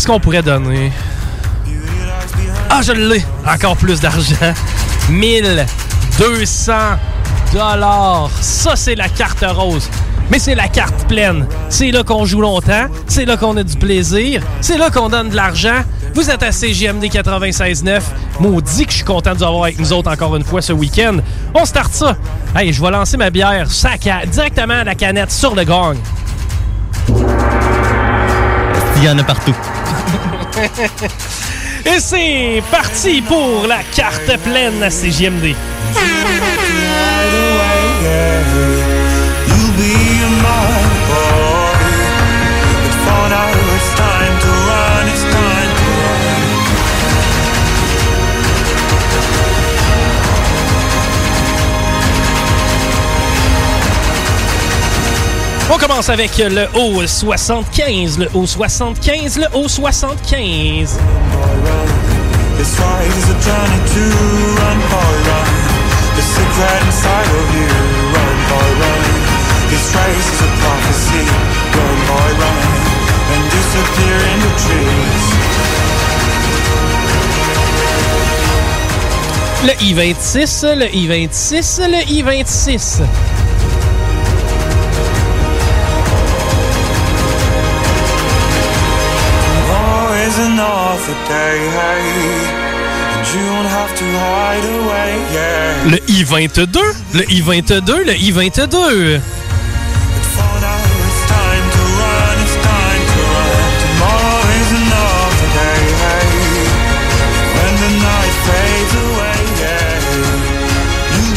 Qu'est-ce qu'on pourrait donner? Ah, je l'ai! Encore plus d'argent. 1200 dollars. Ça, c'est la carte rose. Mais c'est la carte pleine. C'est là qu'on joue longtemps. C'est là qu'on a du plaisir. C'est là qu'on donne de l'argent. Vous êtes à CGMD 96.9. Maudit que je suis content de vous avoir avec nous autres encore une fois ce week-end. On start ça. Hey, je vais lancer ma bière sa ca- directement à la canette sur le gang. Il y en a partout. Et c'est parti pour la carte pleine à CGMD. On commence avec le haut 75, le haut 75, le haut 75. This race is a prophecy, run, boy, run. And disappear in the trees. Le I-26, le I-26, le I-26.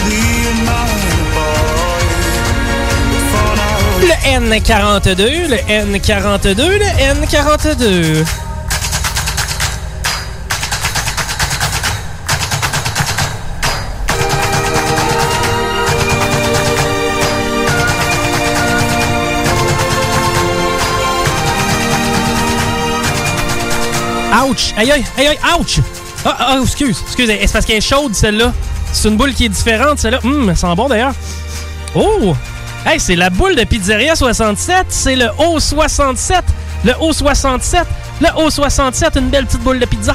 Be mine, boy. But for now Le N42, le N42, le N42. Ouch! Aïe aïe, aïe ouch! Ah, ah, excuse, excuse, c'est parce qu'elle est chaude celle-là. C'est une boule qui est différente celle-là. Hum, elle sent bon d'ailleurs. Oh! Hey, c'est la boule de Pizzeria 67, c'est le O67, le O67, le O67, une belle petite boule de pizza.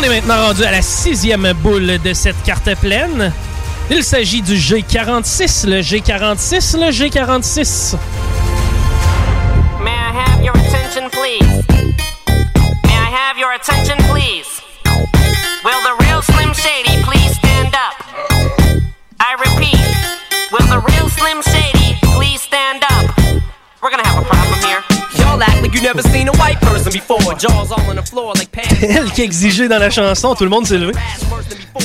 On est maintenant rendu à la sixième boule de cette carte pleine. Il s'agit du G46, le G46, le G46. May I have your attention, please? May I have your attention, please? Qui exigeait dans la chanson, tout le monde s'est levé.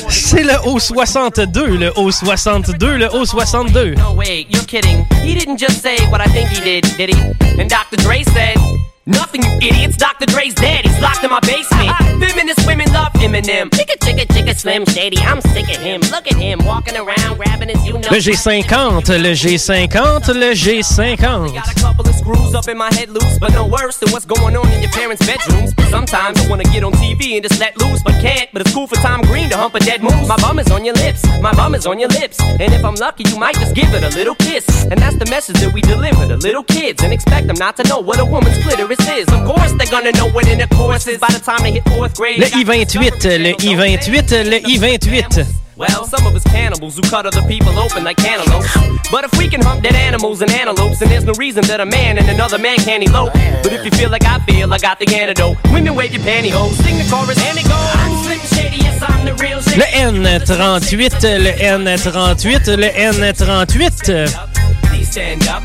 C'est le O62, le O62, le O62. No, wait, you're kidding. He didn't just say what I think he did, did he? And Dr. Dre said, Nothing, you idiots. Dr. Dre's dead. He's locked in my basement. Uh-uh. Feminist women love Eminem. Chicka, chicka, chicka, Slim Shady. I'm sick of him. Look at him walking around grabbing his you know. Le G50, le G50, le G50. Got a couple of screws up in my head loose, but no worse than what's going on in your parents' bedrooms. Sometimes I wanna get on TV and just let loose, but can't. But it's cool for Tom Green to hump a dead moose. My bum is on your lips, my bum is on your lips. And if I'm lucky, you might just give it a little kiss. And that's the message that we deliver to little kids and expect them not to know what a woman's clitoris is. Of course, they're gonna know what intercourse is by the time they hit fourth grade. Le I-28, le I-28, le I-28. Well, some of us cannibals who cut other people open like cantaloupes. But if we can hump dead animals and antelopes, then there's no reason that a man and another man can't elope. But if you feel like I feel, I got the antidote. Women wave your pantyhose, sing the chorus, and it goes. I'm Slim Shady, yes, I'm the real shady. Le N38, le N38, le N38. Please stand up,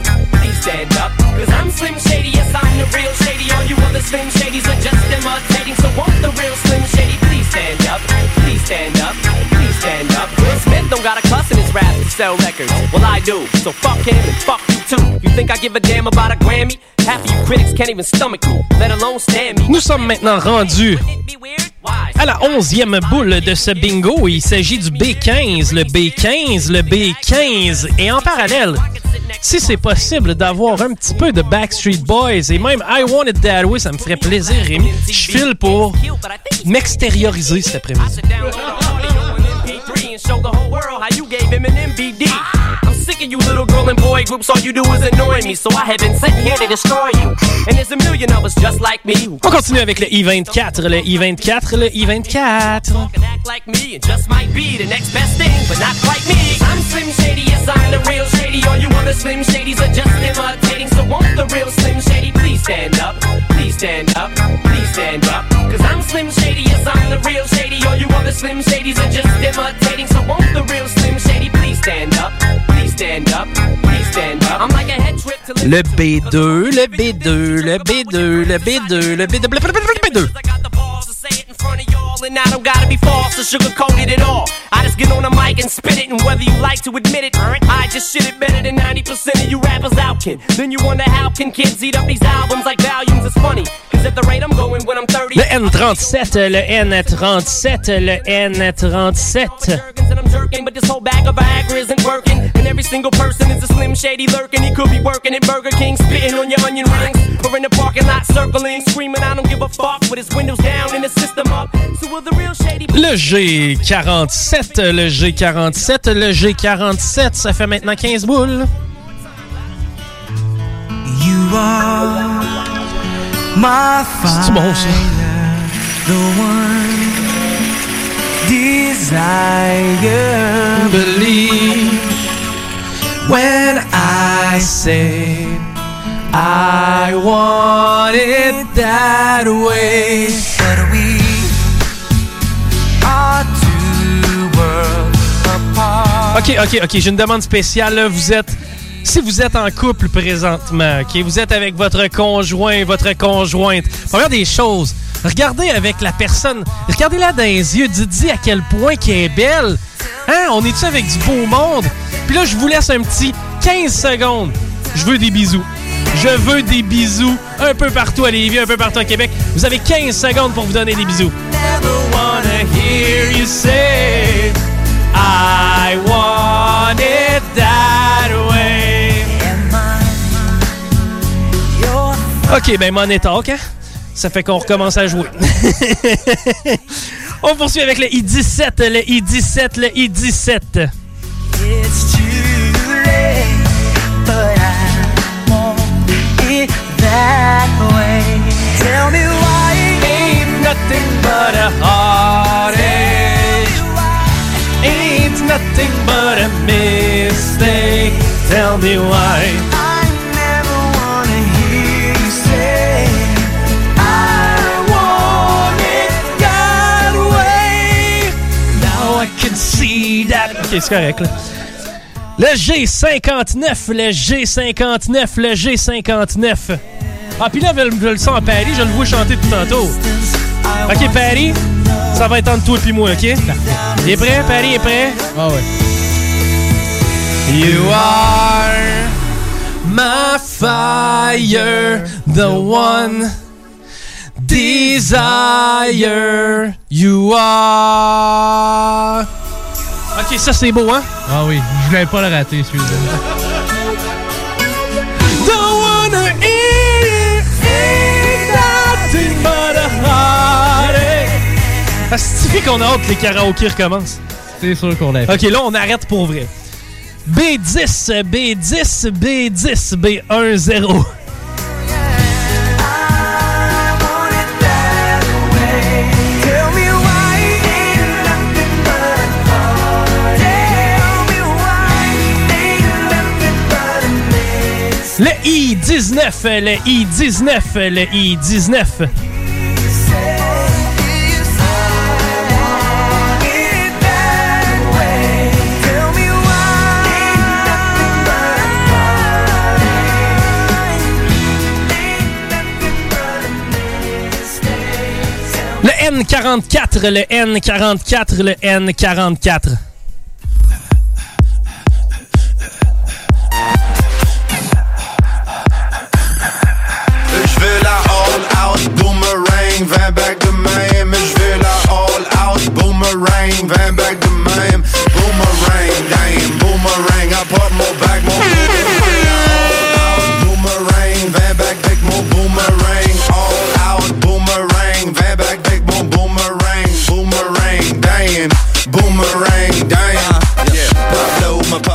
stand up. Cause I'm Slim Shady, yes, I'm the real shady. All you other Slim Shadys are just imitating. So won't the real Slim Shady please stand up, please stand up, please stand up. Will Smith don't got a cuss in his rap to sell records. Well, I do, so fuck him and fuck you too. You think I give a damn about a Grammy? Half of you critics can't even stomach me, let alone stand me. Nous sommes maintenant rendus à la onzième boule de ce bingo. Il s'agit du B15, le B15, le B15. Et en parallèle, si c'est possible d'avoir un petit peu de Backstreet Boys et même I Want It That Way, ça me ferait plaisir, Rémi. Je file pour m'extérioriser cet après-midi. Sick of you little girl and boy groups, all you do is annoy me. So I have been sent here to destroy you. And there's a million of us just like me On continue avec le I-24, le I-24, le I-24. talk and act like me and just might be the next best thing, but not quite me. I'm Slim Shady, yes, I'm the real Shady. All you other Slim Shadys are just imitating. So won't the real Slim Shady please stand up? Please stand up, please stand up. Cause I'm Slim Shady, yes, I'm the real Shady. All you other Slim Shadys are just imitating. So won't the real Slim Shady please stand up? Please stand up, please stand up. I'm like a head trip to Le B2, le B2, le B2, le B2, le B2, le B2. I got the balls to say it in front of y'all, and I don't gotta be false or sugarcoated at all. I just get on the mic and spit it, and whether you like to admit it, I just shit it better than 90% of you rappers out can. Then you wonder how can kids eat up these albums like volumes? It's funny, cause at the rate I'm going when I'm 30, Le N37, le N37, le N37. and I'm jerking, but this whole bag of Viagra isn't working. And every single person is a slim shady lurking. He could be working at Burger King, spitting on your onion rings, or in the parking lot circling, screaming, I don't give a fuck, with his windows down and the system up. So will the real shady Le G47, le G47, le G47, ça fait maintenant 15 boules. You are my C'est bon ça. the one desire. Believe when I say I want it that way. But we are two worlds apart. Ok, ok, ok, j'ai une demande spéciale. là. Vous êtes. Si vous êtes en couple présentement, ok, vous êtes avec votre conjoint, votre conjointe, première des choses, regardez avec la personne, regardez-la dans les yeux, dites-y à quel point qu'elle est belle. Hein, on est-tu avec du beau monde? Puis là, je vous laisse un petit 15 secondes. Je veux des bisous. Je veux des bisous un peu partout à Lévis, un peu partout à Québec. Vous avez 15 secondes pour vous donner des bisous. Never wanna hear you say I want OK, ben Money Talk, hein? Ça fait qu'on recommence à jouer. On poursuit avec le I-17, le I-17, le I-17. It's too late, but I want it that way. Tell me why Ain't nothing but a heartache. Ain't nothing but a mistake. Tell me why. C'est correct, là. Le G59, le G59, le G59. Ah, puis là, je, le- sens à Paris, je le vois chanter tout tantôt. Ok, Paris, ça va être entre toi et moi, ok? Il est prêt? Paris est prêt? Ah ouais. You are my fire, The one desire you are. Ok, ça c'est beau, hein? Ah oui, je voulais pas le rater, celui-là. Don't wanna eat, eat nothing but a heartache. Ça signifie qu'on a hâte que les karaokés recommencent. C'est sûr qu'on l'a fait. Ok, là, on arrête pour vrai. B10, B10, B10, B10. Le I-19, le I-19, le I-19. Le N44, le N44, le N44. Boomerang, 20 back de même. Je veux la all out boomerang, 20 back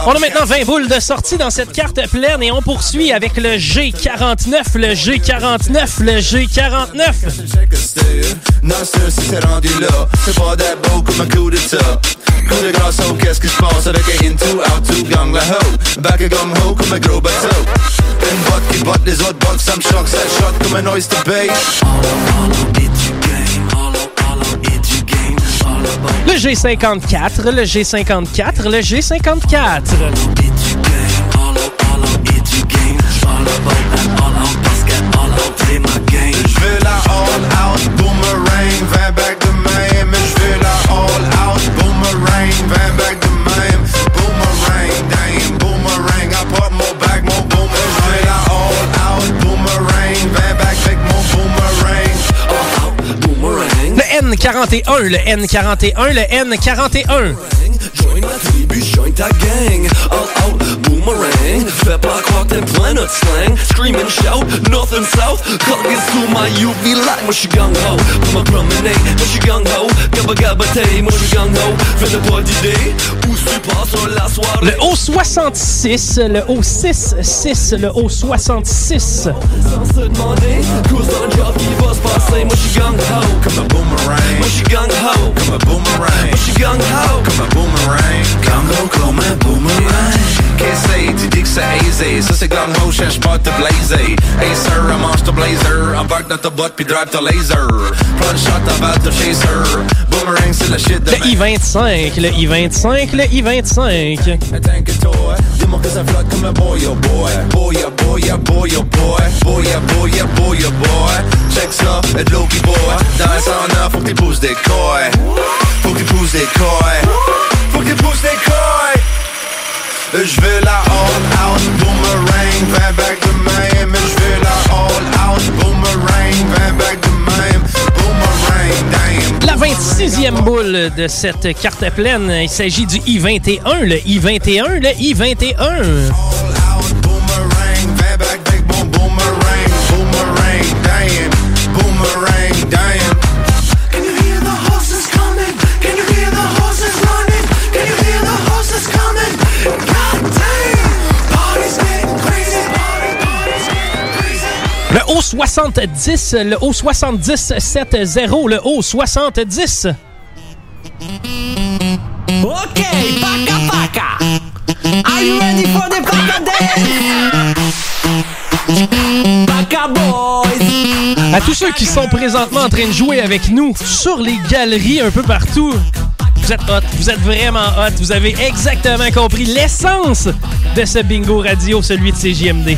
On a maintenant 20 boules de sortie dans cette carte pleine et on poursuit avec le G49, le G49, le G49. Non, sûr, si c'est rendu là, c'est pas that beau comme un coup d'état. Coup de grâce, oh, qu'est-ce qui se passe avec un into, out to, gang la ho. Back a gang ho comme un gros bateau. Une botte qui botte les autres bottes, ça me choque, ça shot comme un oyster bay. Le G54, le G54, le G54. Je veux la all out boomerang, 20 back de même. Je veux la all out boomerang, 20 back N41, le N41, le N41. Ta gang. All out, boomerang. Fais pas croire que t'aimes plein notre slang. Scream and shout, north and south. Call is to my UV light Moi j'suis gang ho, pour ma promenade Moi j'suis gang ho, gabba gabba tay Moi j'suis gang ho, fais pas d'idée Où tu passes sur la soirée. Le O66, le O66, le O66. Sans se demander Cause dans le job qui va se passer Moi j'suis gang ho, Comme un boomerang, moi j'suis gang ho. Comme un boomerang. Moi j'suis gang ho. Comme un boomerang. Gang ho comme un boomerang Qu'est-ce tu dis que c'est aisé Ça c'est gang ho, cherche pas te blazer. Hey sir, mange ton blazer. Embarque dans ta boîte puis drive ton laser. Prends shot avant de chaser Boomerang c'est la shit de Le I-25, le I-25, le I-25. T'inquiète-toi, dis-moi que ça flotte comme un boy oh boy. Boy oh boy oh boy oh boy. Boy oh boy oh boy oh boy. Check ça, et de l'eau qui boit Dans le sauna, faut que tu pousses des coils. Faut que tu pousses des coils La all out boomerang 20 back de même. Je veux la all out boomerang 20 back de même. Boomerang, damn. La 26e boule de cette carte pleine, il s'agit du I-21, le I-21, le I-21. 70, le haut 70 7-0, le haut 70. Ok, paka paka. Are you ready for the paka dance? Paka boys. À tous ceux qui sont présentement en train de jouer avec nous sur les galeries un peu partout. Vous êtes hot, vous êtes vraiment hot, vous avez exactement compris l'essence de ce bingo radio, celui de CJMD.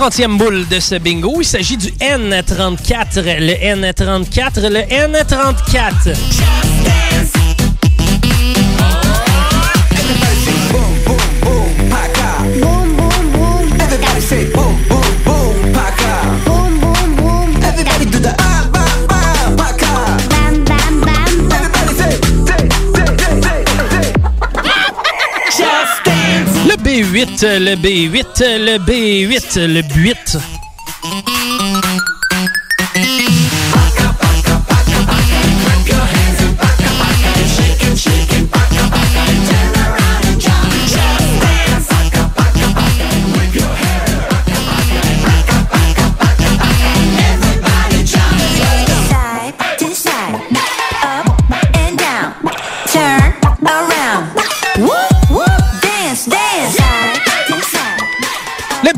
30e boule de ce bingo, il s'agit du N34. Le N34, le N34. Le B8, le B8, le B8, le B8.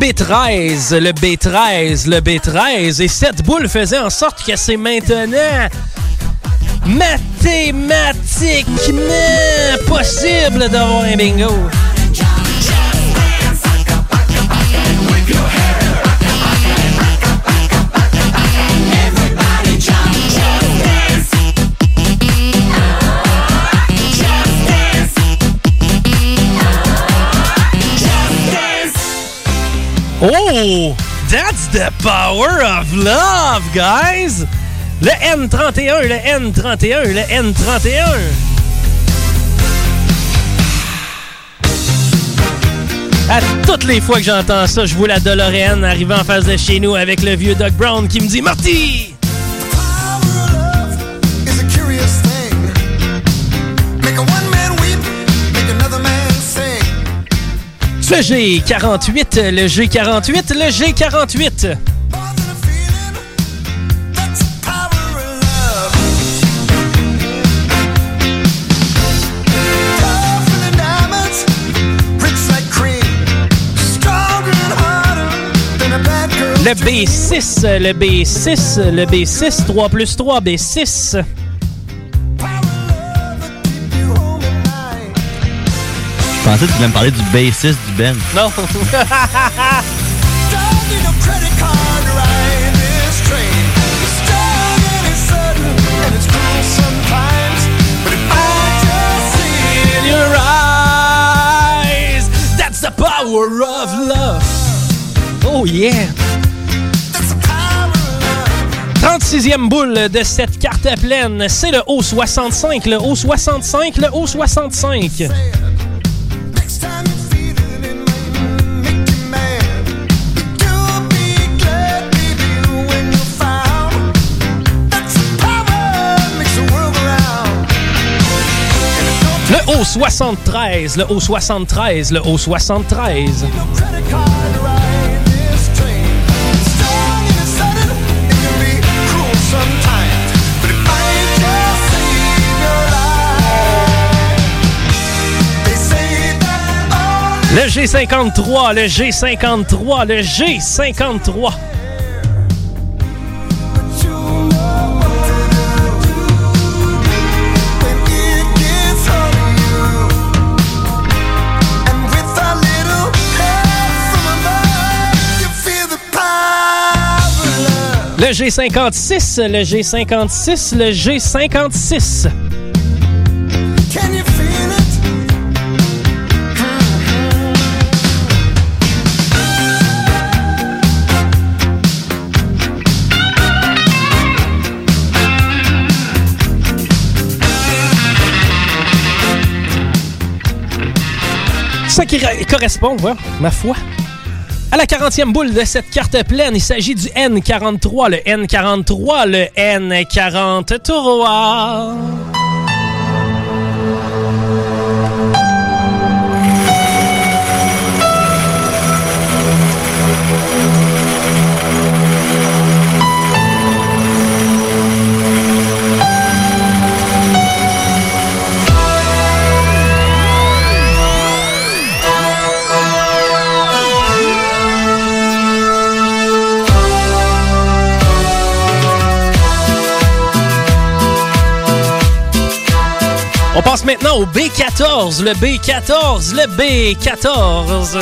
B13, le B13, le B13. Et cette boule faisait en sorte que c'est maintenant mathématiquement possible d'avoir un bingo. Oh, that's the power of love, guys! Le N31, le N31, le N31. À toutes les fois que j'entends ça, je vois la DeLorean arriver en face de chez nous avec le vieux Doc Brown qui me dit Marty! Le G48, le G48, le G48. Diamonds, rich like cream, stronger and harder than a bad girl. Le B6, le B6, le B6, 3 plus 3, B6. Pensais que tu voulais me parler du bassiste du Ben. Non. The power of love. Oh yeah. 36e boule de cette carte pleine, c'est le O65, le O65, le O65. Save your life, they say that all Le G53, le G53, le G53. Le G56, le G56, le G56. Can you feel it? Ça qui correspond, voilà, ma foi, à la 40e boule de cette carte pleine. Il s'agit du N43, le N43, le N43. On passe maintenant au B14, le B14, le B14.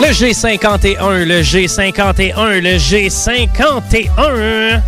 Le G51, le G51, le G51.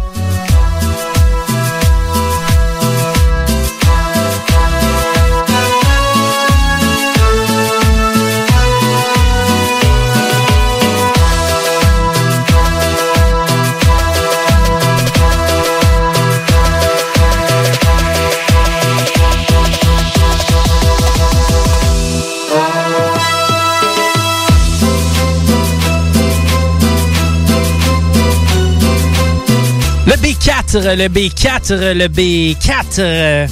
B4, le B4, le B4.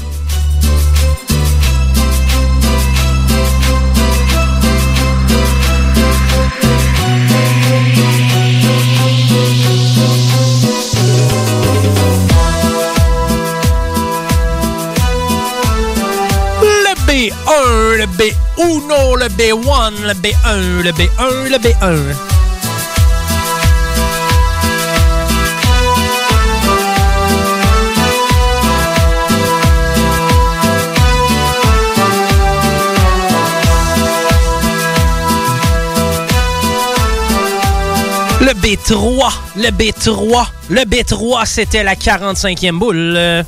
Le B1, le B1, le B1, le B1, le B1, le B1. B3, le B3, le B3, c'était la 45e boule.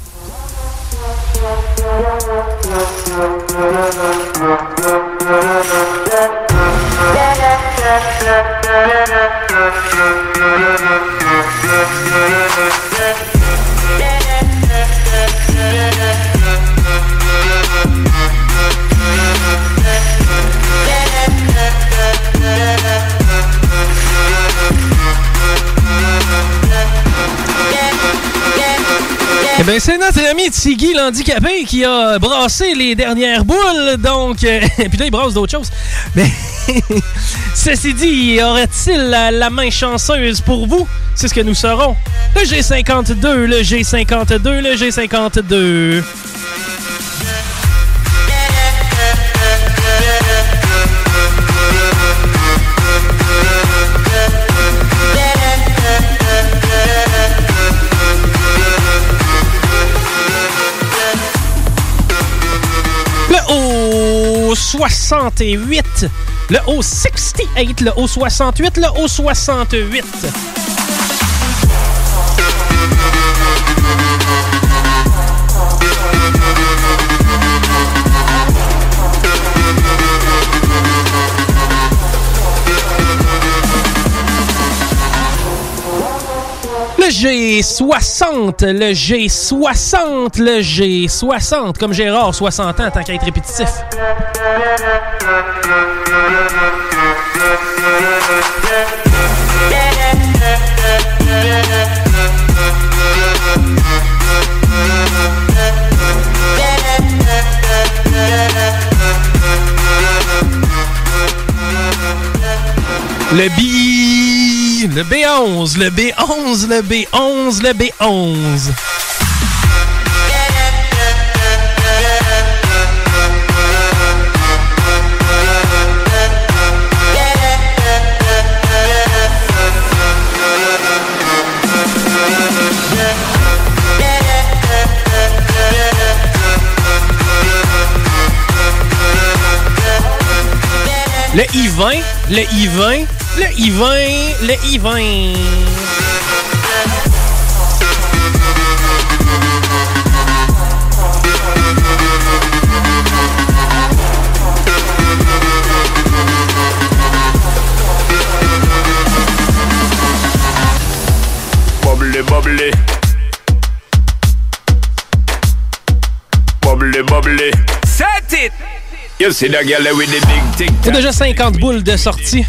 Ami Tiggy l'handicapé qui a brassé les dernières boules, donc... euh, puis là, il brasse d'autres choses. Mais, ceci dit, aurait-il la, la main chanceuse pour vous? C'est ce que nous saurons. Le G52, le G52, le G52. O68, le O68, le O68, le O68. G60, le G60, le G60, comme Gérard, 60 ans, tant qu'à être répétitif. Le B11, le B11, le B11, le B11. Le I-20, le I-20, le I-20, le I-20. Bubbly, bubbly. Bubbly, bubbly. Set it! You see the girl with the big tic C'est déjà 50 boules de sortie.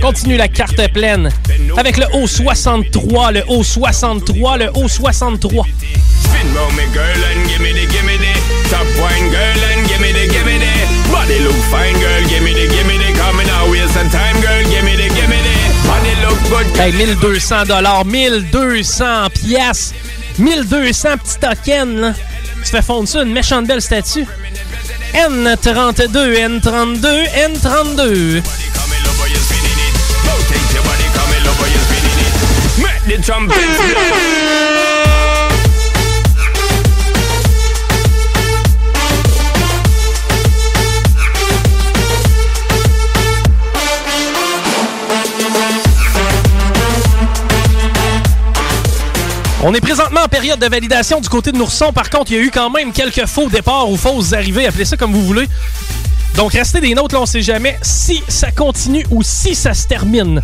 Continue la carte pleine avec le O63, le O63, le O63. Spin round me girl and give me the, give me the Top wine girl and give me the, give me the Body look fine girl, give me the, give me the Come now waste some time girl, give me the, give me the Body look good Hey, 1200 dollars, 1200 pièces. 1200 petits tokens, là. Tu fais fondre ça, une méchante belle statue. N32, N32, N32. On est présentement en période de validation du côté de Nourson. Par contre, il y a eu quand même quelques faux départs ou fausses arrivées, appelez ça comme vous voulez. Donc, restez des notes, là, on sait jamais si ça continue ou si ça se termine.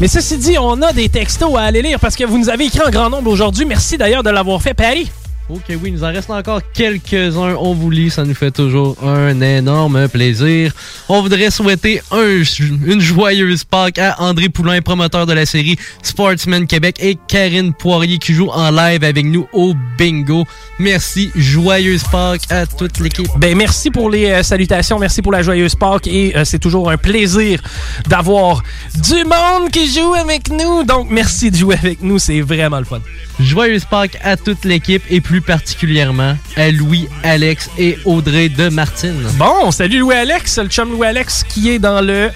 Mais ceci dit, on a des textos à aller lire parce que vous nous avez écrit en grand nombre aujourd'hui. Merci d'ailleurs de l'avoir fait, Paris. Ok, oui, il nous en reste encore quelques-uns. On vous lit, ça nous fait toujours un énorme plaisir. On voudrait souhaiter un- une joyeuse Pâques à André Poulain, promoteur de la série Sportsman Québec, et Karine Poirier qui joue en live avec nous au bingo. Merci, joyeuse Pâques à toute l'équipe. Ben merci pour les euh, salutations, merci pour la joyeuse Pâques et euh, c'est toujours un plaisir d'avoir du monde qui joue avec nous. Donc merci de jouer avec nous, c'est vraiment le fun. Joyeuse Pâques à toute l'équipe et plus particulièrement à Louis, Alex et Audrey de Martine. Bon, salut Louis-Alex, le chum Louis-Alex qui est dans le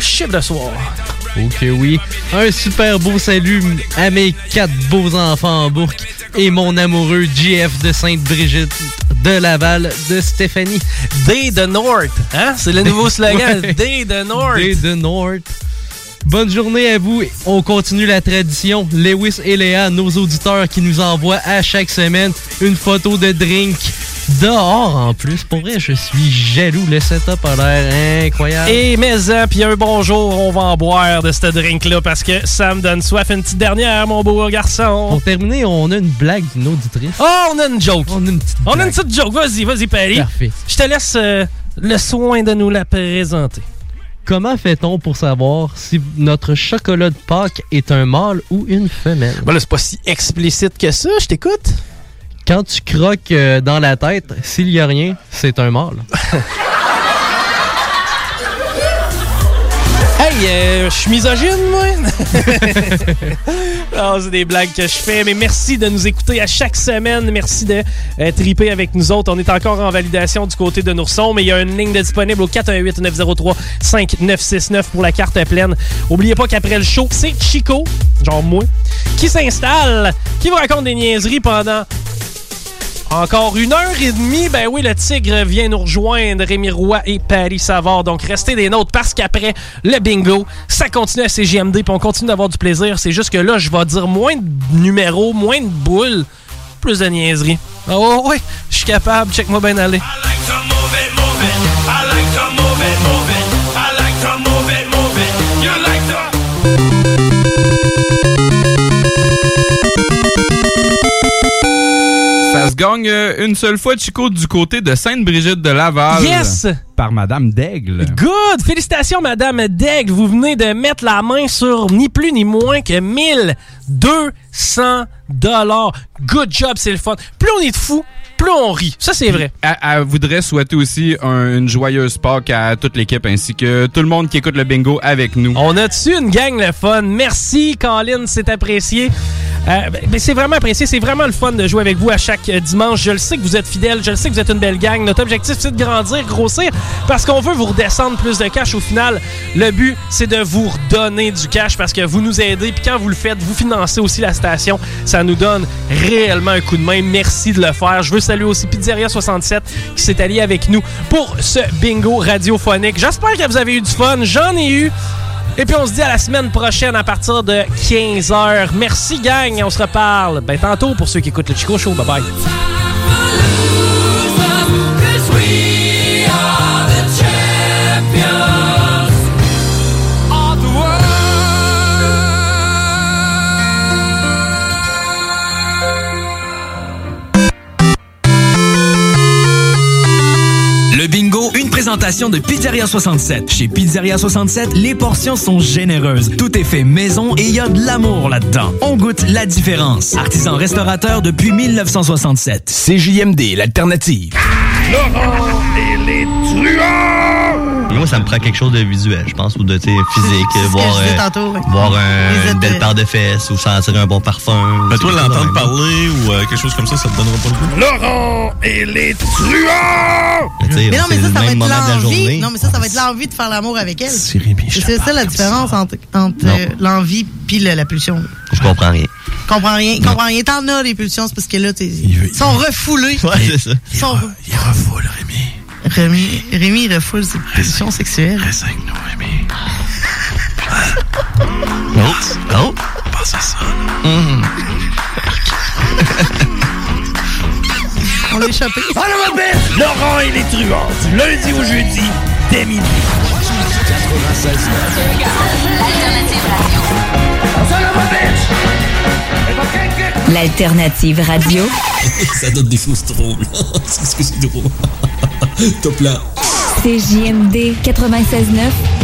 chiffre de soir. Ok, oui. Un super beau salut à mes quatre beaux enfants en bourque et mon amoureux GF de Sainte-Brigitte de Laval de Stéphanie. Day the North, hein? C'est le nouveau slogan. Day the North. Day the North. Bonne journée à vous. On continue la tradition. Lewis et Léa, nos auditeurs qui nous envoient à chaque semaine une photo de drink dehors en plus. Pour vrai, je suis jaloux. Le setup a l'air incroyable. Et mais hein, puis un bonjour, on va en boire de ce drink-là parce que ça me donne soif. Une petite dernière, mon beau garçon. Pour terminer, on a une blague d'une auditrice. Oh, on a une joke. On a une petite On a une petite joke. Vas-y, vas-y, Paris. Parfait. Je te laisse euh, le soin de nous la présenter. Comment fait-on pour savoir si notre chocolat de Pâques est un mâle ou une femelle? Ben là, c'est pas si explicite que ça, je t'écoute. Quand tu croques euh, dans la tête, s'il y a rien, c'est un mâle. euh, je suis misogyne, moi? Non, c'est des blagues que je fais, mais merci de nous écouter à chaque semaine. Merci de euh, triper avec nous autres. On est encore en validation du côté de Nourson, mais il y a une ligne disponible au 418-903-5969 pour la carte pleine. Oubliez pas qu'après le show, c'est Chico, genre moi, qui s'installe, qui vous raconte des niaiseries pendant encore une heure et demie, ben oui, le Tigre vient nous rejoindre, Rémi Roy et Paris Savard. Donc, restez des nôtres parce qu'après le bingo, ça continue à CGMD puis on continue d'avoir du plaisir. C'est juste que là, je vais dire moins de numéros, moins de boules, plus de niaiseries. Ah ouais, je suis capable, check-moi bien aller. Se gagne euh, une seule fois, Chico, du côté de Sainte-Brigitte de Laval. Yes! Par Madame Daigle. Good! Félicitations, Madame Daigle. Vous venez de mettre la main sur ni plus ni moins que 1200 dollars. Good job, c'est le fun. Plus on est de fous, plus on rit. Ça, c'est vrai. Elle, elle voudrait souhaiter aussi un- une joyeuse Pâques à toute l'équipe ainsi que tout le monde qui écoute le bingo avec nous. On a dessus une gang le fun? Merci, Colin, c'est apprécié. Euh, ben, c'est vraiment apprécié. C'est vraiment le fun de jouer avec vous à chaque euh, dimanche. Je le sais que vous êtes fidèles. Je le sais que vous êtes une belle gang. Notre objectif, c'est de grandir, grossir, parce qu'on veut vous redescendre plus de cash au final. Le but, c'est de vous redonner du cash parce que vous nous aidez. Puis quand vous le faites, vous financez aussi la station. Ça nous donne réellement un coup de main. Merci de le faire. Je veux saluer aussi Pizzeria 67 qui s'est allié avec nous pour ce bingo radiophonique. J'espère que vous avez eu du fun. J'en ai eu. Et puis on se dit à la semaine prochaine à partir de 15h. Merci gang, on se reparle. Ben tantôt pour ceux qui écoutent le Chico Show. Bye bye. Une présentation de Pizzeria 67. Chez Pizzeria 67, les portions sont généreuses. Tout est fait maison et il y a de l'amour là-dedans. On goûte la différence. Artisan restaurateur depuis 1967. CJMD, l'alternative. Laurent et les truands! Moi, ça me prend quelque chose de visuel, je pense, ou de physique. Voir euh, tantôt, ouais. voir un- une belle paire de fesses ou sentir un bon parfum. Ben, toi, l'entendre parler ou euh, quelque chose comme ça, ça te donnera pas le goût? Laurent et les truands! Mais non, mais ça, ça va être l'envie. Non, mais ça, ça va être l'envie de faire l'amour avec elle. C'est ça la différence entre, entre euh, l'envie puis la pulsion. Je comprends rien. Comprends rien. Comprends rien. T'en as les pulsions, c'est parce que là, t'es- ils sont refoulés. Ouais, c'est ça. Ils sont re- Il refoule, Rémi. Rémi, Rémi, il refoule ses pulsions sexuelles. Reste avec nous, Rémi. Oh, oh. Pense à ça. On l'a échappé. Allô, ma belle! Laurent et les truands, du lundi au jeudi, dès midi. L'alternative radio. Ça donne des choses drôles. c'est ce que c'est drôle. Top là. CJMD 96.9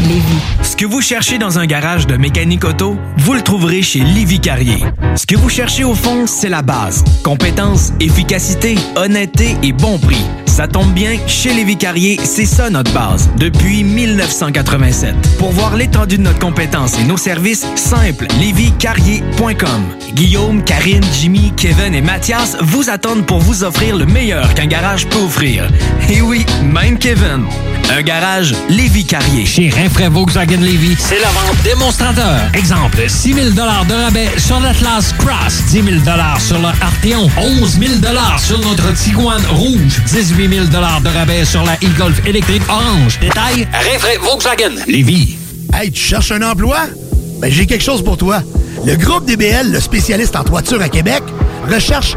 Lévis. Ce que vous cherchez dans un garage de mécanique auto, vous le trouverez chez Livy Carrier. Ce que vous cherchez au fond, c'est la base. Compétence, efficacité, honnêteté et bon prix. Ça tombe bien, chez Lévi Carrier, c'est ça notre base, depuis 1987. Pour voir l'étendue de notre compétence et nos services, simple, lévicarrier.com. Guillaume, Karine, Jimmy, Kevin et Mathias vous attendent pour vous offrir le meilleur qu'un garage peut offrir. Et oui, même Kevin. Un garage Lévi Carrier. Chez Rinfraie Volkswagen Levy, c'est la vente démonstrateur. Exemple, 6 000 de rabais sur l'Atlas Cross, 10 000 sur le Arteon, 11 000 sur notre Tiguan Rouge, 18 000 de rabais sur la e-Golf électrique orange. Détail, Rinfraie Volkswagen Levy. Hey, tu cherches un emploi? Ben, j'ai quelque chose pour toi. Le groupe DBL, le spécialiste en toiture à Québec, recherche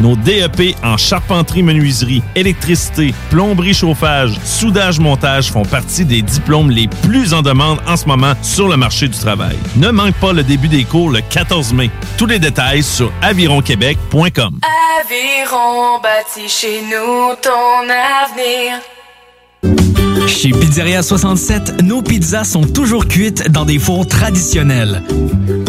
Nos DEP en charpenterie, menuiserie, électricité, plomberie, chauffage, soudage, montage font partie des diplômes les plus en demande en ce moment sur le marché du travail. Ne manque pas le début des cours le 14 mai. Tous les détails sur avironquebec.com. Aviron bâti chez nous ton avenir. Chez Pizzeria 67, nos pizzas sont toujours cuites dans des fours traditionnels.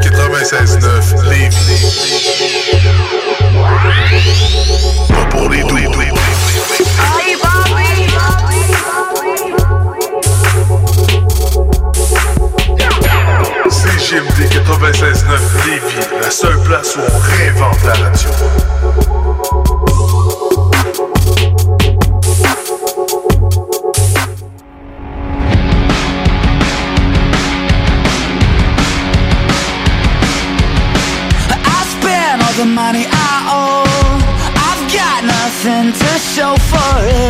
96.9 Lévis. Pas pour les doux. CGMD 96.9 Lévis, la seule place où on réinvente la radio. For it.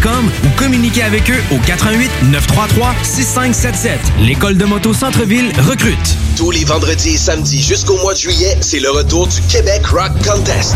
ou communiquez avec eux au 88 933 6577. L'école de moto Centre-ville recrute. Tous les vendredis et samedis jusqu'au mois de juillet, c'est le retour du Québec Rock Contest.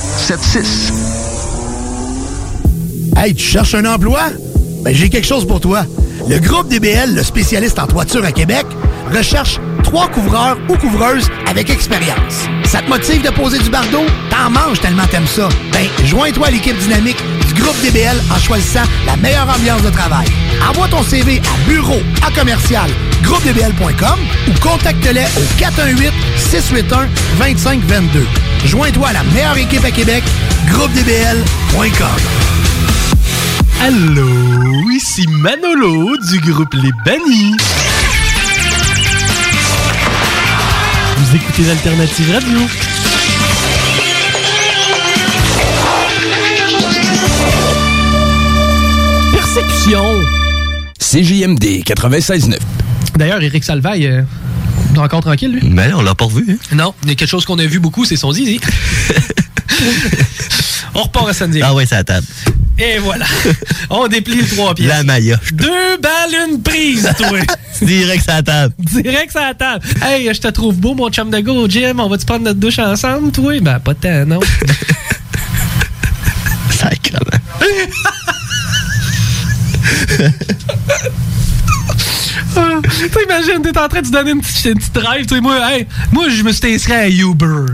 681 4476. Hey, tu cherches un emploi? Ben, j'ai quelque chose pour toi. Le groupe DBL, le spécialiste en toiture à Québec, recherche trois couvreurs ou couvreuses avec expérience. Ça te motive de poser du bardeau? T'en manges tellement t'aimes ça. Ben, joins-toi à l'équipe dynamique groupe DBL en choisissant la meilleure ambiance de travail. Envoie ton CV à bureau à commercial groupedbl.com ou contacte-les au 418 681 2522. Joins-toi à la meilleure équipe à Québec, groupedbl.com. Allô, ici Manolo du groupe Les Bannis. Vous écoutez l'Alternative Radio. Persécution. CJMD 96.9. D'ailleurs, Eric Salvaille, euh, encore tranquille, lui? Ben, on l'a pas revu. Hein? Non, il y a quelque chose qu'on a vu beaucoup, c'est son zizi. on repart à samedi. Ah ouais, c'est à table. Et voilà. On déplie les trois pièces. La Maya. Deux balles, une prise, toi. Direct sur la table. Direct sur la table. Hey, je te trouve beau, mon chum de au gym. On va-tu prendre notre douche ensemble, toi? Ben, pas tant, non. Sacrement. Ah, T'imagines, t'es en train de te donner une petite, une petite drive. tu sais, Moi, hey, moi, je me suis inscrit à Uber.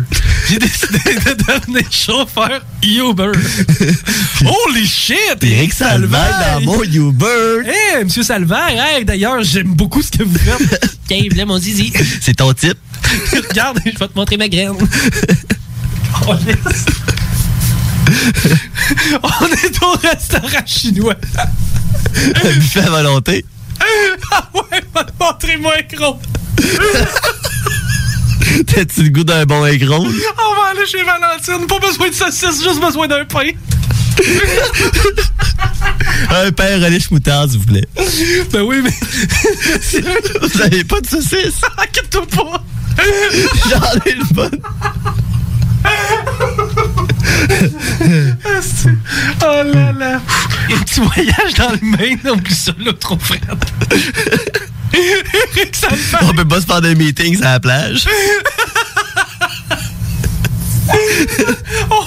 J'ai décidé de devenir chauffeur Uber. Holy shit! Eric Salvaire dans mon Uber. Hey, monsieur Salvaire, hey, d'ailleurs, j'aime beaucoup ce que vous faites. Tiens, là, mon zizi. C'est ton type. Regarde, je vais te montrer ma graine. Oh. On est au restaurant chinois. Un buffet à volonté. Ah ouais, va te montrer mon écran. T'as-tu le goût d'un bon écron? On va aller chez Valentine. Pas besoin de saucisse, juste besoin d'un pain. Un pain relish moutarde, s'il vous plaît. Ben oui, mais. Vous avez pas de saucisse? Inquiète-toi pas. J'en ai une bonne. Asti. Oh là là. Un petit voyage dans le Maine, oublie ça, là, trop frère. Ça me fait. On peut pas se faire des meetings à la plage. Oh,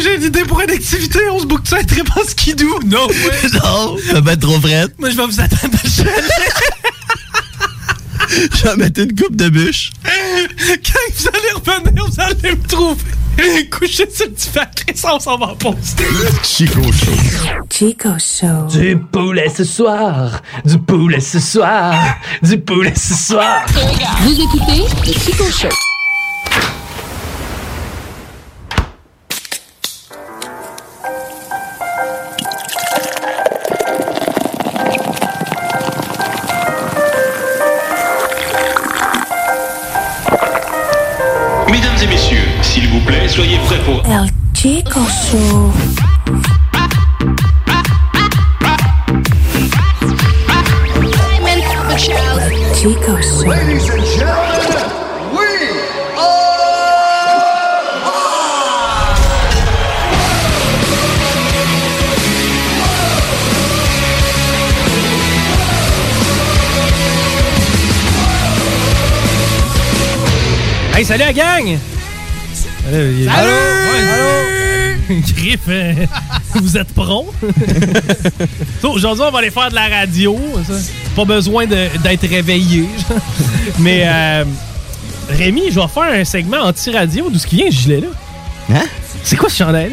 j'ai une idée pour une activité. On se boucle ça très pas skidoo. Non, ouais. Non, ça va être trop frette. Moi, je vais vous attendre à. Je vais mettre une coupe de bûche. Quand vous allez revenir, vous allez me trouver. Couché sur le petit factrice, on s'en va en pause. Chico Show. Chico Show. Du poulet ce soir, du poulet ce soir, du poulet ce soir. Vous écoutez le Chico Show. El Chico Show. Chico Show. Ladies and gentlemen, we Hey, salut la gang! Salut! Allô! Griff, euh, vous êtes prompt? So, Aujourd'hui, on va aller faire de la radio. ça. Pas besoin d'être réveillé. Mais euh, Rémi, je vais faire un segment anti-radio. D'où ce qui vient, ce gilet-là? Hein? C'est quoi ce chandail?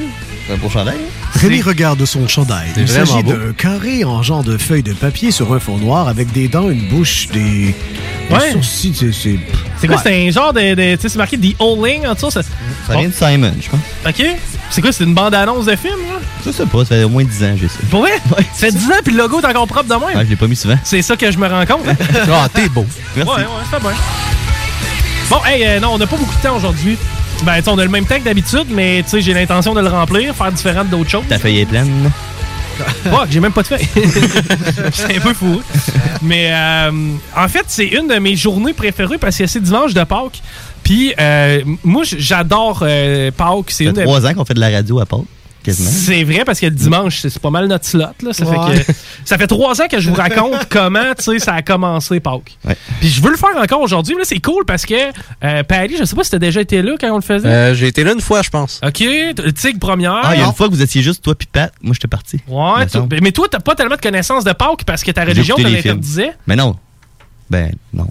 Un beau chandail? Rémi regarde son chandail. Il s'agit d'un carré en genre de feuille de papier sur un fond noir avec des dents, une bouche, des Ouais. sourcils. C'est, c'est... C'est quoi? C'est un genre de. de- tu sais, c'est marqué The Oling en dessous. Ça, Ça vient de Simon, je pense. OK? C'est quoi? C'est une bande-annonce de film, là? Je sais pas, ça fait au moins 10 ans, j'ai ça. Pour vrai? Ça fait 10 ans, puis le logo est encore propre de même. Ouais, je l'ai pas mis souvent. C'est ça que je me rends compte. hein? Ah, t'es beau. Merci. Ouais, ouais, ça fait bien. Bon, hey, euh, non, on n'a pas beaucoup de temps aujourd'hui. Ben, tu sais, on a le même temps que d'habitude, mais tu sais, j'ai l'intention de le remplir, faire différent d'autres choses. Ta feuille est pleine. Fuck, j'ai même pas de feuille. c'est un peu fou. Mais euh, en fait, c'est une de mes journées préférées parce que c'est dimanche de Pâques. Puis euh, moi, j'adore euh, Pâques. C'est Ça une trois ans qu'on fait de la radio à Pâques, quasiment. C'est vrai parce que le dimanche, c'est pas mal notre slot. Là. Ça, Ouais. fait que, ça fait trois ans que je vous raconte comment ça a commencé Pâques. Puis je veux le faire encore aujourd'hui. C'est cool parce que euh, Paris, je sais pas si t'as déjà été là quand on le faisait. Euh, j'ai été là une fois, je pense. OK, tigre première. Ah, il y a une fois que vous étiez juste toi puis Pat. Moi, j'étais parti. Ouais, tu- mais toi, t'as pas tellement de connaissances de Pâques parce que ta religion te l'interdisait? Mais non. Ben, non.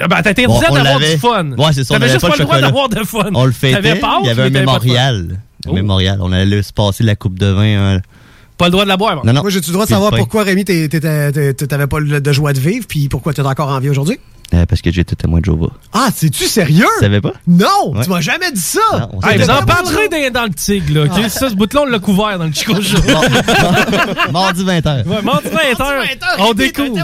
Ah Ben, t'interdisait Bon, on d'avoir du fun. Ouais, c'est ça. T'avais avait juste pas le droit d'avoir de fun. On le fêtait. Il y avait un mémorial. Un mémorial. On allait se passer la coupe de vin. euh, Pas le droit de la boire. Non, non. Moi, j'ai-tu le droit de savoir pourquoi, Rémi, t'avais pas de joie de vivre, puis pourquoi t'es encore en vie aujourd'hui? Euh, parce que j'étais témoin de Jéhovah. Ah, c'est-tu sérieux? Tu savais pas? Non! Ouais. Tu m'as jamais dit ça! on Hey, savait vous pas. en parlerez dans, dans le tigre, là. ok? Ça, ce bout-là, on l'a couvert dans le Chico Show. Mardi 20h. Ouais, mardi 20h. On découvre.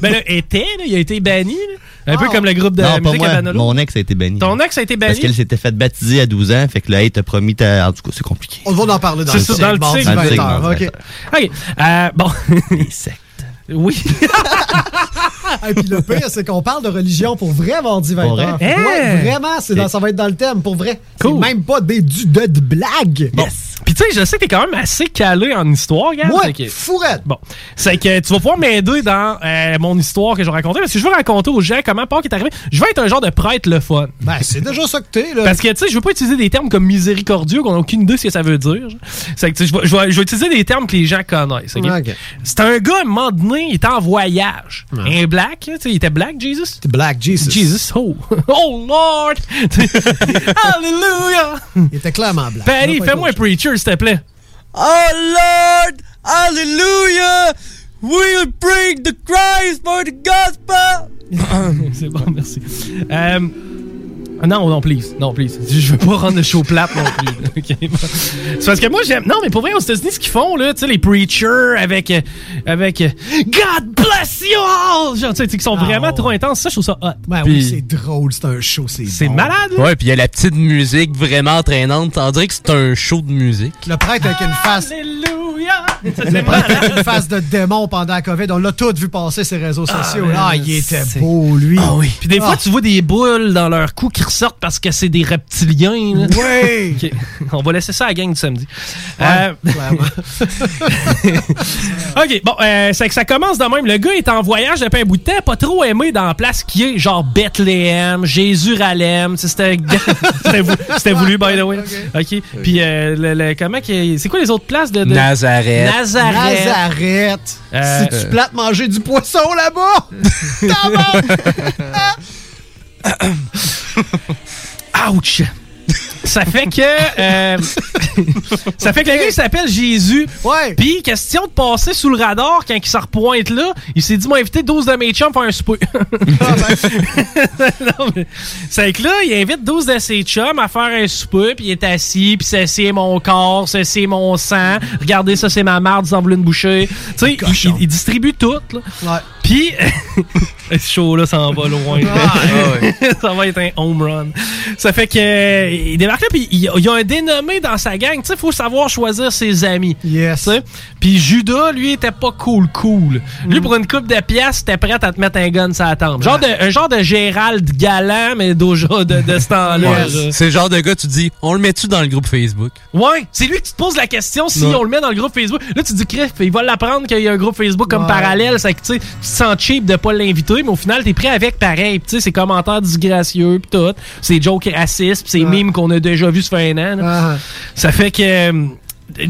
Ben là, était, là, il a été banni. là. Un peu comme le groupe de Non, pas musique moi. Mon ex a été banni. Ton ex a été banni? Parce qu'elle s'était fait baptiser à 12 ans. Fait que là, elle t'a promis. ta- En tout cas, c'est compliqué. On va en parler dans C'est le ça, tigre, dans le tigre. Dans le tigre, 20h, mardi OK. OK. Euh, bon. Oui. Et puis le pire, c'est qu'on parle de religion pour vrai mardi 20 Pour vrai? Ouais, Hein? vraiment, c'est dans, ça va être dans le thème, pour vrai. Cool. C'est même pas des, du, de, de blagues. Bon. Puis tu sais, je sais que t'es quand même assez calé en histoire, gars. Ouais, que- fourette. Bon, c'est que tu vas pouvoir m'aider dans euh, mon histoire que je vais raconter parce que je veux raconter aux gens comment Pâques est arrivé. Je veux être un genre de prêtre le fun. Ben, c'est déjà ça que t'es, là. Parce que, tu sais, je veux pas utiliser des termes comme miséricordieux, qu'on a aucune idée de ce que ça veut dire. C'est que, je vais, je vais- je vais utiliser des termes que les gens connaissent. C'est un gars, à un moment donné, il était en voyage. Un black, tu sais, il était black, Jesus? C'était Black Jesus. Jesus, oh. oh Lord! Hallelujah! Il était clairement black. Fais-moi un preacher, s'il te plaît. Oh Lord, hallelujah, we'll bring the Christ for the gospel. C'est bon, merci. Euh, non, non, please. Non, please. Je veux pas rendre le show plate non plus. Ok. C'est parce que moi, j'aime. Non, mais pour vrai, aux États-Unis, ce qu'ils font, là, tu sais, les preachers avec. euh, avec euh, God bless you all! Genre, tu sais, qui sont vraiment trop intenses. Ça, je trouve ça hot. Ben oui, c'est drôle, c'est un show, c'est C'est bon. malade, là. Ouais, puis il y a la petite musique vraiment entraînante. On dirait que c'est un show de musique. Le prêtre avec une face. Alléluia! Le prêtre avec une face de démon pendant la COVID, on l'a tout vu passer ses réseaux sociaux. man, Ah, il était c'est- beau, lui. Ah oui. Puis des fois, Ah. tu vois des boules dans leur cou qui ressortent parce que c'est des reptiliens. Là. Ok. On va laisser ça à la gang du samedi. Ouais, Euh, clairement. OK, bon, euh, c'est que ça commence de même. Le gars est en voyage depuis un bout de temps, pas trop aimé dans la place qui est, genre Bethléem, Jésus-Ralem. C'était c'était vou- c'était voulu, by the way. OK. Puis, euh, le, le- comment C'est quoi les autres places de. de- Nazareth. Nazareth. Nazareth. Euh, Si tu plates manger du poisson là-bas, Ouch! Ça fait que. euh, ça fait que le gars, il s'appelle Jésus. Ouais. Puis, question de passer sous le radar quand il se repointe là, il s'est dit, moi, inviter 12 de mes chums faire un souper. Non, mais C'est que là, il invite 12 de ses chums à faire un souper, puis il est assis, puis ceci est mon corps, ceci est mon sang. Regardez, ça, c'est ma marde, vous en voulez une bouchée. Tu sais, il, il- il distribue tout, là. Ouais. Puis, ce show-là s'en va loin. ça va être un home run. Ça fait que euh, il débarque là, puis il y a- un dénommé dans sa gang. Tu sais, faut savoir choisir ses amis. Yes. Puis Judas, lui, était pas cool, cool. Lui, pour une coupe de pièces, était prêt à te mettre un gun sur la tempe. Genre de, un genre de Gérald galant, mais déjà de, de ce temps-là. Ouais. C'est le genre de gars, tu dis, on le met-tu dans le groupe Facebook? Ouais, c'est lui tu te poses la question si Ouais. on le met dans le groupe Facebook. Là, tu te dis, Criff, il va l'apprendre qu'il y a un groupe Facebook comme Ouais. parallèle. Que tu sais, tu te sens cheap de pas l'inviter, mais au final, t'es prêt avec pareil. Tu sais, ses commentaires disgracieux, pis tout. Ses jokes racistes, pis ses mimes qu'on a déjà vus un an. là. Ah. Ça fait que. euh,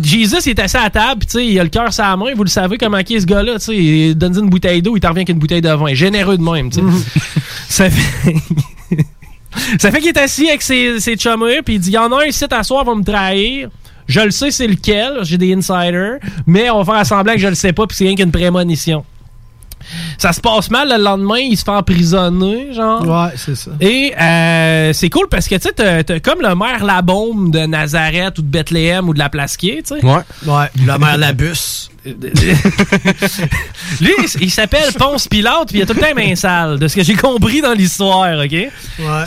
Jesus il est assis à la table, tu sais, il a le cœur sur la main, vous le savez comment qui est ce gars-là, tu sais, il donne une bouteille d'eau, il t'en revient avec une bouteille de vin, généreux de même, tu sais. Ça fait Ça fait qu'il est assis avec ses, ses chummers, puis il dit, il y en a un ici à soir va me trahir. Je le sais c'est lequel, j'ai des insiders, mais on va faire semblant que je le sais pas, puis c'est rien qu'une prémonition. Ça se passe mal le lendemain, il se fait emprisonner, genre. Ouais, c'est ça. Et euh, c'est cool parce que tu sais, comme le maire Labaume de Nazareth ou de Bethléem ou de la Plasquier, tu sais. Ouais. Ouais, la mère Labus. Lui, il- s'appelle Ponce Pilate, puis il a tout le temps les mains sales, de ce que j'ai compris dans l'histoire, OK? Ouais.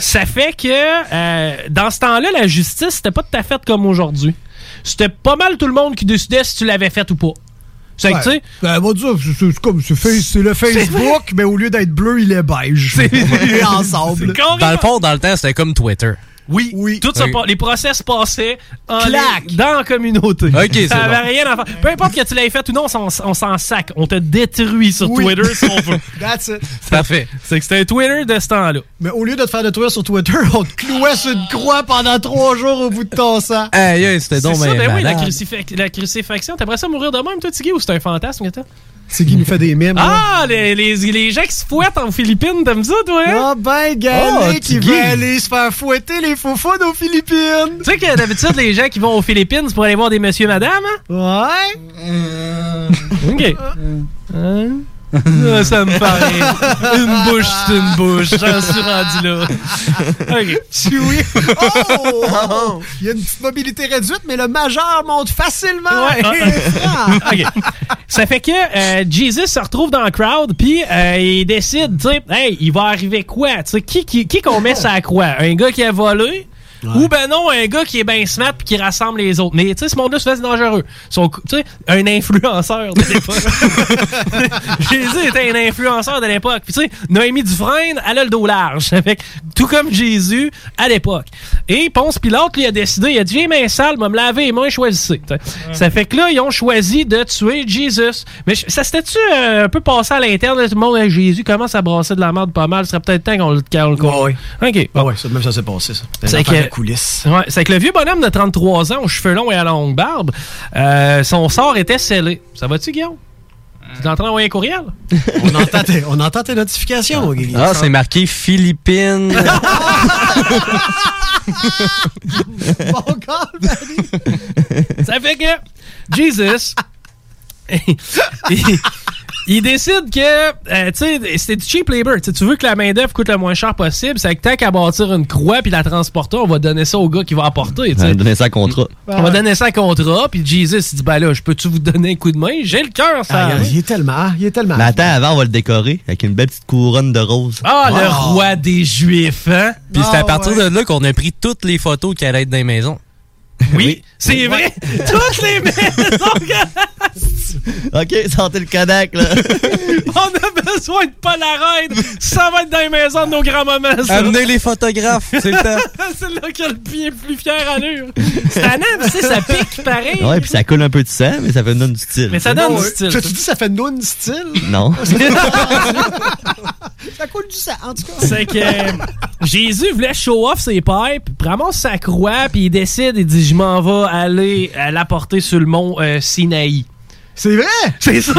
Ça fait que euh, dans ce temps-là, la justice, c'était pas tout à fait comme aujourd'hui. C'était pas mal tout le monde qui décidait si tu l'avais fait ou pas. C'est que, tu sais, Ben, on va dire, c'est- c'est comme c'est face- c'est le Facebook, mais au lieu d'être bleu, il est beige. Et ensemble. Dans le fond, dans le temps, c'était comme Twitter. Oui, oui. Tout ça, les procès se passaient en Clac. ligne, dans la communauté. Ok, c'est ça avait bon. rien à faire. Peu importe que tu l'aies fait ou non, on s'en- on s'en sac. On te détruit sur Oui. Twitter si on veut. That's it. Parfait. C'est que c'était un Twitter de ce temps-là. Mais au lieu de te faire détruire sur Twitter, on te clouait sur une croix pendant trois jours au bout de ton sang. Aïe, c'était C'est donc ça, ben oui, la, crucifix- la crucifixion. T'aimerais ça mourir de même, toi, Tiggy, ou c'est un fantasme que t'as? C'est qui nous fait des mimes. là. Ah, les, les, les gens qui se fouettent en Philippines, t'aimes ça, toi? hein? Ah ben, Galé Oh, qui veut aller se faire fouetter les faux aux Philippines. Tu sais que d'habitude, les gens qui vont aux Philippines, c'est pour aller voir des monsieur madame, hein? Ouais. OK. Hein? Ah, ça me paraît. Une bouche, c'est une bouche. J'en suis rendu là. OK. Chewie. Oh! Il y a une petite mobilité réduite, mais le majeur monte facilement. Ouais. OK. Ça fait que euh, Jesus se retrouve dans le crowd, puis euh, il décide, tu sais, hey, il va arriver quoi? Tu sais, qui, qui, qui qu'on met la croix? Un gars qui a volé? Ou ben non, un gars qui est bien smart puis qui rassemble les autres. Mais tu sais, ce monde-là, fait dangereux. Son- Tu sais, un influenceur de l'époque. Jésus était un influenceur de l'époque. Puis tu sais, Noémie Dufresne, elle a le dos large. Fait tout comme Jésus à l'époque. Et Ponce Pilate, lui, a décidé, il a dit, viens main sale, va me laver les mains, choisissez. Tu sais. Ça fait que là, ils ont choisi de tuer Jésus. Mais ça s'était-tu euh, un peu passé à l'interne? Tout le monde, Hey, Jésus commence à brasser de la merde pas mal. Ce serait peut-être temps qu'on le calme. Ouais, OK. Ah ouais, ça, même ça s'est passé, ça. C'est C'est que... coulisses. Ouais, c'est que le vieux bonhomme de 33 ans aux cheveux longs et à longue barbe, euh, son sort était scellé. Ça va-tu, Guillaume? Tu es en train d'envoyer un courriel? On entend tes, on entend tes notifications, Guigui. Ah, c'est marqué Philippines. Bon call, Ça fait que Jesus, il, décide que, euh, tu sais, c'est du cheap labor. Tu sais, tu veux que la main-d'œuvre coûte le moins cher possible. C'est que tant qu'à bâtir une croix puis la transporter, on va donner ça au gars qui va apporter. On va donner ça à contrat. On va donner ça à contrat, puis Jesus il dit ben là, je peux-tu vous donner un coup de main? J'ai le cœur, ça. Ah, il est tellement, il est tellement. Mais attends, avant, on va le décorer avec une belle petite couronne de rose. Ah, le roi des Juifs, hein? Puis c'est à Ah, partir ouais. de là qu'on a pris toutes les photos qui allaient être dans les maisons. Oui, c'est vrai. Toutes les maisons. ok, sortez le Kodak, là. On a besoin de Polaroid. Ça va être dans les maisons de nos grands-mamans. Amenez les photographes, c'est le temps. c'est là qui a le pied plus fier allure. C'est un tu sais, ça pique pareil. Ouais, puis ça coule un peu de sang, mais ça fait donne du style. Mais ça donne du style. Tu dis ça fait noun style? Non. ça coule du sang, en tout cas. C'est que euh, Jésus voulait show off ses pipes, puis ramasse sa croix, puis il décide, il dit Je m'en vais aller l'apporter sur le mont euh, Sinaï. C'est vrai? C'est ça!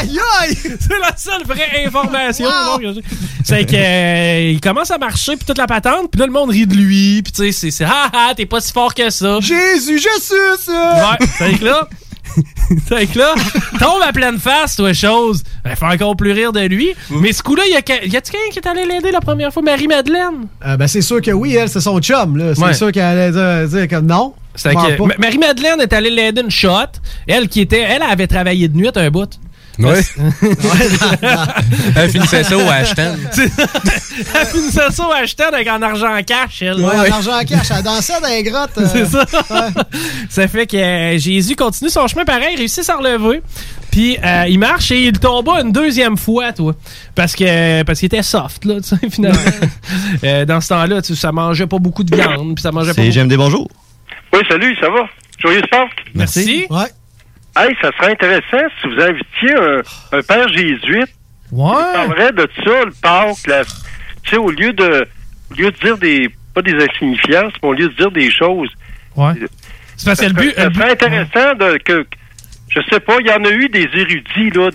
aïe, aïe! C'est la seule vraie information. que. C'est que euh, il commence à marcher puis toute la patente, puis là le monde rit de lui, puis tu sais c'est ah ah t'es pas si fort que ça. Jésus, je suis ça! Ouais, c'est que là c'est que là tombe à pleine face toi chose. Elle fait encore plus rire de lui. Mais ce coup-là, il y a que- y a-tu quelqu'un qui est allé l'aider la première fois? Marie Madeleine. Euh, ben, c'est sûr que oui, elle, c'est son chum, là. C'est Ouais. sûr qu'elle allait dire, dire comme non. Marie-Madeleine est allée l'aider une shot. Elle qui était. Elle avait travaillé de nuit un bout. Ouais. Elle finissait ça au ça. Elle finissait ça au Ashton avec un argent en cash, elle. Ouais, l'argent en cash, elle dansait dans les grottes. euh, C'est ça. ça fait que euh, Jésus continue son chemin pareil, il réussit à se relever. Puis euh, il marche et il tomba une deuxième fois, toi. Parce que parce qu'il était soft, là, tu sais, finalement. Euh, dans ce temps-là, tu sais, ça mangeait pas beaucoup de viande. Puis ça mangeait pas C'est J'aime des bonjours. Oui, salut, ça va? Joyeuse Pâques? Merci. Ouais. Hey, ça serait intéressant si vous invitiez un, un père jésuite. Ouais. Il parlerait de ça, le Pâques. la- Tu sais, au lieu de au lieu de dire des pas des insignifiances, mais au lieu de dire des choses. Ouais. C'est parce que le but. Ça serait intéressant de que je sais pas, il y en a eu des érudits là.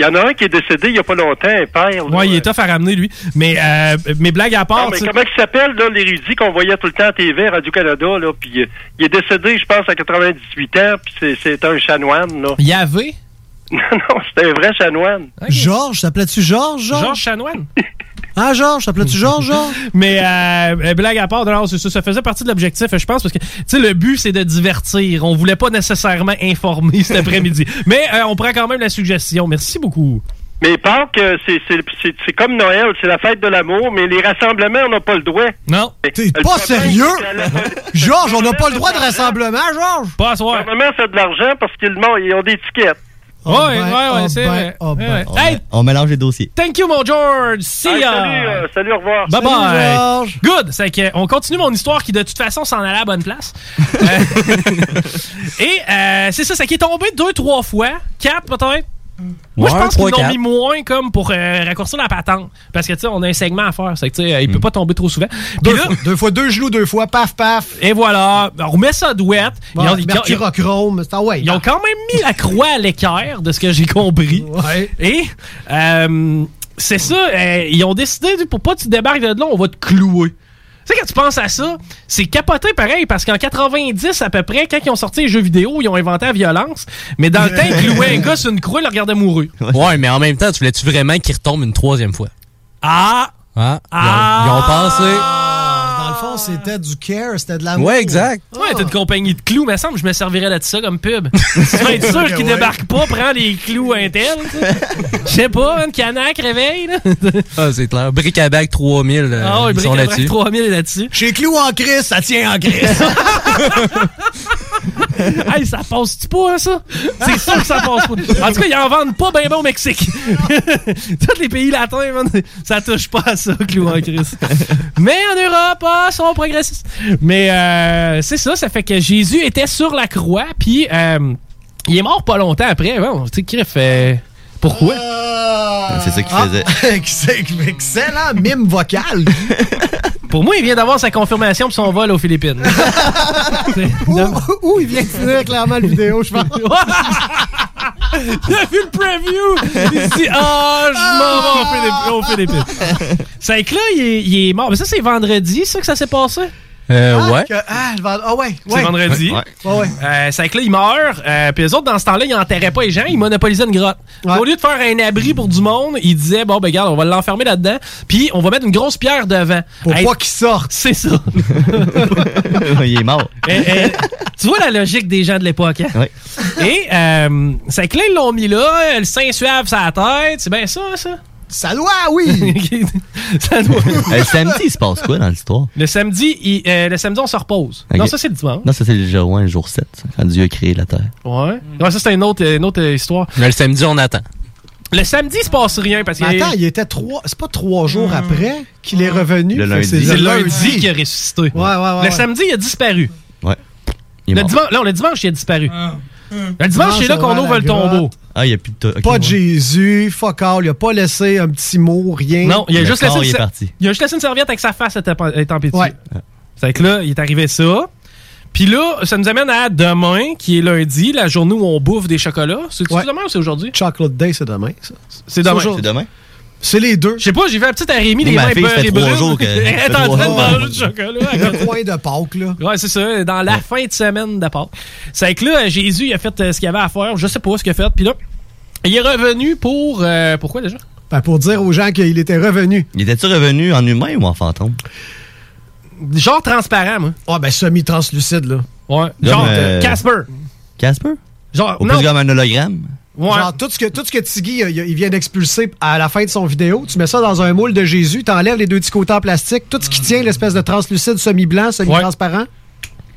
Il y en a un qui est décédé il y a pas longtemps, un père. Ouais, il est tough à ramener, lui. Mais, euh, mais blague à part. Non, mais comment il s'appelle, là, l'érudit qu'on voyait tout le temps à TV, à Radio-Canada, là, puis euh, il est décédé, je pense, à 98 ans, puis c'est- c'est un chanoine, là. Yahvé? Non, non, c'était un vrai chanoine. Georges, s'appelait-tu Georges, Georges? Georges Chanoine? Ah, Georges, s'appelait-tu Georges, Georges? Mais euh, euh, blague à part, non, c'est ça, ça faisait partie de l'objectif, je pense, parce que tu sais, le but c'est de divertir. On voulait pas nécessairement informer cet après-midi. Mais euh, on prend quand même la suggestion. Merci beaucoup. Mais Pâques, c'est- c'est c'est- c'est comme Noël, c'est la fête de l'amour, mais les rassemblements, on n'a pas le droit. Non. T'es Le pas sérieux? c'est Georges, on n'a pas le droit de rassemblement, Georges? Pas à soir. Le gouvernement fait de l'argent parce qu'ils le- ils ont des tickets. Ouais, Oh ouais, ben, ouais, oh c'est ben, vrai. oh Ouais, ben. ouais. On, Hey, mé- on mélange les dossiers. thank you, mon George. See Hey, ya. salut, euh, salut, au revoir. Bye bye. Georges. Good. C'est que on continue mon histoire qui de toute façon s'en allait à la bonne place. Euh, Et euh, c'est ça, c'est qu'il est tombé deux, trois fois, quatre peut-être? Moi, je pense qu'ils quatre. mis moins comme pour euh, raccourcir la patente. Parce que, tu sais, on a un segment à faire. C'est que, tu sais, il peut pas tomber trop souvent. Deux, là, fois, deux fois deux genoux, deux fois, paf, paf. et voilà, on remet ça douette. Ils ont- ils ont- c'est ah ouais. ils ont quand même mis la croix à l'équerre, de ce que j'ai compris. Ouais. Et euh, c'est ça, euh, ils ont décidé, pour pas que tu débarques de là, on va te clouer. Tu sais, quand tu penses à ça, c'est capoté pareil, parce qu'en 90 à peu près, quand ils ont sorti les jeux vidéo, ils ont inventé la violence. Mais dans le temps, ils clouaient un gars sur une croix, ils le regardaient mourir. Ouais, mais en même temps, tu voulais-tu vraiment qu'il retombe une troisième fois? Ah! Ah, ils ont- Ah! ils ont pensé. Fond, c'était du care, c'était de l'amour. Ouais, exact. Ouais, t'as une compagnie de clous, mais semble que je me servirais de ça comme pub. tu vas être sûr qu'il Ouais. débarque pas, prend les clous Intel. tu sais. Je sais pas, une canaque réveille. Là. Ah, c'est clair. Bric-à-bac 3000, euh, Ah ouais, ils sont Bric-à-Brac là-dessus. 3000 est là-dessus. Chez Clou en crise, ça tient en crise. hey, ça passe-tu pas, hein, ça? C'est sûr que ça passe pas. En tout cas, ils en vendent pas bien au Mexique. Tous les pays latins, man, ça touche pas à ça, clou en crise. Mais en Europe, ah, ils sont progressistes. Mais euh, c'est ça, ça fait que Jésus était sur la croix, puis euh, il est mort pas longtemps après. Bon, tu sais, Pourquoi? C'est ça qu'il Ah, faisait. ex- Excellent mime vocal. Pour moi, il vient d'avoir sa confirmation pour son vol aux Philippines. Où, où il vient de finir clairement le vidéo, je pense. Il a vu le preview! Il se dit Ah, je m'en vais aux Philippines. que là, il est, il est mort. Mais ça, c'est vendredi, ça, que ça s'est passé? Euh, Ah, ouais. que- ah, le vend- ah ouais, C'est ouais. vendredi. Ouais, ouais. Euh, c'est que là, il meurt. Euh, puis les autres, dans ce temps-là, ils enterraient pas les gens. Ils monopolisaient une grotte. Au lieu de faire un abri pour du monde, ils disaient Bon, ben, regarde, on va l'enfermer là-dedans. Puis on va mettre une grosse pierre devant. Pour Hey, pas qu'il sorte. C'est ça. il est mort. Eh, eh, tu vois la logique des gens de l'époque, hein? Oui. Et euh, c'est que là, ils l'ont mis là, le sein suave sur la tête. C'est bien ça, ça? Ça doit, oui! ça doit. Le samedi, il se passe quoi dans l'histoire? Le samedi, il- euh, le samedi, on se repose. Non, ça, c'est le dimanche. Non, ça, c'est le jour, ouais, le jour 7, ça, quand Dieu a créé la terre. Ouais. Ouais, ça, c'est une autre, une autre euh, histoire. Mais le samedi, on attend. Le samedi, il se passe rien parce que. Mais attends, il était trois. C'est pas trois jours après qu'il est revenu. Le lundi. c'est le lundi qui a ressuscité. Ouais, ouais, ouais. Le ouais. samedi, il a disparu. Ouais. Il est Le mort. dimanche, non, le dimanche, il a disparu. Le dimanche, c'est là qu'on ouvre le tombeau. Ah, il n'y a plus de... ok, Pas ouais. de Jésus, fuck all. Il a pas laissé un petit mot, rien. Non, il a, Le juste corps, laissé il une est ser- parti. il a juste laissé une serviette avec sa face étant étant pétue. Ouais. C'est que là, il est arrivé ça. Puis là, ça nous amène à demain, qui est lundi, la journée où on bouffe des chocolats. C'est-tu Ouais. demain ou c'est aujourd'hui? Chocolate Day, c'est demain, ça. C'est demain. C'est demain? C'est les deux. Je sais pas, j'ai vu la petite à Rémi, les ma mains beurrées trois brunes. jours que- Elle est en train de manger du chocolat. Le coin de Pâques, là. Ouais, c'est ça, dans la fin de semaine de Pâques. C'est que là, Jésus, il a fait euh, ce qu'il avait à faire. Je sais pas ce qu'il a fait. Puis là, il est revenu pour. euh, pourquoi déjà? Ben, pour dire aux gens qu'il était revenu. Il était-tu revenu en humain ou en fantôme? Genre transparent, moi. Ah, ben, semi-translucide, là. Ouais. Genre euh, Casper. Casper? Genre, Ou non. plus comme un hologramme? Ouais. Genre, tout ce que, tout ce que Tiggy, il, il vient d'expulser à la fin de son vidéo, tu mets ça dans un moule de Jésus, t'enlèves les deux petits côtés en plastique, tout ce qui tient l'espèce de translucide semi-blanc, semi-transparent.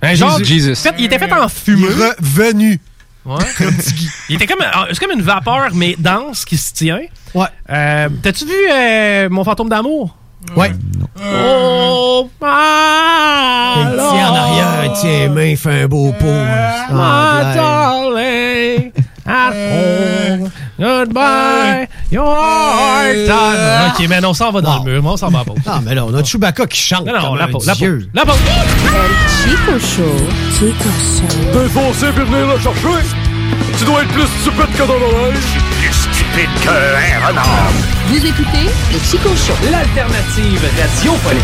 Un genre, Jesus. Fait, il était fait en Il fumée. revenu. Ouais. il était comme, euh, c'est comme une vapeur, mais dense qui se tient. Ouais. Euh, T'as-tu vu euh, Mon fantôme d'amour? Ouais. Oh, my Il tient en arrière, il tient les mains, il fait un beau. My Ah, darling, at home, goodbye, your time. Ok, mais non, on s'en va dans Wow. le mur, on s'en va à la pause. Ah, mais là, on a Chewbacca qui chante. Non, non, la pause, la pause. La pause. Chico Show. Chico Show. Défoncé puis venir le chercher. Tu dois être plus stupide que dans l'oreille. Plus stupide qu'un renard. Vous écoutez le Chico Show. L'alternative radiophonique.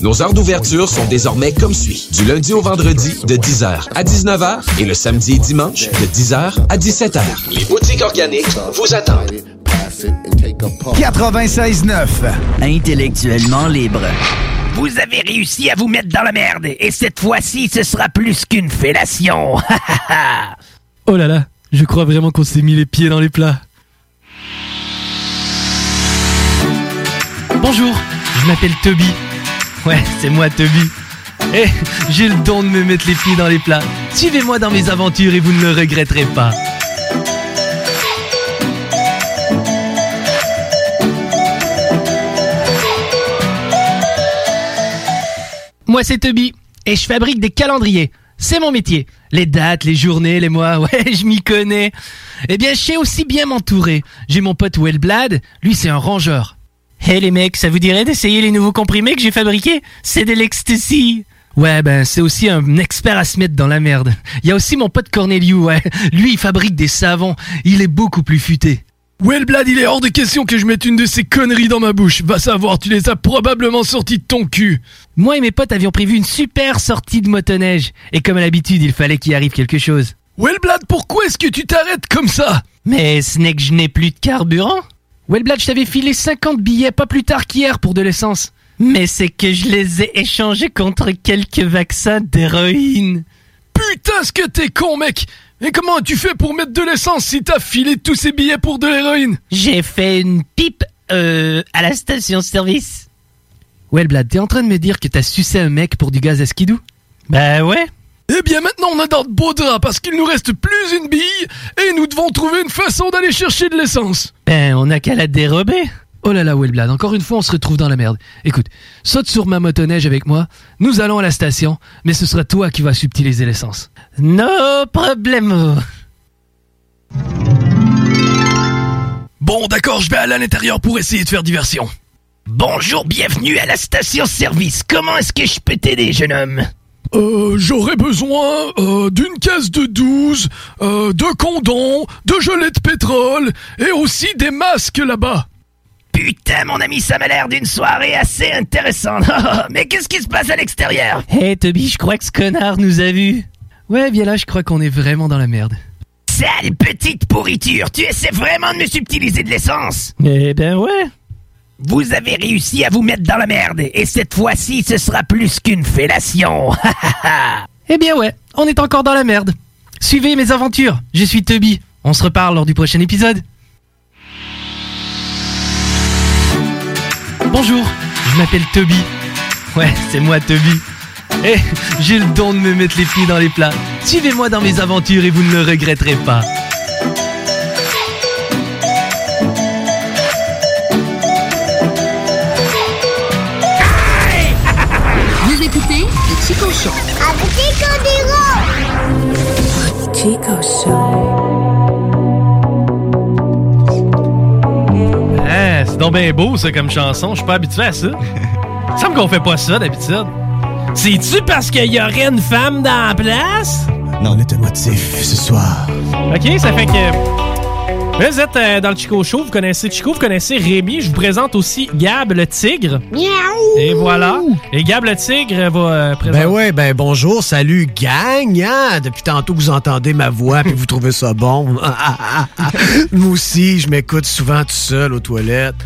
Nos heures d'ouverture sont désormais comme suit. Du lundi au vendredi de 10h à 19h et le samedi et dimanche de 10h à 17h. Les boutiques organiques vous attendent. 96.9. Intellectuellement libre. Vous avez réussi à vous mettre dans la merde, et cette fois-ci, ce sera plus qu'une fellation. Oh là là, je crois vraiment qu'on s'est mis les pieds dans les plats. Bonjour, je m'appelle Toby. Ouais, c'est moi Toby. Eh, j'ai le don de me mettre les pieds dans les plats. Suivez-moi dans mes aventures et vous ne le regretterez pas. Moi, c'est Toby et je fabrique des calendriers. C'est mon métier. Les dates, les journées, les mois, ouais, je m'y connais. Eh bien, je sais aussi bien m'entourer. J'ai mon pote Wellblad, lui c'est un rangeur. Hé les mecs, ça vous dirait d'essayer les nouveaux comprimés que j'ai fabriqués? C'est de l'ecstasy Ouais, ben c'est aussi un expert à se mettre dans la merde. Il y a aussi mon pote Corneliu, ouais. Lui, il fabrique des savons. Il est beaucoup plus futé. Wellblad, il est hors de question que je mette une de ces conneries dans ma bouche. Va savoir, tu les as probablement sorties de ton cul. Moi et mes potes avions prévu une super sortie de motoneige. Et comme à l'habitude, il fallait qu'il arrive quelque chose. Wellblad, pourquoi est-ce que tu t'arrêtes comme ça? Mais ce n'est que je n'ai plus de carburant. Wellblad, je t'avais filé 50 billets pas plus tard qu'hier pour de l'essence. Mais c'est que je les ai échangés contre quelques vaccins d'héroïne. Putain, ce que t'es con, mec Et comment as-tu fait pour mettre de l'essence si t'as filé tous ces billets pour de l'héroïne? J'ai fait une pipe, euh, à la station-service. Wellblad, t'es en train de me dire que t'as sucé un mec pour du gaz à skidou Bah ouais. Eh bien maintenant on a dans de beaux draps parce qu'il nous reste plus une bille et nous devons trouver une façon d'aller chercher de l'essence. Ben on a qu'à la dérober. Oh là là Wellblad, encore une fois on se retrouve dans la merde. Écoute, saute sur ma motoneige avec moi, nous allons à la station, mais ce sera toi qui vas subtiliser l'essence. No problemo. Bon d'accord, je vais aller à l'intérieur pour essayer de faire diversion. Bonjour, bienvenue à la station-service. Comment est-ce que je peux t'aider, jeune homme? Euh, j'aurais besoin euh, d'une caisse de 12, euh, de condoms, de gelées de pétrole et aussi des masques là-bas. Putain, mon ami, ça m'a l'air d'une soirée assez intéressante. Mais qu'est-ce qui se passe à l'extérieur? Hé Toby, je crois que ce connard nous a vus. Ouais, bien là, je crois qu'on est vraiment dans la merde. Sale petite pourriture, tu essaies vraiment de me subtiliser de l'essence? Eh ben ouais. Vous avez réussi à vous mettre dans la merde, et cette fois-ci, ce sera plus qu'une fellation. Eh bien ouais, on est encore dans la merde. Suivez mes aventures, je suis Toby. On se reparle lors du prochain épisode. Bonjour, je m'appelle Toby. Ouais, c'est moi Toby. Eh, j'ai le don de me mettre les pieds dans les plats. Suivez-moi dans mes aventures et vous ne le regretterez pas. Chico Show. Ah, c'est donc bien beau, ça, comme chanson. Je suis pas habitué à ça. Il me semble qu'on fait pas ça, d'habitude. C'est-tu parce qu'il y aurait une femme dans la place? Non, on est émotif ce soir. OK, ça fait que... Vous êtes euh, dans le Chico Show, vous connaissez Chico, vous connaissez Rémi. Je vous présente aussi Gab le tigre. Miaou! Et voilà. Et Gab le tigre va euh, présenter... Ben ouais, ben bonjour, salut gang, hein? Depuis tantôt que vous entendez ma voix puis vous trouvez ça bon. Moi aussi, je m'écoute souvent tout seul aux toilettes.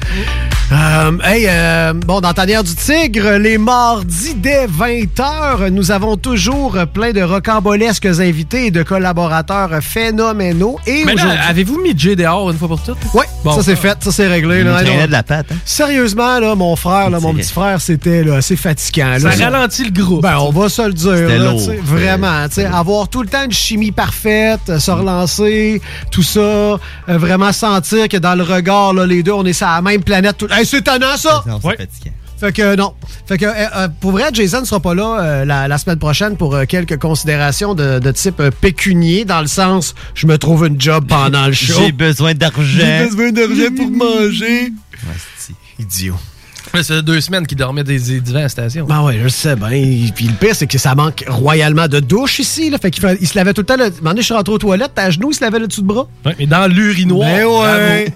Euh, hey, euh, bon, dans Tanière du Tigre, les mardis dès 20h, nous avons toujours plein de rocambolesques invités et de collaborateurs phénoménaux. Et Mais là, avez-vous mis Jay dehors une fois pour toutes? Ouais, Bon. ça c'est fait, ça c'est réglé. Il là. Non. de la patte, hein? Sérieusement, là, mon frère, là, mon petit frère, c'était là, assez fatigant. Ça là. ralentit le groupe. Ben, on va se le dire. Là, lourd. tu sais, Vraiment. tu sais, Avoir tout le temps une chimie parfaite, se relancer, tout ça. euh, vraiment sentir que dans le regard, là, les deux, on est sur la même planète. Tout... Hey, c'est étonnant, ça! Non, c'est Ouais. Fait que non. Fait que euh, euh, pour vrai, Jason ne sera pas là euh, la, la semaine prochaine pour euh, quelques considérations de, de type euh, pécunier, dans le sens je me trouve une job pendant le show. J'ai besoin d'argent. J'ai besoin d'argent pour manger. Idiot. Ça fait deux semaines qu'il dormait des, des divans à la station. Ben ouais, je sais bien. Puis le pire, c'est que ça manque royalement de douche ici. Là. Fait qu'il il se lavait tout le temps. Là. Un moment donné, je suis rentré aux toilettes, t'as à genoux, il se lavait le dessus de bras. Ouais, mais dans l'urinoir. Ben ouais.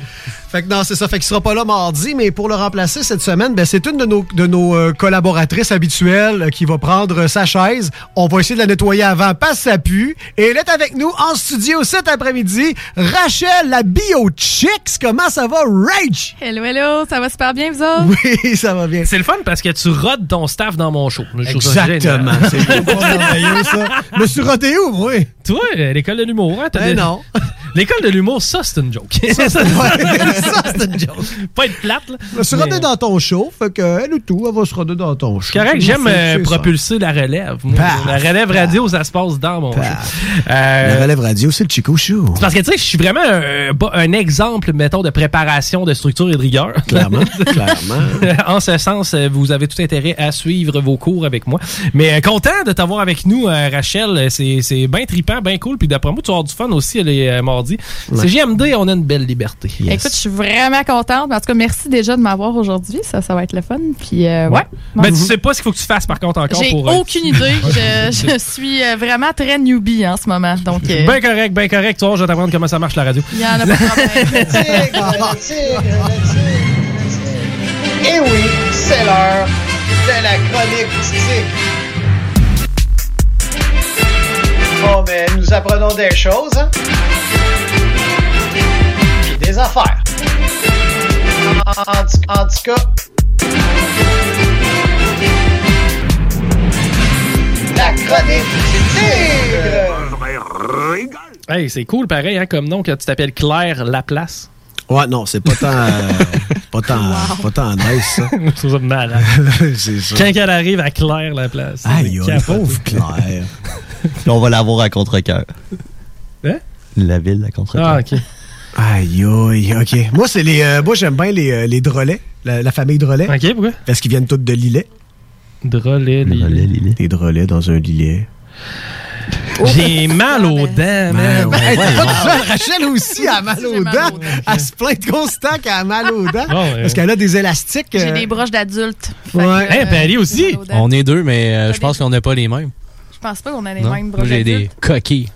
fait que non, c'est ça. Fait qu'il sera pas là mardi, mais pour le remplacer cette semaine, ben, c'est une de nos, de nos euh, collaboratrices habituelles euh, qui va prendre euh, sa chaise. On va essayer de la nettoyer avant, passe ça pue. Et elle est avec nous en studio cet après-midi. Rachel, la bio chicks. Comment ça va, Rage? Hello, hello, ça va super bien, vous autres? Oui, ça va bien. C'est le fun parce que tu rodes ton staff dans mon show. Je Exactement. C'est pas merveilleux, ça. Je me suis roté où, moi? Toi, euh, l'école de l'humour, hein? Ben des- non. L'école de l'humour, ça, c'est une joke. Ça, c'est ça, c'est une joke. Pas être plate, là. Je me suis Mais- rodé dans ton show, fait que elle ou tout, elle va se roder dans ton show. C'est correct, j'aime euh, ça. propulser la relève. moi. Paf, la relève radio, ça se passe dans mon show. Euh, La relève radio, c'est le Chico Show. c'est parce que, tu sais, je suis vraiment un, un exemple, mettons, de préparation, de structure et de rigueur. Clairement, clairement. en ce sens, euh, vous avez tout intérêt à suivre vos cours avec moi. Mais euh, content de t'avoir avec nous, euh, Rachel. C'est c'est bien trippant, bien cool. Puis d'après moi, tu vas avoir du fun aussi les euh, mardis. Ouais. C'est JMD, on a une belle liberté. Écoute, je suis vraiment contente. En tout cas, merci déjà de m'avoir aujourd'hui. Ça, ça va être le fun. Puis, euh, ouais. Mais tu sais pas ce qu'il faut que tu fasses par contre encore J'ai pour. euh, aucune idée. Je, je suis vraiment très newbie en ce moment. Donc, euh, Ben correct, ben correct. Tu vois, je vais t'apprendre comment ça marche la radio. il y en a pas de problème. Et oui, c'est l'heure de la chronique tigre. Bon, mais nous apprenons des choses, hein? Et des affaires. En, en tout- en tout cas, la chronique du tigre! Hey, c'est cool pareil, hein, comme nom, que tu t'appelles Claire Laplace. Ouais, non, c'est pas tant. euh, pas tant. Pas tant nice, ça. Je trouve ça malade. c'est ça. Quand elle arrive à Claire Laplace. Aïe, c'est aïe, capoté. pauvre Claire. Puis on va l'avoir à contre-cœur. Hein? La ville à contre-cœur. Ah, ok. Aïe, aïe, ok. Moi, c'est les. euh, moi, j'aime bien les, euh, les drolets, la, la famille drolet. Ok, pourquoi? Parce qu'ils viennent tous de Lillet. Drolet, Lillet. Des drolets dans un Lillet. J'ai mal aux dents, man. Hey, t'as pas tout seul, Rachel aussi a mal aux dents. Elle se plaint constant qu'elle a mal aux dents. Ah. Parce qu'elle a des élastiques. J'ai euh, des broches d'adulte. Ouais. Hey, puis elle aussi. On est deux, mais euh, je pense qu'on n'a pas les mêmes. Je pense pas qu'on a les mêmes Moi, broches j'ai des d'adulte.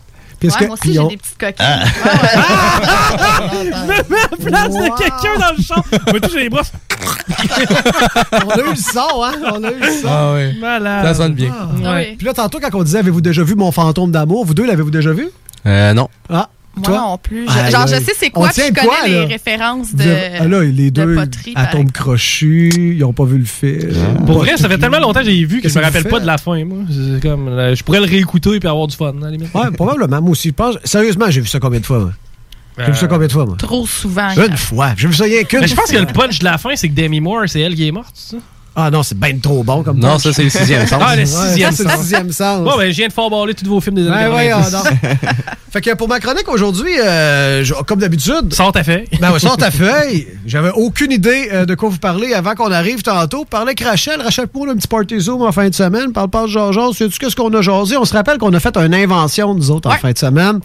Ouais, que- moi aussi, j'ai des petites coquilles. Ah. Je me mets la place de quelqu'un dans le champ. Moi, tout, j'ai les bras. On a eu le son, hein? On a eu le son. Ah ouais. Malade. Ça sonne bien. Ah Ouais. oui. Puis là, tantôt, quand on disait Avez-vous déjà vu mon fantôme d'amour Vous deux, l'avez-vous déjà vu? Euh, non. Ah, Moi toi? non plus. Je- genre, je sais c'est quoi, puis je de connais quoi, les là? références de, ah là, les de deux poterie. par atomes crochus, ils n'ont pas vu le film. Pour vrai, ça fait tellement longtemps que j'ai vu que je me rappelle pas de la fin, moi. C'est comme, euh, je pourrais le réécouter et avoir du fun, à. Ouais, probablement. Moi aussi, je pense. Sérieusement, j'ai vu ça combien de fois, moi? J'ai vu ça combien de fois, moi? Trop souvent. Une fois. J'ai vu ça rien qu'une Mais je pense que fois. le punch de la fin, c'est que Demi Moore, c'est elle qui est morte, c'est ça? Ah non, c'est ben trop bon comme Non, punch. ça, c'est le sixième sens. Ah, le Ouais, sixième ça, c'est le sens. sixième sens. Bon, ben, je viens de faire baller tous vos films des années Ouais, 90. voyons donc. fait que pour ma chronique aujourd'hui, euh, comme d'habitude. Sors ta feuille. Ben ouais, sors ta feuille. J'avais aucune idée euh, de quoi vous parler avant qu'on arrive tantôt. Parler avec Rachel. Rachel pour un petit party zoom en fin de semaine. Parle pas de Georges. Sais-tu qu'est-ce qu'on a jasé? On se rappelle qu'on a fait une invention, nous autres, en fin de semaine.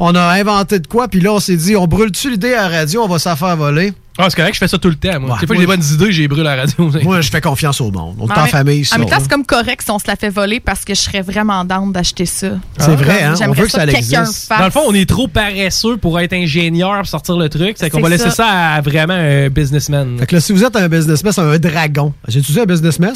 On a inventé de quoi, puis là, on s'est dit, on brûle-tu l'idée à la radio, on va s'en faire voler? Ah, c'est correct, je fais ça tout le temps, moi. Ouais, des fois, j'ai des bonnes idées, j'ai brûlé la radio. Moi, je fais confiance au monde. On est En en même- famille, En ça. même temps, là. c'est comme correct si on se la fait voler parce que je serais vraiment down d'acheter ça. C'est vrai, hein? On veut que ça quelqu'un existe. fasse. Dans le fond, on est trop paresseux pour être ingénieur pour sortir le truc. C'est qu'on va laisser ça. ça à vraiment un businessman. Fait que là, si vous êtes un businessman, c'est un dragon. J'ai utilisé un businessman?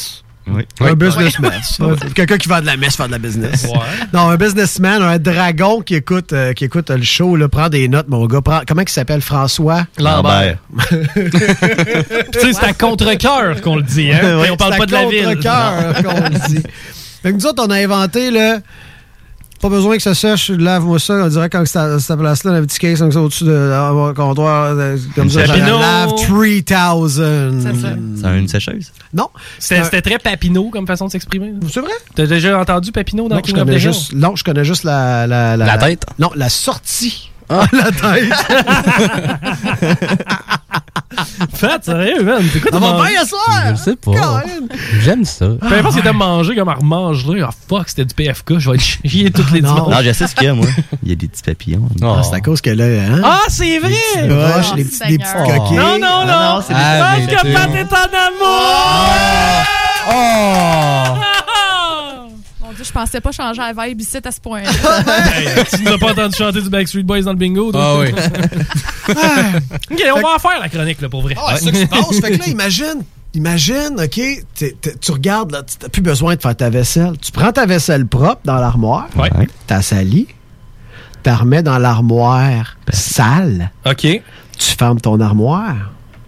Oui. Un businessman. Ouais, Quelqu'un qui va de la messe faire de la business. Non, un businessman, un dragon qui écoute, euh, qui écoute euh, le show, là, prend des notes, mon gars. Prend- comment il s'appelle? François? Lambert. Puis tu sais, c'est à contre-cœur qu'on le dit, hein? Ouais, Et on parle c'est pas à de la ville. contre-cœur qu'on le dit. Fait que nous autres, on a inventé le. Pas besoin que ça sèche, lave-moi ça. On dirait quand c'est à cette place-là, un petit case comme ça au-dessus de euh, comptoir, euh, comme ça, ça lave 3000. C'est une sécheuse? Non. C'était très Papineau comme façon de s'exprimer. C'est vrai? T'as déjà entendu Papineau dans Non, je connais juste, non, je connais juste la... La, La tête? Non, la sortie. Ah, la tête. Fat, sérieux, man. C'est quoi Ça t'as va mangé? bien, ce soir? Je sais pas. J'aime ça. Peu importe ce que t'as mangé comme à remanger. Ah, fuck, c'était du PFK. Je vais être chier toutes les dimanches. Non, je sais ce qu'il y a, moi. Il y a des petits papillons. Ah, c'est à cause que là, hein? Ah, c'est vrai! Les petites broches, les petits, des petits coquets. Non, non, non. Ah, des Ah, Parce que. Pat est en amour! Mon Dieu, je pensais pas changer la vibe ici à ce point-là. Hey, tu nous as pas entendu chanter du Backstreet Boys dans le bingo, toi? Ah oui. ok, on va en faire la chronique, là, pour vrai. Ah, c'est ça qui se passe. fait que là, imagine, imagine, OK, tu regardes, là, tu n'as plus besoin de faire ta vaisselle. Tu prends ta vaisselle propre dans l'armoire, Ouais. t'as sali, t'as remets dans l'armoire sale. OK. Tu fermes ton armoire,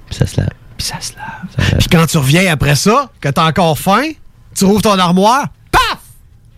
Puis ça se lave. puis ça se lave. Puis quand tu reviens après ça, que t'as encore faim, tu rouvres ton armoire,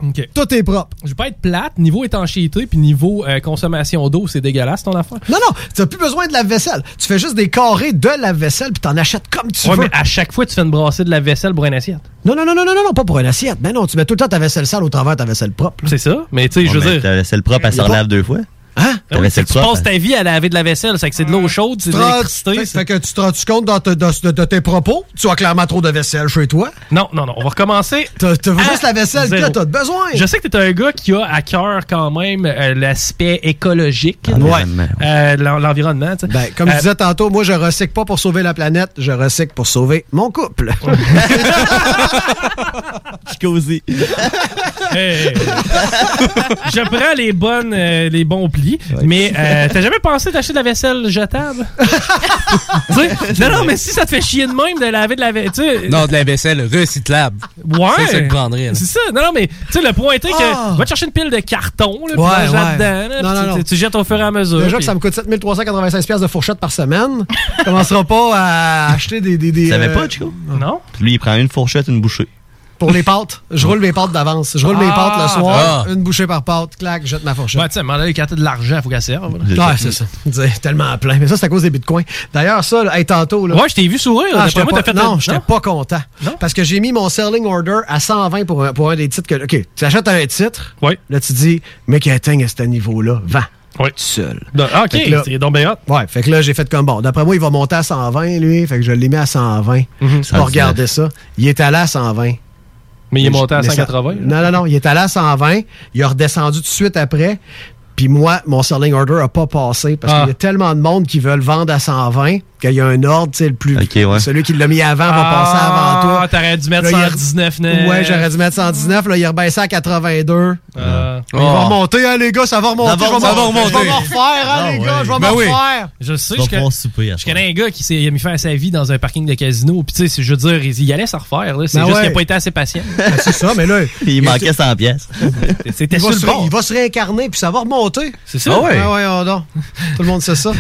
paf! OK. Tout est propre. Je vais pas être plate. Niveau étanchéité puis niveau euh, consommation d'eau, c'est dégueulasse ton affaire. Non, non, tu n'as plus besoin de lave-vaisselle. Tu fais juste des carrés de lave-vaisselle, puis t'en achètes comme tu Ouais, veux. mais à chaque fois, tu fais une brassée de la vaisselle pour une assiette. Non, non, non, non, non, non, pas pour une assiette. Mais non, tu mets tout le temps ta vaisselle sale au travers de ta vaisselle propre. C'est ça. Mais tu sais, je veux dire. Ta vaisselle propre, elle Y se a pas- relave deux fois. Hein? Ah oui, tu propre. passes ta vie à laver de la vaisselle, c'est que c'est de l'eau chaude, c'est de Tu l'électricité. Fait, que tu te rends compte dans te- de, de- de tes propos? Tu as clairement trop de vaisselle chez toi? Non, non, non, on va recommencer. T'as t'as à juste la vaisselle zéro. que t'as besoin. Je sais que t'es un gars qui a à cœur quand même euh, l'aspect écologique, Ouais. euh, l'en- l'environnement. tu sais. Ben, comme Euh, je disais tantôt, moi, je recycle pas pour sauver la planète, je recycle pour sauver mon couple. Je cosy. Hey. je prends les bonnes, euh, les bons plis, mais euh, t'as jamais pensé d'acheter de la vaisselle jetable? Tu non, non, mais si ça te fait chier de même de laver de la vaisselle, Non, de la vaisselle recyclable. Ouais. C'est ça que prendrais. là. C'est ça. Non, non, mais tu sais, le point est que Ah. va te chercher une pile de carton, là, puis Ouais, ouais. là-dedans, là, Non, puis non, tu- non. Tu, jettes au fur et à mesure. Déjà que puis- ça me coûte 7396 pièces de fourchette par semaine. Je commencera pas à acheter des... des, des Tu savais euh, pas, Chico? Non? Lui, il prend une fourchette, une bouchée. Pour les pâtes. Je roule mes pâtes d'avance. Je roule mes Ah, pâtes le soir, ah. une bouchée par pâte, clac, je jette ma fourchette. Ouais, tu sais, donné, quand t'as de l'argent, faut qu'elle serve. Ouais, c'est ça. C'est tellement plein. Mais ça, c'est à cause des bitcoins. D'ailleurs, ça, là, hey, tantôt, là. Ouais, je t'ai vu sourire. Ah, pas- t'as fait non, j'étais pas content. Parce que j'ai mis mon selling order à 120 pour un, pour un des titres que. OK, tu achètes un titre. Ouais. Là, tu dis, mec, qui atteigne à ce niveau-là, vends. Ouais. Tout seul. Non, ah, ok, c'est donc bien hot. Ouais, fait que là, j'ai fait comme bon. D'après moi, il va monter à 120, lui. Fait que je l'ai mis à 120. Mhm. Pas regarder ça. Il est allé à 120. Mais il est monté à Mais ça- 180. Non, non, non. Il est allé à 120. Il a redescendu tout de suite après. Puis moi, mon selling order a pas passé parce Ah. qu'il y a tellement de monde qui veulent vendre à 120 qu'il y a un ordre, tu sais, le plus. Ouais. Celui qui l'a mis avant va passer avant toi. Ah, t'aurais dû mettre Là, il y a- 119 Ouais, j'aurais dû mettre 119. Là, il est rebaissé à 82. Euh, Il va remonter, hein, les gars, ça va remonter. Ça va remonter. Je vais m'en refaire, hein, Ah les ouais. gars, je vais Ben oui. refaire. Je sais, je, souper connais un gars qui s'est il a mis fin à sa vie dans un parking de casino. Puis tu sais, je veux dire, il, il allait se refaire. là. C'est Ben juste ouais. qu'il n'a pas été assez patient. Ben, c'est ça, mais là. Il manquait 100 pièces. C'était Il va, sur se, le bord. il va se réincarner, puis ça va remonter. C'est ça. Ah ouais, ouais, oh non. Tout le monde sait ça.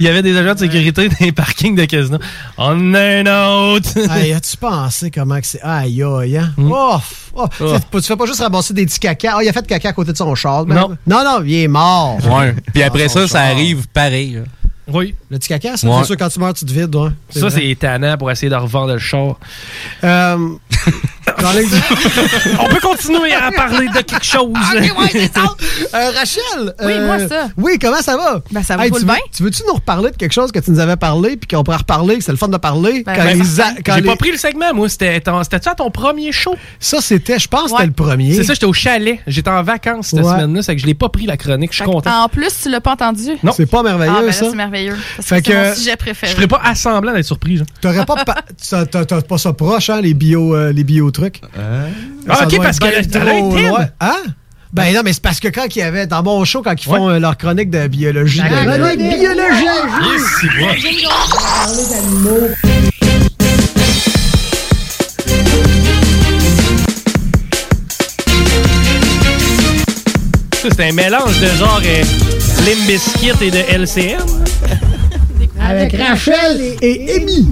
il y avait des agents de sécurité dans les parkings de casino. On a un autre. hey, as-tu pensé comment que c'est? Aïe, aïe, hein? Hmm. Oh, oh. Tu sais, Tu fais pas juste ramasser des petits caca. Ah, il a fait caca à côté de son char. ben. Non. Non, non, il est mort. Ouais. Puis après son ça, ça char. arrive pareil. là. Oui. Le petit caca, ça, Ouais. c'est sûr, quand tu meurs, tu te vides, ouais. Ça, c'est étonnant pour essayer de revendre le char. Euh, dans les- On peut continuer à parler de quelque chose. Ok, ouais, c'est ça. Euh, Rachel. Oui, euh, moi, ça. Oui, comment ça va? Ben, ça va Hey, tu veux- bien. Tu veux-tu nous reparler de quelque chose que tu nous avais parlé puis qu'on pourrait reparler, que c'est le fun de parler? Ben, quand ben, les certain. a- quand J'ai les- pas pris le segment, moi. C'était ton- C'était-tu à ton premier show? Ça, c'était, je pense, que Ouais. c'était le premier. C'est ça, j'étais au chalet. J'étais en vacances cette Ouais. semaine-là. C'est que je l'ai pas pris la chronique. Je suis content. En plus, tu l'as pas entendu. Non. C'est pas merveilleux, Ah, ben là, ça? c'est merveilleux. Parce Fait que c'est que- mon sujet préféré. Je ferais pas assemblant d'être surpris. T'aurais pas, pa- t'as- t'as t'as pas ça proche, hein, les bio, euh, les bio trucs. Ah, Ça ok, parce que thème. loin. Hein? Ben non, mais c'est parce que quand il y avait dans mon show, quand ils font euh, leur chronique de biologie. La de- chronique de- biologie. Yes, c'est. Ça, C'est un mélange de genre euh, Limp Bizkit et de LCM. Avec Rachel et, et Amy.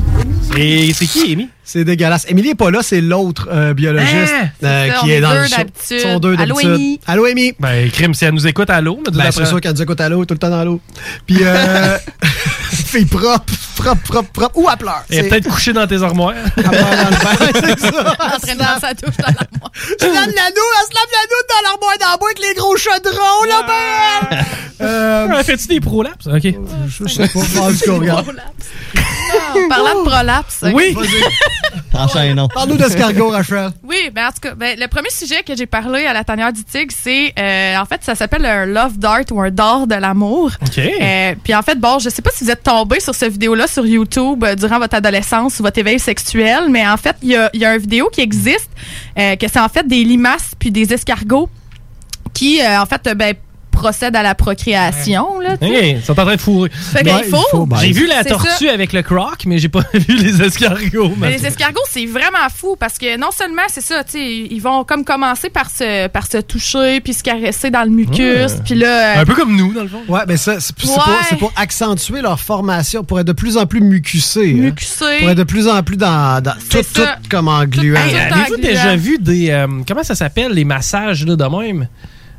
Et c'est qui, Amy? C'est dégueulasse. Émilie est pas là, c'est l'autre euh, biologiste Ah, euh, ça, qui est dans deux le show. Ils sont deux Allô, d'habitude. Amy? Allô, Amy? Ben, crime, si elle nous écoute à l'eau. mais Ben, c'est sûr qu'elle nous écoute à l'eau, tout le temps dans l'eau. Puis, euh, fille propre, propre, propre, propre. Ou. Elle est C'est- peut-être couchée dans tes armoires. Elle pleure dans le bain, c'est ça. en train de sa touche dans l'armoire. Se lave l'anneau, elle se lave l'anneau dans l'armoire d'en bois avec les gros chaudrons, là, ben! Euh, Fais-tu des prolapses? OK. je sais pas, cas, regarde. Parlant de prolapse. Oui! Enchaînons. Parle-nous d'escargot, Rachel. Oui, ben en tout cas, ben, le premier sujet que j'ai parlé à la tanière du tigre, c'est euh, en fait, ça s'appelle un love dart ou un dard de l'amour. OK. Euh, Puis en fait, bon, je sais pas si vous êtes tombé sur cette vidéo-là sur YouTube euh, durant votre adolescence ou votre éveil sexuel, mais en fait, il y a, y une vidéo qui existe, euh, que c'est en fait des limaces puis des escargots qui, euh, en fait, ben, procèdent à la procréation. Là. OK, ils sont en train de fourrer. Fait qu'il Ouais, il faut. faut, ben, J'ai vu la tortue ça. avec le croc, mais j'ai pas vu les escargots. Mais les escargots, c'est vraiment fou parce que non seulement c'est ça, tu sais, ils vont comme commencer par se, par se toucher puis se caresser dans le mucus, puis là, euh, Un peu comme nous, dans le fond. Ouais, mais ça, c'est Ouais. pour, accentuer leur formation, pour être de plus en plus mucusés. hein. mucusé. Pour être de plus en plus dans, dans tout, C'est ça. tout comme Hey, tout Avez-vous déjà vu des. euh, comment ça s'appelle, les massages là, de même?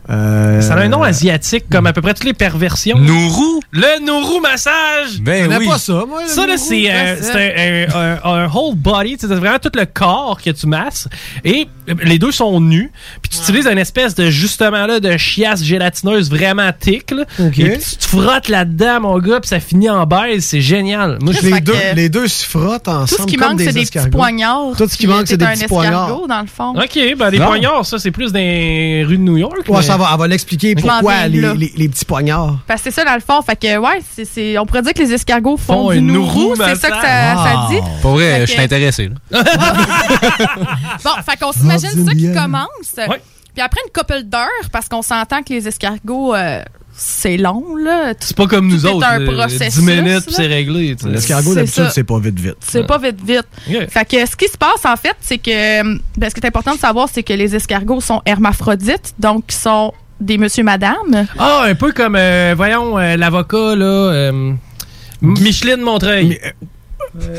Euh, Ça a un nom asiatique, comme à peu près toutes les perversions. Nourou? Le Nourou massage! Ben oui. pas ça, moi. Ça, c'est euh, un, un- un- un whole body. C'est vraiment tout le corps que tu masses. Et euh, les deux sont nus. Puis tu utilises une espèce de, justement, là, de chiasse gélatineuse vraiment thick. Là. Et puis tu te frottes là-dedans, mon gars, puis ça finit en baise. C'est génial. Moi, je Les deux, que- les deux se frottent ensemble. tout ce qui comme manque, c'est des petits poignards. Tout ce qui manque, c'est des un petits escargot, poignards. dans le fond. OK, ben des Non. poignards, ça, c'est plus dans les rues de New York. Ouais, mais- ça elle va l'expliquer pourquoi les, là. les- les petits poignards. Parce que c'est ça, dans le fond. Fait que, ouais, on pourrait dire que les escargots font, Font du nourou. C'est ça que ça, dit. Pour vrai, Fait je suis intéressé. Bon, fait qu'on s'imagine ça qui commence. Ouais. Puis après une couple d'heures, parce qu'on s'entend que les escargots, euh, c'est long, là. C'est pas comme nous autres. un là, processus, 10 minutes, puis c'est réglé. L'escargot, C'est d'habitude, c'est pas vite, vite. C'est pas vite, vite. Fait que ce qui se passe, en fait, c'est que. ben, ce qui est important de savoir, c'est que les escargots sont hermaphrodites, donc ils sont des monsieur, madame. Ah, un peu comme, euh, voyons, euh, l'avocat, là. euh, Micheline Montreuil.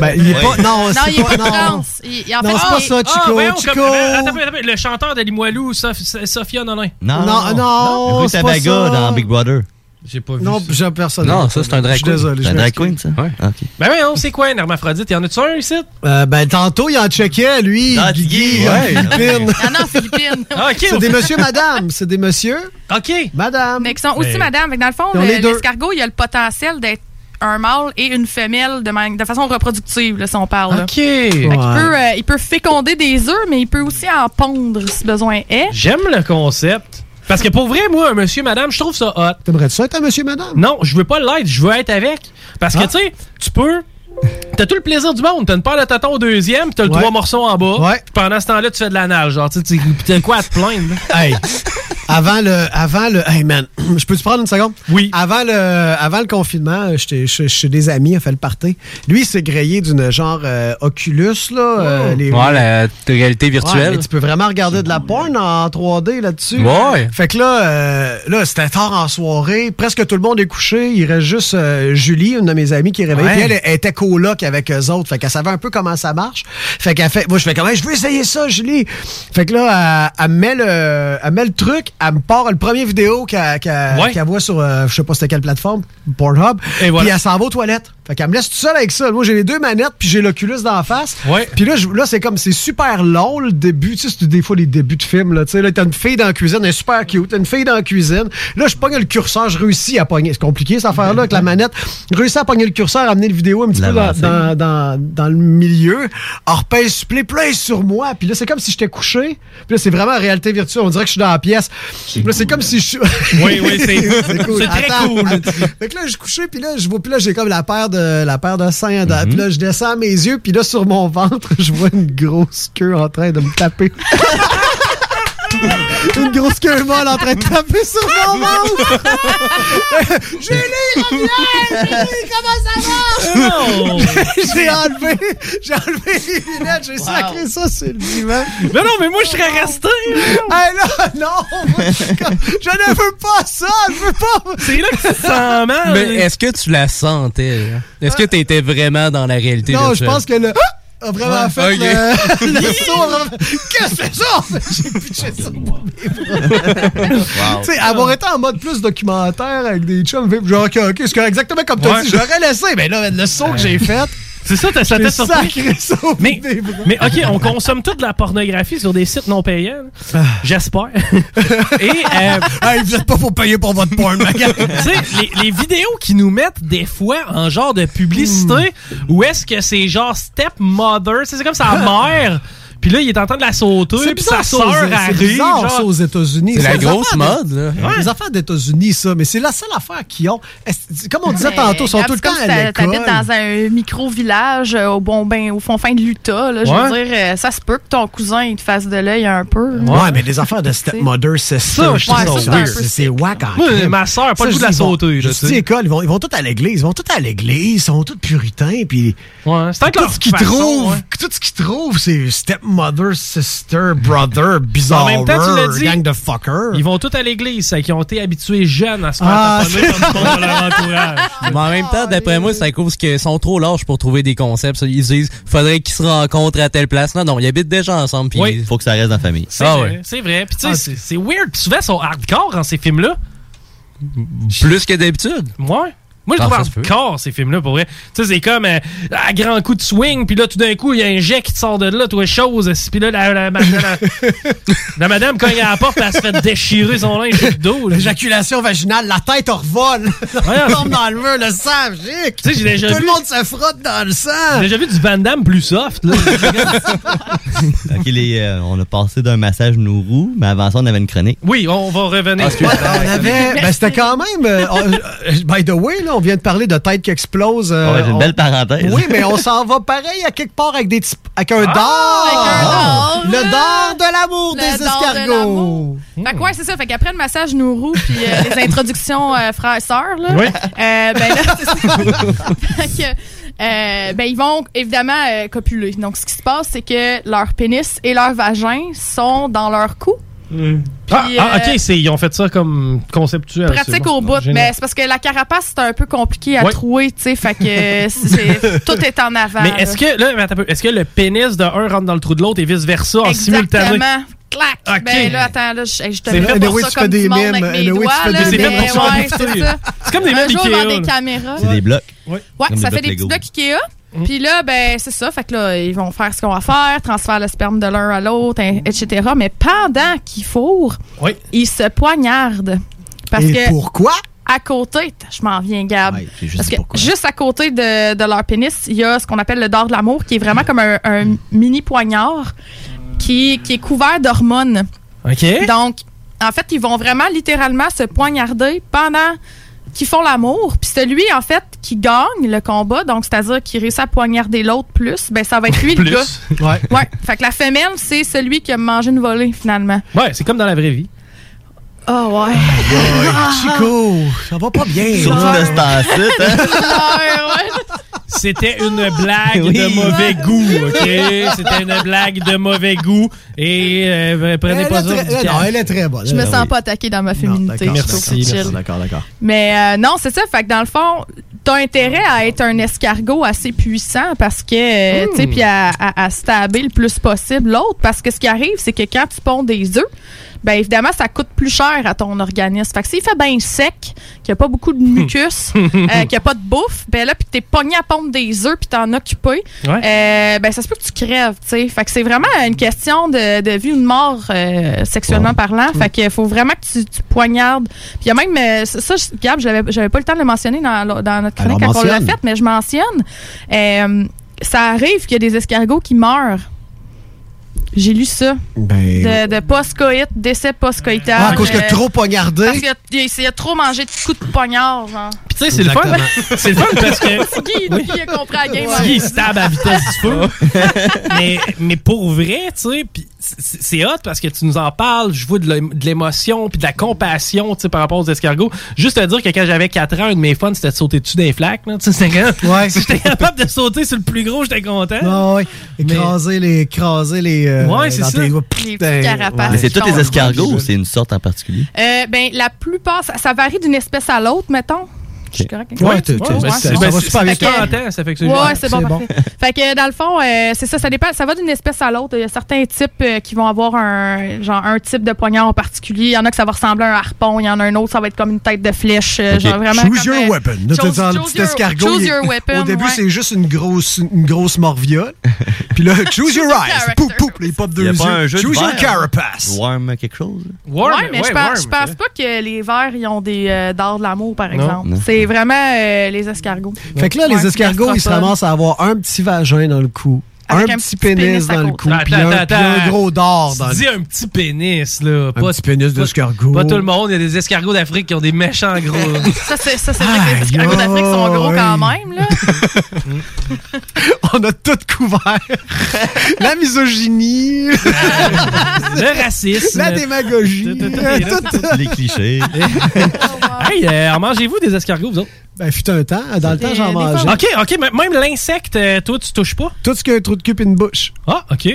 Ben, il est pas. Non, Non, c'est il est pas. pas Non, trans. Il- en non fait, c'est pas ça, Ah, Chico. voyons, Chico. comme- euh, attends, attends, attends, le chanteur de Limoilou, Sof- Sophia Nonin. Non, Non, non, pas Tabaga dans Big Brother. J'ai pas vu Non, j'ai personne. Non, ça, c'est un drag Je suis queen. désolé. Un drag queen, ça? Ouais. Ok. Ben oui, on sait quoi, un hermaphrodite? Y en a-tu un ici? Euh, ben, tantôt, il en checkait, lui. Ah, Guigui, en ouais. Philippines. Ah non, Philippines. Ah, ok. C'est des monsieur, madame. C'est des monsieur, Ok. madame. Mais qui sont aussi Mais- madame. Dans le fond, l'escargot, il a le potentiel d'être un mâle et une femelle de, man- de façon reproductive, là, si on parle. là. Ok. Ouais. peut, euh, il peut féconder des œufs, mais il peut aussi en pondre si besoin est. J'aime le concept. Parce que pour vrai, moi, un monsieur, madame, je trouve ça hot. T'aimerais-tu ça être un monsieur, madame? Non, je veux pas l'être, je veux être avec. Parce que, Ah. tu sais, tu peux. T'as tout le plaisir du monde. T'as une paire de tatons au deuxième, puis t'as le Ouais. trois morceaux en bas. Ouais. Puis pendant ce temps-là, tu fais de la nage. Genre, tu t'as quoi à te plaindre? là? Hey, avant le, avant le, hey man, je peux te prendre une seconde? Oui. Avant le, avant le confinement, j'étais chez des amis, on fait le party. Lui, il s'est grillé d'une genre euh, Oculus là. euh, les- Ouais, la réalité Ouais, virtuelle. mais tu peux vraiment regarder de la porn en 3D là-dessus. Ouais. Fait que là, euh, là c'était tard en soirée. Presque tout le monde est couché. Il reste juste euh, Julie, une de mes amies, qui est réveillée. Ouais. Puis elle, elle était coloc avec eux autres. Fait qu'elle savait un peu comment ça marche. Fait qu'elle fait, moi, je fais comme, Hey, je veux essayer ça, Julie. Fait que là, elle, elle met le, elle met le truc. elle me part le premier vidéo qu'elle Ouais. voit sur, euh, je sais pas c'était quelle plateforme, Pornhub. Et voilà. Puis elle s'en va aux toilettes. Fait qu'elle me laisse tout seul avec ça. Moi, j'ai les deux manettes, puis j'ai l'Oculus dans la face. Ouais. Puis là, je- là c'est comme, c'est super long, le début. Tu sais, c'est des fois les débuts de film, là. Tu sais, là, t'as une fille dans la cuisine, elle est super cute. T'as une fille dans la cuisine. Là, je pogne le curseur, je réussis à pogner. C'est compliqué, cette affaire-là, avec la manette. Je réussis à pogner le curseur, à amener le vidéo un petit dans, dans, dans, dans le milieu. Alors, pèse play, play sur moi. Puis là, c'est comme si j'étais couché. Puis là, c'est vraiment réalité virtuelle. On dirait que je suis dans la pièce. Puis là, c'est comme si je Oui, oui, c'est- c'est très cool. Fait que là, je suis couché, puis là, je vois, puis là, j'ai comme la paire de, la paire de seins. dans- Puis là, je descends mes yeux, puis là, sur mon ventre, je vois une grosse queue en train de me taper. une grosse queue molle en train de taper sur mon ventre. Julie, reviens! Julie, comment ça va? Non! j'ai enlevé, j'ai enlevé les lunettes, j'ai sacré ça sur le divan. Mais non, mais moi, je serais resté. Hey, là, non! je ne veux pas ça! Je veux pas! C'est là que tu te sens mal. Mais est-ce que tu la sentais? là? Est-ce que tu étais vraiment dans la réalité Non, je pense que le. A vraiment Ouais, fait ok. le, le saut. vraiment Qu'est-ce que c'est ça? J'ai pitché ça. dans mes bras. Tu sais, avoir été en mode plus documentaire avec des chums, genre, ok, ok, c'est exactement comme tu as Ouais. dit, j'aurais laissé, mais là, le saut que j'ai fait. C'est ça, t'as t'a surpris? sacré ça Mais, mais OK, on consomme toute de la pornographie sur des sites non payants. Ah. J'espère. Et euh, Hey, vous êtes pas pour payer pour votre porn, ma gars. tu sais, les, les vidéos qui nous mettent des fois en genre de publicité, où est-ce que c'est genre stepmother, c'est comme sa mère, puis là, il est en train de la sauter, C'est puis sa sœur arrive. bizarre, genre. ça, aux États-Unis. C'est la les grosse affaires mode, de- là. Ouais. Les affaires d'États-Unis, ça, mais c'est la seule affaire qu'ils ont. Comme on disait Mais, tantôt, ils sont tout le temps comme à l'école. T'habites dans un micro-village euh, au bon ben, au fond fin de l'Utah. là. Je Ouais. veux dire, euh, ça se peut que ton cousin il te fasse de l'œil un peu. Ouais, mais les affaires de stepmother, c'est ça. Ça, je trouve Ouais, ça ça, c'est en crime. ma sœur pas le goût de la sauter, Je dis école, ils vont, ils vont tous à l'église. Ils vont tous à l'église. Ils sont tous puritains. Puis Ouais, c'est avec tout ce qu'ils trouvent, tout ce qu'ils trouvent, c'est stepmother, sister, brother, bizarre, En même temps, tu l'as dit. gang de fuckers. Ils vont tous à l'église, c'est qu'ils ont été habitués jeunes à se faire Ah, comme leur entourage. Mais en même temps, d'après moi, c'est à cause qu'ils sont trop larges pour trouver des concepts. Ils se disent, faudrait qu'ils se rencontrent à telle place. Non, non, ils habitent déjà ensemble. Puis Il faut que ça reste dans la famille. C'est Ah vrai, ouais. c'est vrai. Puis tu sais, Ah, c'est- weird. Souvent, ils sont hardcore dans ces films-là. plus que d'habitude. Ouais. Moi, je Ah, trouve hardcore, ces films-là, pour vrai. Tu sais, c'est comme euh, à grand coup de swing, puis là, tout d'un coup, il y a un jet qui te sort de là, toi, chose. Puis là, la, la, la- la- la madame cogne à la porte, elle se fait déchirer son linge le dos. L'éjaculation vaginale, la tête revole. Ouais, tombe dans le mur, le sang gicle. Tu sais, j'ai déjà Tout vu- le monde se frotte dans le sang. J'ai déjà vu du Van Damme plus soft, là. Ok, les, euh, on a passé d'un massage Nourou, mais avant ça, on avait une chronique. oui, on va revenir. Ouais, on avait. Ben, c'était quand même. euh, euh, by the way, là, on vient de parler de tête qui explose. euh, Ouais, c'est une on- belle parenthèse. Oui, mais on s'en va pareil à quelque part avec des petits- avec un dard. Avec un dard, Le dard de l'amour Le des dard de escargots. l'amour. Fait que ouais, c'est ça. Fait qu'après le massage Nourou puis euh, les introductions euh, frères et sœurs, là, Oui. euh, ben là, c'est ça. Fait que, euh, ben, ils vont évidemment euh, copuler. Donc, ce qui se passe, c'est que leur pénis et leur vagin sont dans leur cou. Ah, ah, euh, ok, c'est- ils ont fait ça comme conceptuel. Pratique bon. au bout, mais c'est parce que la carapace, c'est un peu compliqué à Ouais. trouver, tu sais, fait que c'est- tout est en avant. Mais est-ce que, là, est-ce que le pénis de un rentre dans le trou de l'autre et vice-versa en simultané? Exactement. Clac! Ok. Ben là, attends, là, je, je te C'est fais pour anyway, ça tu comme fais des monde mimes, avec mes anyway, tu doigts, C'est ouais, c'est ça. C'est comme des jour, Ikea, des caméras. C'est des blocs. Ouais, Comme ça fait des blocs petits blocs Ikea. Puis là, ben, c'est ça. Fait que là, ils vont faire ce qu'on va faire, transférer le sperme de l'un à l'autre, etc. Mais pendant qu'ils fourrent, Oui. ils se poignardent. Parce Et que pourquoi? à côté, je m'en viens, Gab. Ouais, juste Parce dit que pourquoi. juste à côté de, de leur pénis, il y a ce qu'on appelle le dard de l'amour, qui est vraiment comme un, un mini poignard qui, qui est couvert d'hormones. OK. Donc, en fait, ils vont vraiment littéralement se poignarder pendant qu'ils font l'amour. Puis celui, en fait, qui gagne le combat, donc c'est-à-dire qui réussit à poignarder l'autre plus, ben ça va être lui le Plus. gars. Ouais. Ouais. Fait que la femelle, c'est celui qui a mangé une volée, finalement. Ouais, c'est comme dans la vraie vie. Oh ouais. Chico, ça va pas bien. Surtout là. de ce temps-ci, hein? Ouais, ouais. C'était une blague Oui. de mauvais goût, OK? C'était une blague de mauvais goût. Et euh, prenez Elle pas ça. non, elle est très bonne. Je me sens pas attaquée dans ma féminité. d'accord, je trouve merci. D'accord, d'accord. Mais euh, non, c'est ça. Fait que dans le fond, t'as intérêt à être un escargot assez puissant parce que, euh, tu sais, puis à, à, à stabber le plus possible l'autre. Parce que ce qui arrive, c'est que quand tu ponds des œufs, ben évidemment, ça coûte plus cher à ton organisme. Fait que s'il fait bien sec, qu'il n'y a pas beaucoup de mucus, euh, qu'il n'y a pas de bouffe, ben là, puis t'es pogné à pondre des œufs, puis t'en occupé, Ouais. euh, ben ça se peut que tu crèves, tu sais. Fait que c'est vraiment une question de, de vie ou de mort euh, sexuellement parlant. Fait qu'il faut vraiment que tu, tu poignardes. Puis il y a même, ça, Gab, j'avais pas le temps de le mentionner dans, dans notre chronique Alors, quand on l'a fait, mais je mentionne. Ça arrive qu'il y a des escargots qui meurent. J'ai lu ça. Ben, De, de post-coït, décès post-coïtal. Ah, à cause que Euh, trop poignardé. Parce qu'il a, il a trop mangé de coups de poignard, genre. Puis tu sais, c'est le fun. C'est le fun parce que. C'est qui, qui a compris la game? Qui il stab à vitesse du feu. mais, mais pour vrai, tu sais, puis c'est c'est hot parce que tu nous en parles, je vois de l'é- de l'émotion puis de la compassion, tu sais, par rapport aux escargots. Juste te dire que quand j'avais 4 ans, un de mes fun, c'était de sauter dessus des flaques, là. Tu sais, c'était quand Ouais. j'étais capable de sauter sur le plus gros, j'étais content. Ah ouais. Écraser les. Écraser les euh, Ouais, c'est ça. tes- Les petites Ben, carapaces. Mais c'est tous les escargots ou c'est une sorte en particulier? Euh, ben, la plupart, ça, ça varie d'une espèce à l'autre, mettons. Je suis correct. avec Ouais, ça? c'est- va c'est- super ça bien. fait 40 ans, ça fait que c'est Ouais, c'est bon, parfait. Fait que dans le fond, euh, c'est ça, ça dépend, ça va d'une espèce à l'autre. Il y a certains types euh, qui vont avoir un genre un type de poignard en particulier. Il y en a que ça va ressembler à un harpon, il y en a un autre, ça va être comme une tête de flèche, euh, genre vraiment. Choose comme, your weapon. Choose- your- escargot. choose il- your weapon, Au début, ouais. c'est juste une grosse, une grosse morviole. Puis là, choose your eyes. Poup, poup, les pop deux yeux. Choose your verre? carapace. Warm quelque chose? Ouais, mais je pense, c'est- pas que les vers ils ont des dards de l'amour, par exemple. Non. C'est vraiment euh, les escargots. Fait que là, Ouais, les escargots, ils se ramassent à avoir un petit vagin dans le cou, Avec un, un petit pénis, dans le cou, puis un, un gros dard dans Tu le dis un petit pénis, là. Un Pas, petit pénis d'escargot. pas tout le monde. Il y a des escargots d'Afrique qui ont des méchants gros. Ça, c'est vrai que les escargots d'Afrique sont gros quand même, là. On a tout couvert. La misogynie, le racisme. la démagogie. Tout- tout- tout- tout- Les clichés. Hey, euh, en mangez-vous des escargots, vous autres? Ben, fut un temps. Dans le temps, j'en des mangeais. OK, OK, mais même l'insecte, euh, toi, tu touches pas? Tout ce qui a un trou de cul et une bouche. Ah, OK.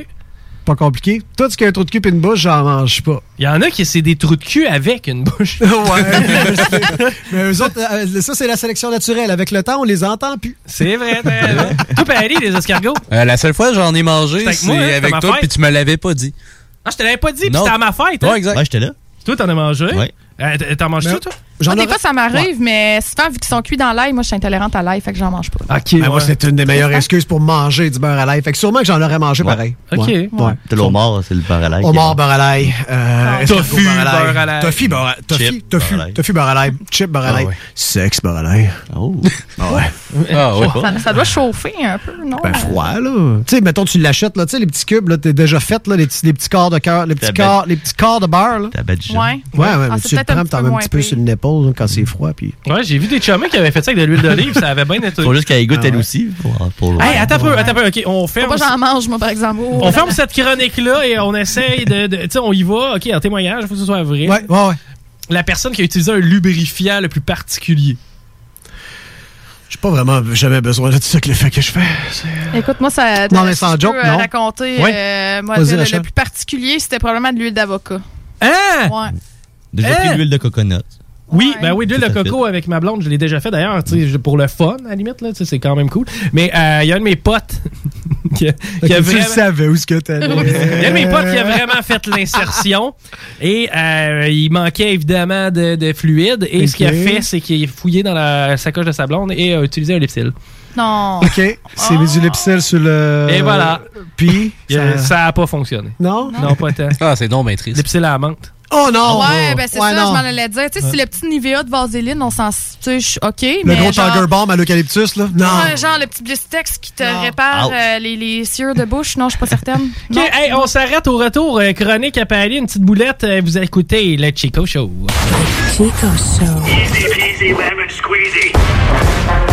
Pas compliqué. Tout ce qui a un trou de cul et une bouche, j'en mange pas. Il y en a qui c'est des trous de cul avec une bouche. ouais. Mais eux autres, euh, ça, c'est la sélection naturelle. Avec le temps, on les entend plus. C'est vrai. Toi, Paris, les escargots. Euh, la seule fois que j'en ai mangé, avec c'est hein, avec ma toi, puis tu me l'avais pas dit. Ah, je te l'avais pas dit, puis c'était à ma fête. Hein? Ouais, exact. Ouais, j'étais là. Toi, t'en as mangé? Ouais. Euh, T'en manges-tu, toi? Moi, des fois, ça m'arrive, mais souvent, vu qu'ils sont cuits dans l'ail, moi, je suis intolérante à l'ail, fait que j'en mange pas. OK, Ben, Moi, c'est une des meilleures excuses pour manger du beurre à l'ail. Fait que sûrement que j'en aurais mangé Ouais. pareil. OK. Ouais. Ouais. De l'homard, c'est le beurre à l'ail. Homard, beurre à l'ail. Euh, Tofu, beurre à l'ail. Tofu, beurre à tofu, Chip, tofu, beurre à l'ail. tofu, beurre à l'ail. Chip, beurre à Ah l'ail. Sexe, beurre à l'ail. Oh. Ah ouais. Ah. Ça, doit chauffer un peu, non? Ben, froid, là. Tu sais, mettons, tu l'achètes, là. Tu sais, les petits cubes, là, t'es déjà fait, là, les petits, les petits corps de cœur, les petits corps, les petits corps de beurre, là. Ouais. Ouais, ouais, Ah, mais tu le prends, t'en mets un petit peu sur l'épaule, là, quand c'est froid, puis. Ouais, j'ai vu des chumés qui avaient fait ça avec de l'huile d'olive, ça avait bien nettoyé. Faut juste qu'elle goûte Ah elle ouais. aussi. Pour, pour... Hey, attends un peu, attends un peu. OK, on ferme, que j'en mange, moi, par exemple. Oh, on ferme cette chronique-là et on essaye de... de- tu sais, on y va. OK, en témoignage, il faut que ce soit vrai. Ouais, ouais, ouais. La personne qui a utilisé un lubrifiant le plus particulier. J'ai pas vraiment jamais besoin de ça que le fait que je fais. Écoute, moi, ça. Non, mais sans joke, euh, non. raconter. Ouais. euh, moi, le, le plus particulier, c'était probablement de l'huile d'avocat. Hein? Ouais. Déjà Hein? pris l'huile de coconut. Oui, Ouais. ben oui, de fait. coco avec ma blonde, je l'ai déjà fait d'ailleurs, tu sais, pour le fun, à la limite, là, c'est quand même cool. Mais euh, il y a un de mes potes qui a, qui a tu vraiment... savais où ce que t'allais. Il y a un de mes potes qui a vraiment fait l'insertion et euh, il manquait évidemment de, de fluide et ce qu'il a fait, c'est qu'il a fouillé dans la sacoche de sa blonde et a utilisé un lipsil. Non. OK, c'est mis du lipsil sur le. Et voilà. Puis. Ça- Ça a pas fonctionné. Non? Non, pas tant. Ah, c'est non maîtrise. Lipsil à la menthe. Oh non! Ouais, ben c'est Ouais, ça, non. je m'en allais dire. Tu sais, si le petit Nivea de Vaseline, on s'en. Tu sais, je- OK, Le mais. gros genre, Tiger Bomb à l'eucalyptus, là? Non! Ouais, genre le petit Blistex qui te répare euh, les, les sciures de bouche. Non, je suis pas certaine. OK, Non. hey, on s'arrête au retour. euh, chronique à Paris, une petite boulette. euh, vous écoutez le Chico Show. Chico Show. Easy peasy lemon squeezy.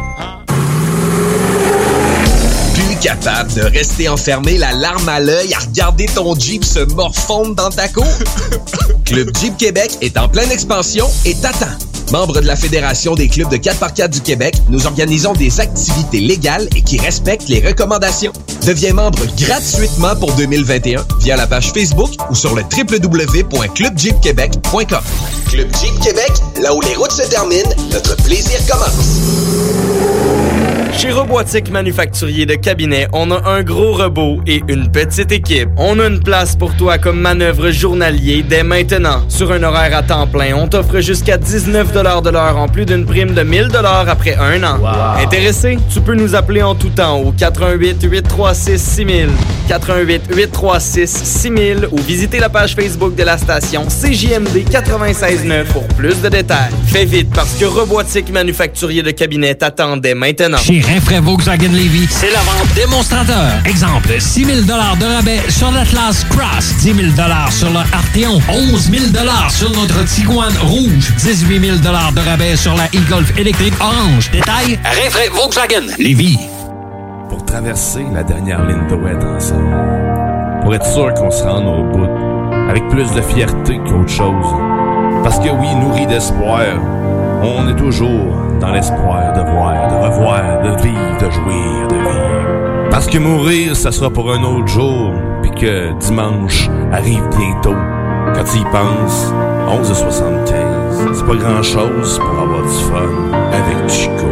Plus capable de rester enfermé, la larme à l'œil, à regarder ton Jeep se morfondre dans ta cour? Club Jeep Québec est en pleine expansion et t'attend. Membre de la Fédération des clubs de 4x4 du Québec, nous organisons des activités légales et qui respectent les recommandations. Deviens membre gratuitement pour 2021 via la page Facebook ou sur le www.clubjeepquebec.com. Club Jeep Québec, là où les routes se terminent, notre plaisir commence. Chez Robotique Manufacturier de Cabinet, on a un gros robot et une petite équipe. On a une place pour toi comme manœuvre journalier dès maintenant. Sur un horaire à temps plein, on t'offre jusqu'à 19 de l'heure en plus d'une prime de 1000 après un an. Intéressé? Tu peux nous appeler en tout temps au 88 836 6000, 88 836 6000 ou visiter la page Facebook de la station CJMD 96.9 pour plus de détails. Fais vite parce que Robotique Manufacturier de Cabinet t'attendait maintenant. Chez Rinfraie Volkswagen Levy, c'est la vente démonstrateur. Exemple, 6 000 de rabais sur l'Atlas Cross, 10 000 sur le Arteon, 11 000 sur notre Tiguan Rouge, 18 000 de rabais sur la e-Golf électrique orange. Détail, Rinfraie Volkswagen Levy. Pour traverser la dernière ligne de ouest ensemble. Pour être sûr qu'on se rende au bout. Avec plus de fierté qu'autre chose. Parce que oui, nourri d'espoir, on est toujours dans l'espoir de voir, de revoir, de vivre, de jouir, de vivre. Parce que mourir, ça sera pour un autre jour, puis que dimanche arrive bientôt. Quand tu y penses, 11h75, c'est pas grand-chose pour avoir du fun avec Chico.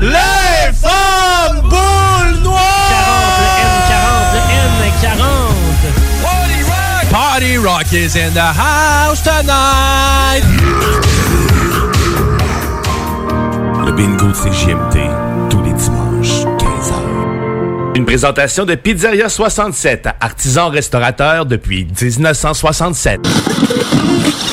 Les femmes boules noires! 40, le N40, le N40. Party Rock is in the house tonight! Le bingo de CGMT, tous les dimanches, 15h. Une présentation de Pizzeria 67, artisan restaurateur depuis 1967.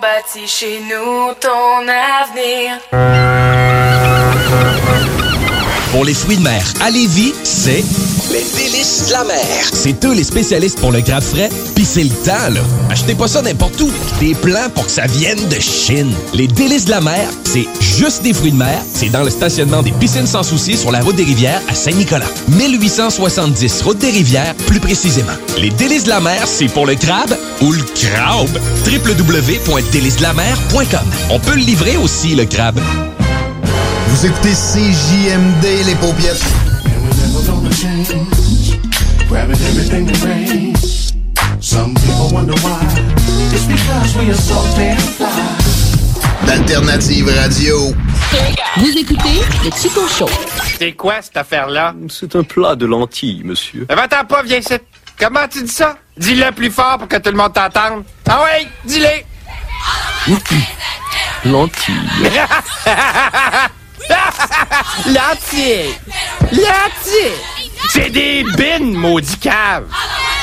bâti chez nous ton avenir. Pour les fruits de mer à Lévis, c'est les délices de la mer. C'est eux les spécialistes pour le crabe frais, pis c'est le temps, là. Achetez pas ça n'importe où. Des plans pour que ça vienne de Chine. Les délices de la mer, c'est juste des fruits de mer. C'est dans le stationnement des piscines sans souci sur la route des rivières à Saint-Nicolas. 1870 route des rivières, plus précisément. Les délices de la mer, c'est pour le crabe ou le crabe. www.délicesdelamer.com. On peut le livrer aussi, le crabe. Vous écoutez CJMD, les paupiètes. Grabbing everything that rains. Some people wonder why. It's because we are so damn fly. D'Alternative Radio. Vous écoutez le Chico Show. C'est quoi cette affaire-là? C'est un plat de lentilles, monsieur. Eh, Va-t'en pas, viens ici. Comment tu dis ça? Dis-le plus fort pour que tout le monde t'entende. Ah oui, dis-le. Lentilles. Lentilles. Lentilles. C'est des bines, maudit cave.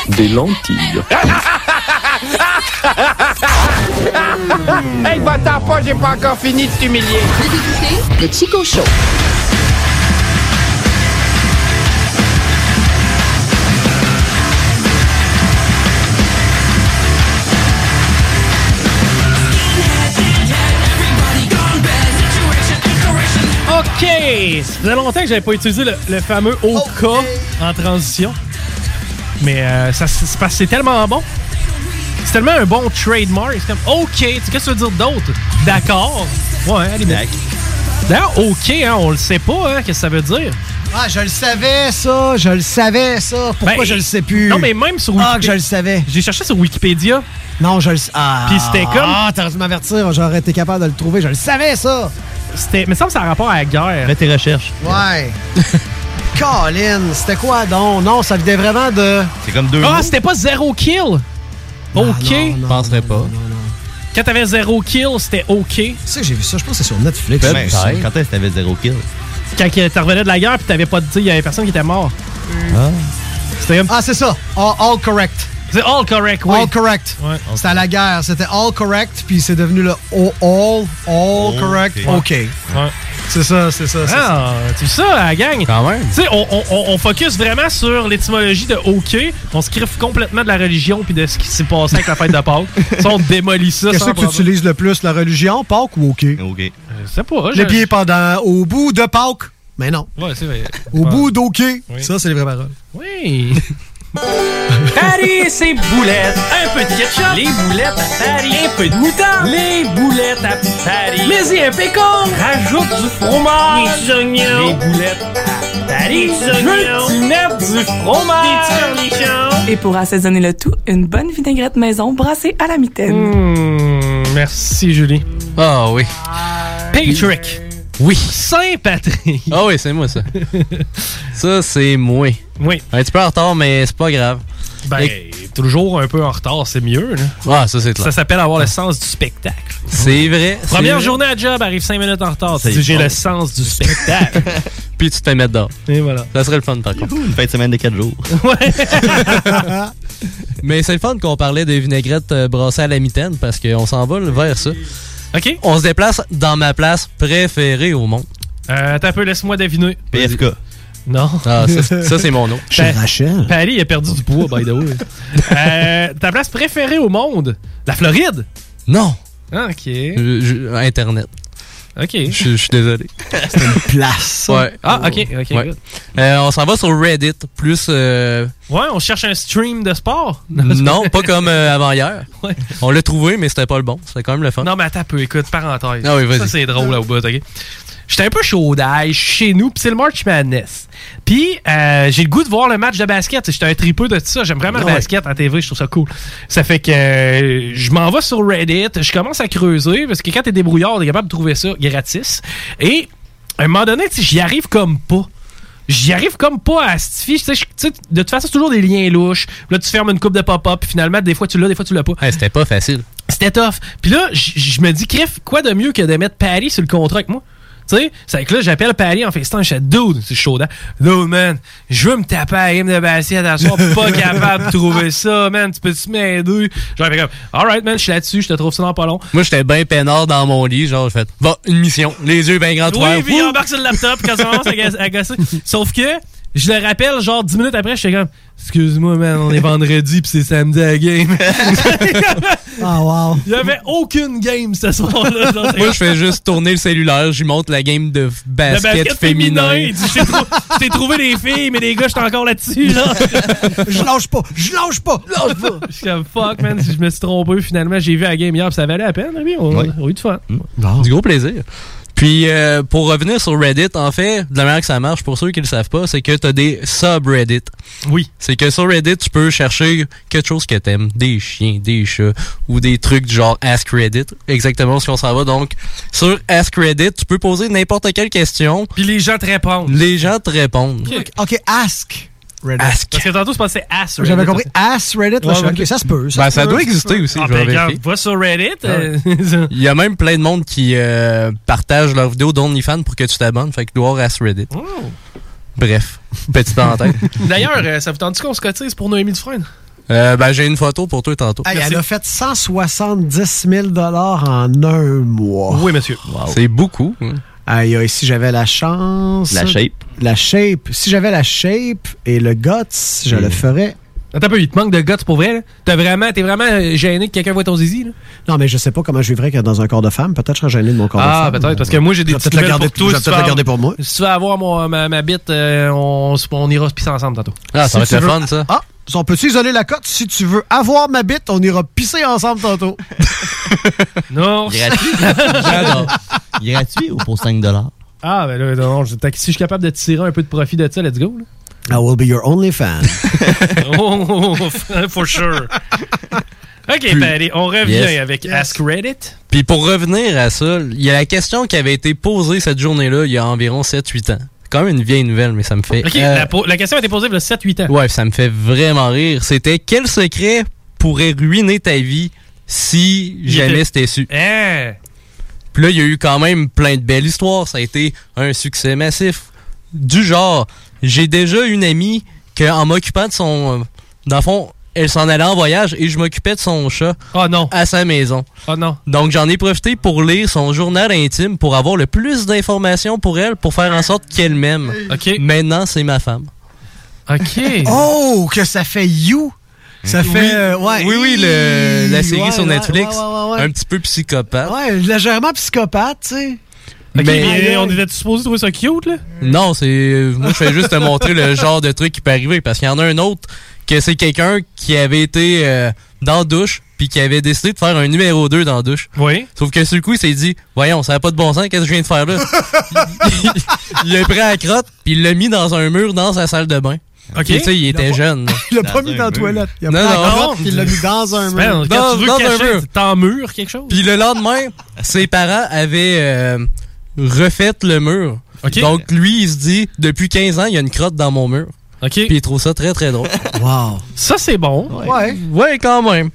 Des lentilles. hey, va-t'en pas, j'ai pas encore fini de t'humilier. Vous écoutez le Chico Show. Ça faisait longtemps que j'avais pas utilisé le, le fameux OK en transition. Mais euh, ça, c'est parce que c'est tellement bon. C'est tellement un bon trademark. C'est comme OK. Qu'est-ce que tu veux dire d'autre? D'accord. Ouais, allez, mec. D'ailleurs, OK, hein, on le sait pas, hein, qu'est-ce que ça veut dire? Ah, je le savais, ça. Je le savais, ça. Pourquoi Ben, je le sais plus? Non, mais même sur Ah, Wikipédia. que je le savais. J'ai cherché sur Wikipédia. Non, je le sais. Ah. Puis c'était comme- Ah, t'aurais dû m'avertir. J'aurais été capable de le trouver. Je le savais, ça. C'était, mais ça me semble que ça a rapport à la guerre. Fais tes recherches. Ouais. Colin, c'était quoi donc? Non, ça venait vraiment de. C'est comme deux Ah, mots. c'était pas zéro kill. OK. Je penserais pas. Quand t'avais zéro kill, c'était OK. Tu sais que j'ai vu ça, je pense que c'est sur Netflix. Ben, ça. Quand est-ce que t'avais zéro kill? Quand tu revenais de la guerre, puis t'avais pas dit, il y avait personne qui était mort. Ah. C'était comme. Ah, c'est ça. All, all correct. C'est all correct, oui. All correct. C'était à la guerre. C'était all correct, puis c'est devenu le all, all, all correct, OK. C'est ça, c'est ça. c'est ça. Ah, tu sais ça, la gang? Quand même. Tu sais, on, on- on- focus vraiment sur l'étymologie de OK. On se criffe complètement de la religion puis de ce qui s'est passé avec la fête de Pâques. Ça, on démolit ça. Qu'est-ce que tu utilises le plus, la religion, Pâques ou OK? OK. Je sais pas. Les pieds pendant au bout de Pâques. Mais non. Ouais, c'est vrai. Au Ouais. bout d'OK. Oui. Ça, c'est les vraies paroles. Oui. Paris, c'est boulettes. Un peu de ketchup. Les boulettes à Paris. Un peu de moutarde. Les boulettes à Paris. Mais y un pécan. Rajoute du fromage. Des oignons. Les boulettes à Paris. Des oignons. Du fromage? Des cornichons. Et pour assaisonner le tout, une bonne vinaigrette maison brassée à la mitaine. Mmh, merci, Julie. Ah oui. Patrick. Oui. Saint-Patrick. Ah oui, c'est moi ça. ça, c'est moi. Oui. Un petit peu en retard, mais c'est pas grave. Ben, Et- toujours un peu en retard, c'est mieux. Là. Ah, ça, c'est clair. Ça s'appelle avoir le sens du spectacle. C'est vrai. Première vrai. journée à job, arrive 5 minutes en retard. J'ai le sens du spectacle. Puis tu te fais mettre dehors. Et voilà. Ça serait le fun, par contre. Une fin de semaine de 4 jours. Mais c'est le fun qu'on parlait des vinaigrettes euh, brassées à la mitaine parce qu'on s'en va vers ça. OK. On se déplace dans ma place préférée au monde. Euh, t'as un peu, laisse-moi deviner. PFK. Non? Ah, ça, ça, c'est mon nom. Chez Rachel. Paris, il a perdu du poids, by the way. Euh, ta place préférée au monde? La Floride? Non. Ah, OK. Je- je- Internet. OK. Je je suis désolé. C'est une place. Ouais. Ah, OK, OK, Ouais. good. Euh, on s'en va sur Reddit, plus... euh, Ouais, on cherche un stream de sport. non, pas comme euh, avant hier. Ouais. On l'a trouvé, mais c'était pas le bon. C'était quand même le fun. Non, mais attends un peu, écoute, parenthèse. Ah oui, vas-y. Ça, c'est drôle là au bout, OK? J'étais un peu chaud d'ail, je suis chez nous, puis c'est le March Madness. Puis, euh, j'ai le goût de voir le match de basket. J'étais un tripeux de tout ça. J'aime vraiment le Ouais. basket en TV, je trouve ça cool. Ça fait que euh, je m'en vais sur Reddit, je commence à creuser, parce que quand t'es débrouillard, t'es capable de trouver ça gratis. Et, à un moment donné, j'y arrive comme pas. J'y arrive comme pas à. Tu sais, sais, de toute façon, c'est toujours des liens louches. Là, tu fermes une coupe de pop-up, puis finalement, des fois, tu l'as, des fois, tu l'as pas. Ouais, c'était pas facile. C'était tough. Puis là, je me dis, Criff, quoi de mieux que de mettre Paris sur le contrat avec moi? Tu sais, c'est que là, j'appelle Paris en FaceTime, je fais dude, c'est chaud, hein? Dude, man, je veux me taper à la game de basket à soir, pas capable de trouver ça, man, tu peux-tu m'aider? Genre, fait comme, alright, man, je suis là-dessus, je te trouve ça dans pas long. Moi, j'étais bien peinard dans mon lit. Genre, j'ai fait, va, une mission. Les yeux bien grands, toi. Oui, puis il embarque sur le laptop quand ça commence à, à gosser. Sauf que, je le rappelle, genre 10 minutes après, j'étais comme, excuse-moi, man, on est vendredi pis c'est samedi à la game. Ah, wow. Il y avait aucune game ce soir-là. genre, Moi, je fais juste tourner le cellulaire. J'y montre la game de Le basket, féminin. Il dit, J'ai trou- j'ai trouvé des filles, mais les gars, j'étais encore là-dessus, là. Je lâche pas, je lâche pas, lâche pas. Je suis comme fuck, man, si je me suis trompé, finalement, j'ai vu la game hier, pis ça valait la peine, oui, on, Ouais. on a eu du fun. Du gros plaisir. Puis, euh, pour revenir sur Reddit, en fait, de la manière que ça marche, pour ceux qui le savent pas, c'est que t'as des subreddits. Oui. C'est que sur Reddit, tu peux chercher quelque chose que t'aimes. Des chiens, des chats, ou des trucs du genre Ask Reddit. Exactement ce qu'on s'en va. Donc, sur Ask Reddit, tu peux poser n'importe quelle question. Puis les gens te répondent. Les gens te répondent. OK, ask Reddit. Ask. Parce que tantôt, je pensais Ass. J'avais compris ask Reddit. là, Ouais, ouais. Ça se peut. Ben, ça se peut, doit exister aussi, Ah, ben, va sur Reddit. Euh, Il y a même plein de monde qui euh, partagent leurs vidéos d'OnlyFans pour que tu t'abonnes. Fait que dois avoir Ask Reddit. Oh. Bref, petite parenthèse. D'ailleurs, euh, ça vous tente qu'on se cotise pour Noémie Dufresne? Euh, ben, j'ai une photo pour toi tantôt. Hey, elle a fait 170 000 en un mois. Oui, monsieur. C'est beaucoup. hein. Aïe, aïe, si j'avais la chance. La shape. La shape. Si j'avais la shape et le guts, je Hmm. le ferais. Attends un peu, il te manque de guts pour vrai, là? T'as vraiment, t'es vraiment euh, gêné que quelqu'un voit ton zizi, là? Non, mais je sais pas comment je vivrais que dans un corps de femme. Peut-être que je serais gêné de mon corps de Ah, femme. peut-être, parce que moi, j'ai des petites peut-être pour toi. je vais si tu peut-être la garder avoir- pour moi. Si tu veux avoir mon- ma, ma bite, euh, on, on ira se pisser ensemble tantôt. Ah, ça va être le fun, ça. Ah, on peut-tu isoler la cote? Si tu veux avoir ma bite, on ira pisser ensemble tantôt. Non. Gratuit. J'adore. Gratuit ou pour 5 Ah, ben là, non, je- si je suis capable de tirer un peu de profit de ça, let's go, là. I will be your only fan. oh, for sure. OK, Puis- Patty, on revient Yes. avec Ask Reddit. Puis pour revenir à ça, il y a la question qui avait été posée cette journée-là il y a environ 7-8 ans. Quand même une vieille nouvelle, mais ça me fait... OK, euh, la, la question a été posée il y a 7-8 ans. Ouais, ça me fait vraiment rire. C'était quel secret pourrait ruiner ta vie si Il jamais était- c'était su? Hein? Puis là, il y a eu quand même plein de belles histoires. Ça a été un succès massif. Du genre, j'ai déjà une amie qu'en m'occupant de son... euh, Dans le fond, elle s'en allait en voyage et je m'occupais de son chat à sa maison. Oh non. Donc j'en ai profité pour lire son journal intime pour avoir le plus d'informations pour elle pour faire en sorte qu'elle m'aime. Maintenant, c'est ma femme. OK. Oh, que ça fait You. Ça fait. Oui. euh, ouais. Oui, oui, le- la série Ouais, sur ouais, Netflix. ouais, ouais, ouais. Un petit peu psychopathe. Ouais, légèrement psychopathe, tu sais. Ok, Mais- mais on était supposé trouver ça cute, là? Non, c'est. Moi, je fais juste te montrer le genre de truc qui peut arriver. Parce qu'il y en a un autre que c'est quelqu'un qui avait été euh, dans la douche puis qui avait décidé de faire un numéro 2 dans la douche. Oui. Sauf que sur le coup, il s'est dit Voyons, ça n'a pas de bon sens, qu'est-ce que je viens de faire là? Il a pris la crotte puis il l'a mis dans un mur dans sa salle de bain. Ok. Tu sais, il était jeune. Il l'a pas mis dans la toilette. Il a Non, pris la non. crotte, puis il l'a mis dans un mur. quand Dans- tu veux dans le un mur. t'en mur quelque chose? Puis le lendemain, ses parents avaient euh, refait le mur. Ok. Donc lui, il se dit depuis 15 ans, il y a une crotte dans mon mur. OK. Puis il trouve ça très très drôle. Wow. Ça, c'est bon. Ouais. Ouais, quand même.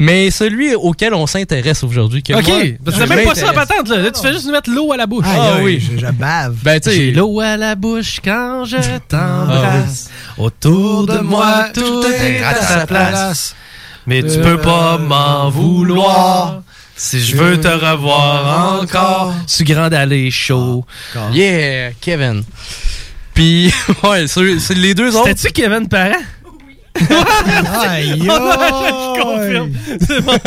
Mais celui auquel on s'intéresse aujourd'hui, que OK. moi, Parce que même pas ça à m'intéresse. patente, là. Là, tu fais juste nous mettre l'eau à la bouche. Ah oui. Je, je bave. Ben, tu sais, J'ai l'eau à la bouche quand je t'embrasse. Autour de moi, tout est à sa place. Mais tu peux pas m'en vouloir. Si je veux te revoir encore, tu grand aller chaud. Yeah, Kevin. Puis, ouais, c'est c'est les deux autres. C'était-tu Kevin Parent? Aïe, Oh je confirme. C'est bon.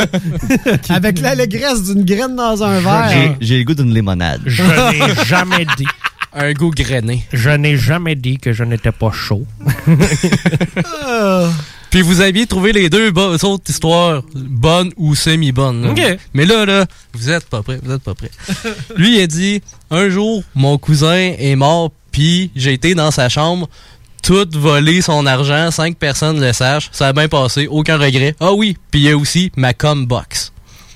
Avec l'allégresse d'une graine dans un verre. J'ai le goût d'une limonade. Je n'ai jamais dit. Un goût grainé. Je n'ai jamais dit que je n'étais pas chaud. Puis vous aviez trouvé les deux bo- autres histoires bonnes ou semi-bonnes. là. Ok. Mais là, là, vous êtes pas prêts, vous êtes pas prêts. Lui, il a dit, un jour, mon cousin est mort, puis j'ai été dans sa chambre, tout volé son argent, cinq personnes le sachent, ça a bien passé, aucun regret. Ah oui, puis il y a aussi ma com box.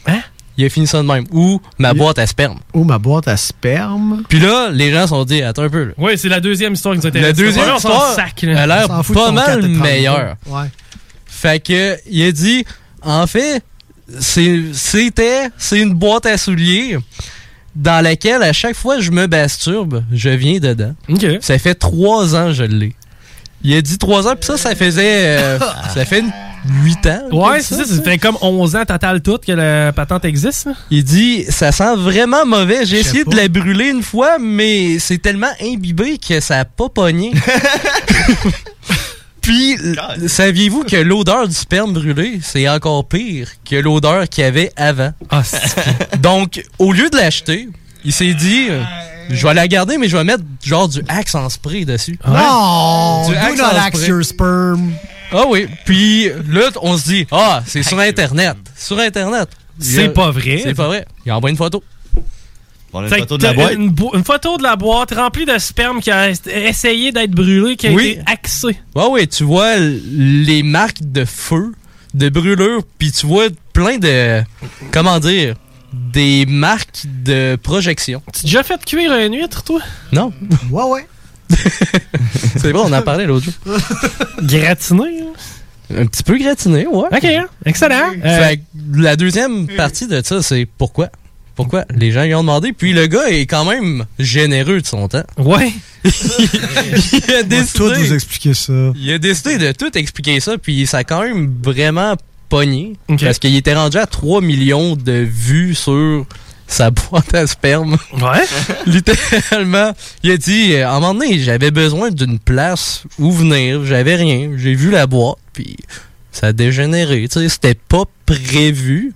Hein? Il a fini ça de même. Ou ma boîte à sperme. Ou ma boîte à sperme. Puis là, les gens se sont dit, attends un peu, là. Oui, c'est la deuxième histoire qui nous intéresse. La deuxième s'en histoire, sac, elle là. a l'air pas mal 4 et 32. meilleure. Ouais. Fait que, il a dit, en fait, c'est- c'était, c'est une boîte à souliers dans laquelle, à chaque fois que je me masturbe, je viens dedans. Ça fait trois ans que je l'ai. Il a dit trois ans, puis ça, ça faisait, euh, ça fait une- huit ans. Ouais, c'est ça. Ça fait comme 11 ans total tout que la patente existe. là. Il dit, ça sent vraiment mauvais. J'ai essayé de la brûler une fois, mais c'est tellement imbibé que ça a pas pogné. Puis, saviez-vous que l'odeur du sperme brûlé, c'est encore pire que l'odeur qu'il y avait avant? Ah, Donc, au lieu de l'acheter, il s'est dit, euh, je vais la garder, mais je vais mettre genre du Axe en spray dessus. Non! Du Axe en axe spray. your sperm. Ah oui. Puis là, on se dit, ah, c'est sur Internet. Sur Internet. C'est pas vrai. C'est pas vrai. Il envoie une photo. On a Fait une photo de la boîte. Une, bo- une photo de la boîte remplie de sperme qui a essayé d'être brûlé, qui a Oui. été axé. Ouais, ouais, tu vois les marques de feu, de brûlure, puis tu vois plein de. Comment dire Des marques de projection. Tu as déjà fait cuire une huître, toi? Non. Ouais, ouais. C'est vrai, on en parlait l'autre jour. Gratiné. hein? Un petit peu gratiné, ouais. Ok, hein? excellent. Euh, Fait que la deuxième partie de ça, c'est pourquoi? Pourquoi? Les gens lui ont demandé, puis le gars est quand même généreux de son temps. Ouais. il a décidé. Tout vous expliquer ça. Il a décidé de tout expliquer ça, puis ça a quand même vraiment pogné. Parce qu'il était rendu à 3 millions de vues sur sa boîte à sperme. Ouais. Littéralement. Il a dit, euh, à un moment donné, j'avais besoin d'une place où venir. J'avais rien. J'ai vu la boîte, puis ça a dégénéré. Tu sais, c'était pas prévu.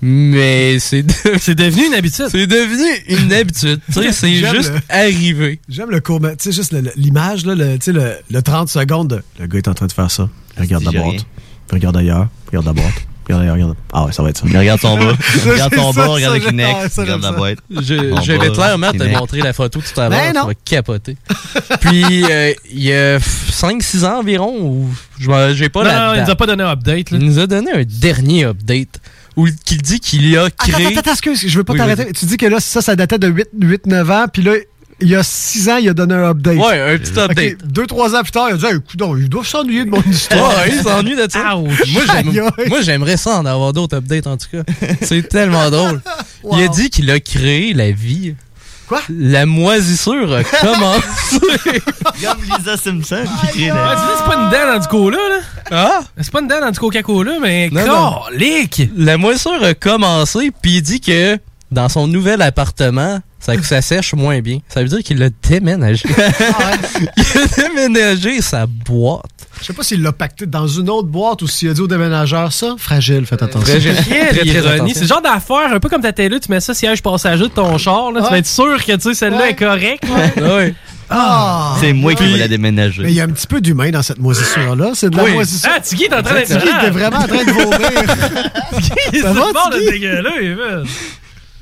Mais c'est de- C'est devenu une habitude. c'est devenu une habitude. Tu sais, c'est juste le- arrivé. J'aime le court, tu sais, juste le- le- l'image, là, le, tu sais, le, le 30 secondes de. Le gars est en train de faire ça. Il regarde la boîte. Il regarde ailleurs. Il regarde la boîte. Il regarde. Regarde... Ah ouais, ça va être ça. Il regarde son bas. Regarde son bas, regarde le Kleenex, ah, ça, regarde la boîte. Je, je vais clairement te montrer la photo tout à Ben l'heure. Tu vas capoter. Puis, euh, il y a 5-6 ans environ, où je m'en- j'ai pas non, la non, il nous a pas donné un update. Là. Il nous a donné un dernier update où il dit qu'il a Attends, créé. attends, attends, excuse, je veux pas Oui, t'arrêter. Tu dis que là, ça, ça datait de 8-9 ans, puis là, il y a 6 ans, il a donné un update. Ouais, un petit update. 2-3 ans plus tard, il a dit, hey, écoute, donc, il doit s'ennuyer de mon histoire. Ouais, il s'ennuie de ça. Moi, j'aimerais ça en avoir d'autres updates, en tout cas. C'est tellement drôle. Il a dit qu'il a créé la vie Quoi? La moisissure a commencé. Comme Lisa Simpson qui crie Ouais, tu dis, c'est pas une dent dans du cola, là? Ah? C'est pas une dent dans du Coca-Cola, mais Non, non. calique! La moisissure a commencé, puis il dit que dans son nouvel appartement, ça, ça sèche moins bien. Ça veut dire qu'il a déménagé. il a déménagé sa boîte. Je sais pas s'il l'a pacté dans une autre boîte ou s'il a dit au déménageur ça. Fragile, faites attention. Fragile. C'est le genre d'affaire, un peu comme ta télé, tu mets ça siège passager de ton char, là, tu Ouais. vas être sûr que tu sais, celle-là Ouais. est correcte. Oui. Ah! C'est moi qui la déménager. Mais il y a un petit peu d'humain dans cette moisissure-là. C'est de la Oui. moisissure. Ah, Tiggy est en train d'être Tiggy était vraiment en train de vomir. C'est Ça va, le bord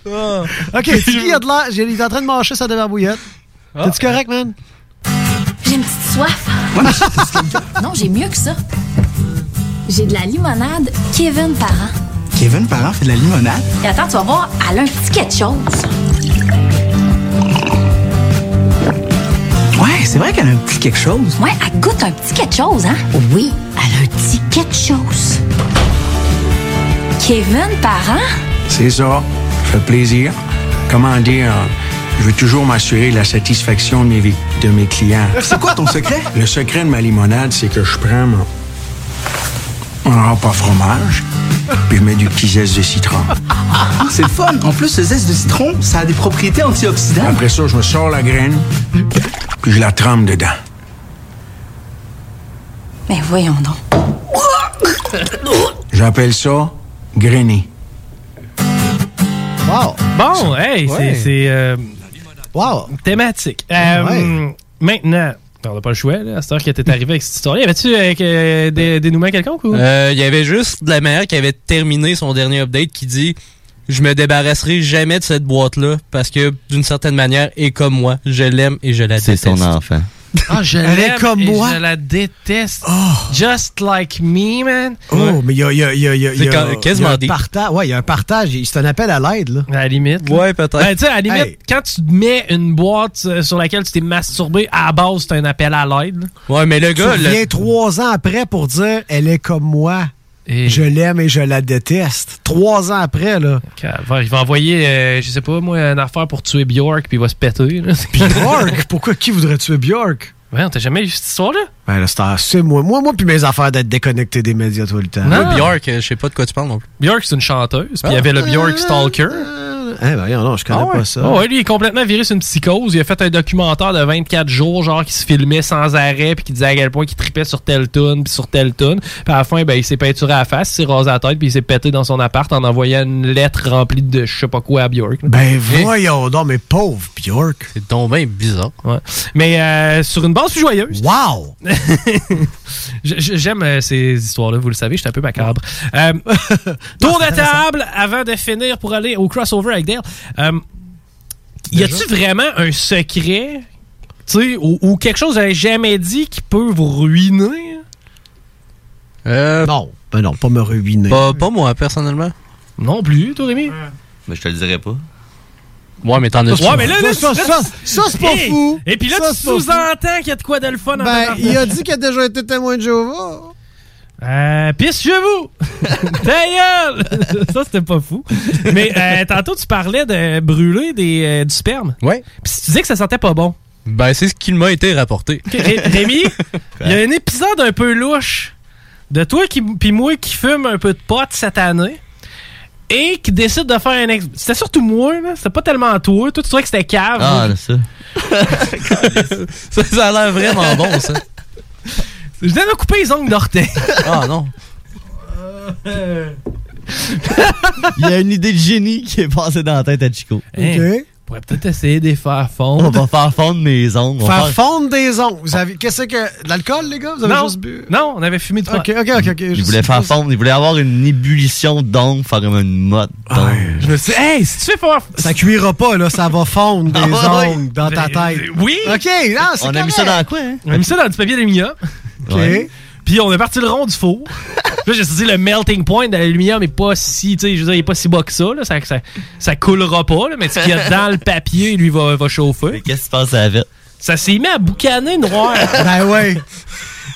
man. OK, Tiggy, il, a de l'air- il est en train de mâcher sa débarbouillette. Ah. T'es-tu correct, man? J'ai une petite soif. non, j'ai mieux que ça. J'ai de la limonade Kevin Parent. Kevin Parent fait de la limonade? Et attends, tu vas voir, elle a un petit quelque chose. Ouais, c'est vrai qu'elle a un petit quelque chose. Ouais, elle goûte un petit quelque chose, hein? Oui, elle a un petit quelque chose. Kevin Parent? C'est ça. Plaisir. Comment dire? euh, Je veux toujours m'assurer de la satisfaction de mes, vi- de mes clients. C'est quoi ton secret? Le secret de ma limonade, c'est que je prends mon, mon à fromage, puis je mets du petit zeste de citron. Ah, c'est le fun. En plus, le zeste de citron, ça a des propriétés antioxydantes. Après ça, je me sors la graine, puis je la trempe dedans. Mais voyons donc. J'appelle ça grainer. Wow. Bon, hey, c'est- Ouais. c'est euh, wow. thématique. Euh, Ouais. Maintenant, on n'a pas le choix, là, à cette heure que t'es arrivé avec cette histoire. Y avait-tu euh, des dénouements quelconque ou? Euh, Il y avait juste de la mère qui avait terminé son dernier update qui dit Je me débarrasserai jamais de cette boîte-là parce que d'une certaine manière, et comme moi, je l'aime et je la C'est déteste. son enfant. Ah, je Elle l'ai aime comme et moi. Je la déteste. Just like me, man. Oh, mais il y a, il y a, il y a, il y a, il y a- quand- quasiment il y a un partage. Ouais, il y a un partage. C'est un appel à l'aide, là. À la limite. là. Ouais, peut-être. Ben, tu sais, à la limite, Hey. quand tu mets une boîte euh, sur laquelle tu t'es masturbé, à la base, c'est un appel à l'aide. Ouais, mais le Tu gars, le- reviens trois ans après pour dire elle est comme moi. Et- Je l'aime et je la déteste. Trois ans après, là. Il va envoyer, euh, je sais pas, moi, une affaire pour tuer Bjork, puis il va se péter. là. Bjork? Pourquoi qui voudrait tuer Bjork? Ouais, t'as jamais eu cette histoire-là? Ben là, c'est c'est moi. Moi, moi, puis mes affaires d'être déconnecté des médias tout le temps. Non. Moi, Björk, euh, je sais pas de quoi tu parles non plus. Bjork, c'est une chanteuse, puis il y Ah. avait le Bjork Stalker. Eh ben, non, je connais Ah ouais? pas ça. Ah ouais, lui, il est complètement viré sur une psychose. Il a fait un documentaire de 24 jours, genre, qui se filmait sans arrêt, puis qui disait à quel point il tripait sur telle tune, puis sur telle tune. Puis à la fin, ben, il s'est peinturé à la face, il s'est rasé la tête, puis il s'est pété dans son appart en envoyant une lettre remplie de je sais pas quoi à Bjork. Ben voyons donc, mais pauvre Bjork. C'est donc bien bizarre. Ouais. Mais euh, sur une base plus joyeuse. Wow! J'aime euh, ces histoires-là, vous le savez, je suis un peu macabre. Euh, tour de table avant de finir pour aller au crossover avec Euh, y a-tu vraiment un secret, tu sais, ou, ou quelque chose que j'avais jamais dit qui peut vous ruiner? Euh, non, ben non, pas me ruiner. Pas, pas moi, personnellement. Non plus, toi, Rémi? Mais je te le dirais pas. Ouais, mais t'en as Ouais, mais là, là, Ça, ça, ça, ça, c'est pas Hey! fou. Et puis là, Ça, tu sous-entends qu'il y a de quoi de le fun en Ben, il a dit qu'il a déjà été témoin de Jéhovah. Euh, pisse chez vous! Ta! Ça, c'était pas fou. Mais euh, tantôt, tu parlais de brûler des, euh, du sperme. Ouais. Puis tu disais que ça sentait pas bon. Ben, c'est ce qui m'a été rapporté. Ré- Rémi, il y a un épisode un peu louche de toi qui, puis moi qui fume un peu de pot cette année et qui décide de faire un ex... C'était surtout moi, là. C'était pas tellement toi. Toi, tu trouvais que c'était cave. Ah, moi. là, ça. ça, ça a l'air vraiment bon, ça. Je viens de couper les ongles d'orteil. Ah non. Il y a une idée de génie qui est passée dans la tête à Chico. Hey, OK. on pourrait peut-être essayer de les faire On fondre. va faire fondre mes ongles. On Faire faire- fondre des ongles. Vous avez, qu'est-ce que, de l'alcool, les gars? Vous avez Non, juste bu? non, on avait fumé de. Ok, ok, ok, ok. Il voulait faire fondre, il voulait avoir une ébullition d'ongles, faire comme une mode d'ongles. Je me suis dit, hey, si tu fais faire. Ça cuira pas, là, ça va fondre des Ah ouais, ongles dans ta tête. Oui! Ok, non, c'est On a mis ça dans quoi, hein? On a mis ça dans du papier d'aluminium. Ok. Ouais. Puis on est parti le rond du four. Là, j'ai dit le melting point de l'aluminium est pas si, tu sais, je veux dire, il est pas si bas que ça, là. Ça, ça, ça coulera pas, là, mais ce qu'il y a dans le papier, lui, va, va chauffer. Qu'est-ce qui se passe vite? Ça s'est mis à boucaner noir. Ben ouais.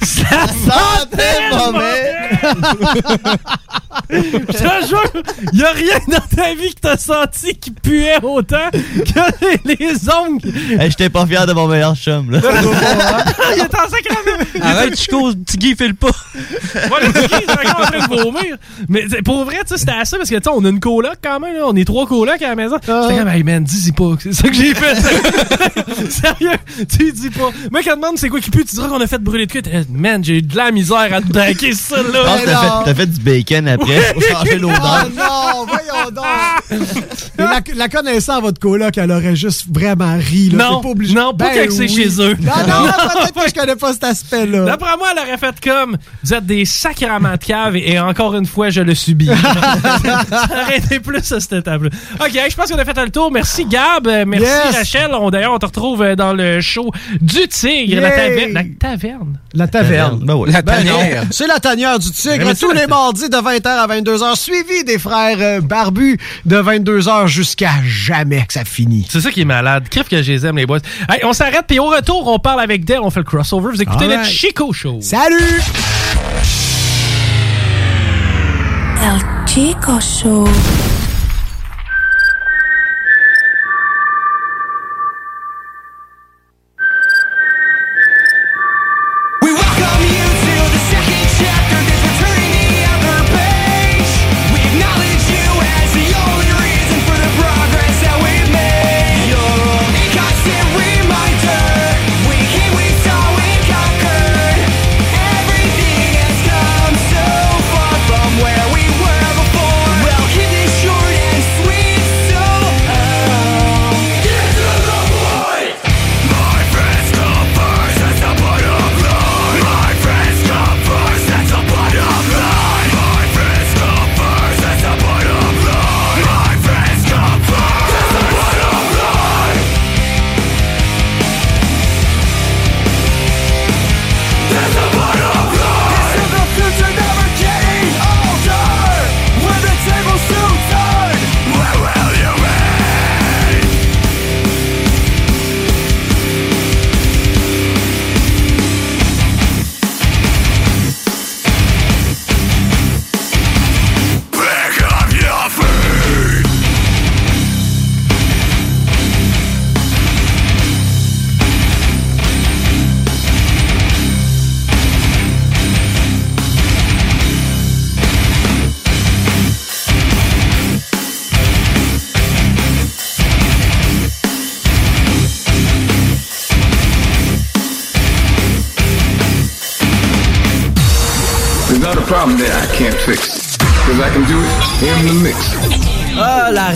Ça sentait mauvais. Je te jure, y a rien dans ta vie que t'as senti qui puait autant que les, les ongles. Hey, J'étais pas fier de mon meilleur chum, là. il est en sacrament. Arrête, Chico, petit Guy, file pas. Ouais, le petit Guy, il est encore en train de vomir. Mais pour vrai, tu sais, c'était à ça parce que, tu sais, on a une coloc quand même, là. On est trois colocs à la maison. J'étais comme, hey man, dis-y pas. C'est ça que j'ai fait. Sérieux, tu dis pas. Moi, quand demande c'est quoi qui pue, tu diras qu'on a fait brûler de cul. Man, j'ai eu de la misère à te braquer ça, Je là. pense que t'as fait, t'as fait du bacon après pour changer l'odeur. Oh non, voyons Mais la, la connaissant votre coloc, elle aurait juste vraiment ri. Là. Non, pas obligé. non, pas quand c'est chez eux. Non, non, non, peut-être que je connais pas cet aspect-là. D'après moi, elle aurait fait comme Vous êtes des sacraments de cave et, et encore une fois, je le subis. été plus à cette étape-là. OK, je pense qu'on a fait le tour. Merci Gab, euh, merci Yes. Rachel. On- D'ailleurs, on te retrouve euh, dans le show du Tigre, la, Yay. taverne. la taverne. La taverne. Ben oui. La Ben tanière. non, C'est la tanière du tigre, tous les mardis de 20h à 22h, suivi des frères euh, de 22h jusqu'à jamais que ça finit. C'est ça qui est malade. Crève que je les aime, les boys. Hey, on s'arrête, puis au retour, on parle avec Dale, on fait le crossover. Vous écoutez le Chico Show. Salut! El Chico Show.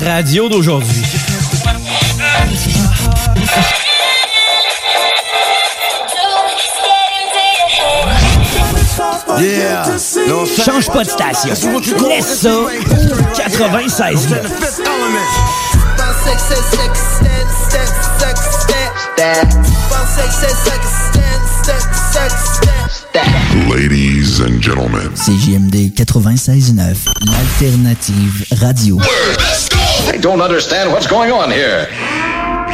Radio d'aujourd'hui. Yeah. Change pas de station. Laisse ça. 96. Ladies and gentlemen. CJMD 96.9, l'alternative radio. Don't understand what's going on here.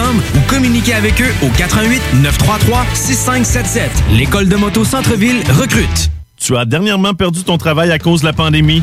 ou communiquez avec eux au 88 933 6577. L'école de moto Centre-ville recrute. Tu as dernièrement perdu ton travail à cause de la pandémie?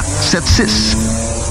681 4476.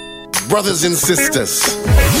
Brothers and sisters.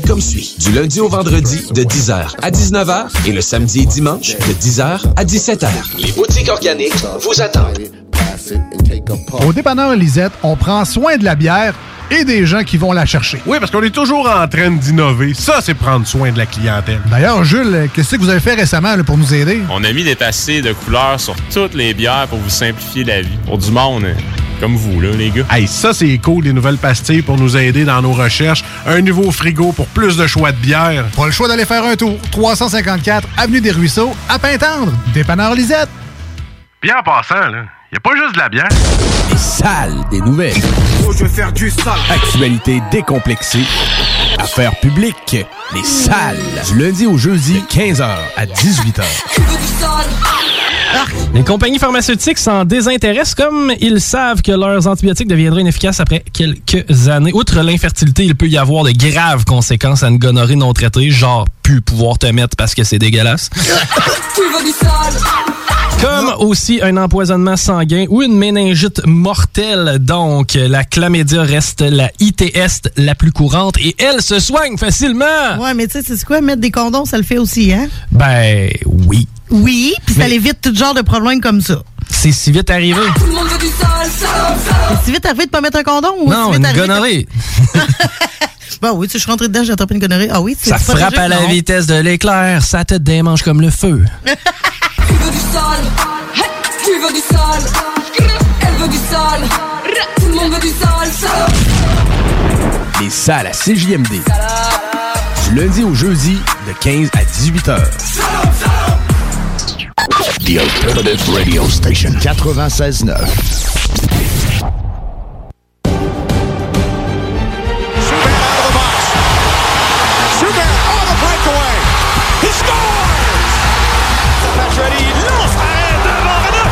comme suit. Du lundi au vendredi de 10h à 19h et le samedi et dimanche de 10h à 17h. Les boutiques organiques vous attendent. Au dépanneur Lisette, on prend soin de la bière et des gens qui vont la chercher. Oui, parce qu'on est toujours en train d'innover. Ça, c'est prendre soin de la clientèle. D'ailleurs, Jules, qu'est-ce que vous avez fait récemment là, pour nous aider? On a mis des tassés de couleurs sur toutes les bières pour vous simplifier la vie. Pour du monde, hein, comme vous, là, les gars. Hey, ça, c'est cool, des nouvelles pastilles pour nous aider dans nos recherches. Un nouveau frigo pour plus de choix de bière. Pas le choix d'aller faire un tour. 354 Avenue des Ruisseaux, à Pintendre. Dépanneur Lisette. Bien en passant, là, y a pas juste de la bière. Les salles des nouvelles. Oh, je veux faire du sale. Actualité décomplexée. Affaires publiques. Les salles. Du lundi au jeudi, de 15h à 18h. Les compagnies pharmaceutiques s'en désintéressent comme ils savent que leurs antibiotiques deviendraient inefficaces après quelques années. Outre l'infertilité, il peut y avoir de graves conséquences à une gonorrhée non traitée, genre plus pouvoir te mettre parce que c'est dégueulasse. Comme aussi un empoisonnement sanguin ou une méningite mortelle. Donc, la chlamydia reste la ITS la plus courante et elle se soigne facilement. Ouais, mais tu sais, c'est quoi? Mettre des condoms, ça le fait aussi, hein? Ben oui. Oui, puis ça évite tout genre de problèmes comme ça. C'est si vite arrivé. C'est si vite arrivé de pas mettre un condom? Ou Non, si une vite de- gonorrée. Ben oui, tu sais, je suis rentré dedans, j'ai attrapé une gonorrée. Ah oui, c'est Ça frappe à la non. vitesse de l'éclair, ça te démange comme le feu. Tu veux du sale Tu veux du sale Elle veut du sale Tout le monde veut du sale sale. Les salles à CJMD. Du lundi au jeudi, de 15 à 18h. The Alternative Radio Station. 96.9. Schubert on the breakaway. He scores. Pacioretty il lance arrêt devant Renaud.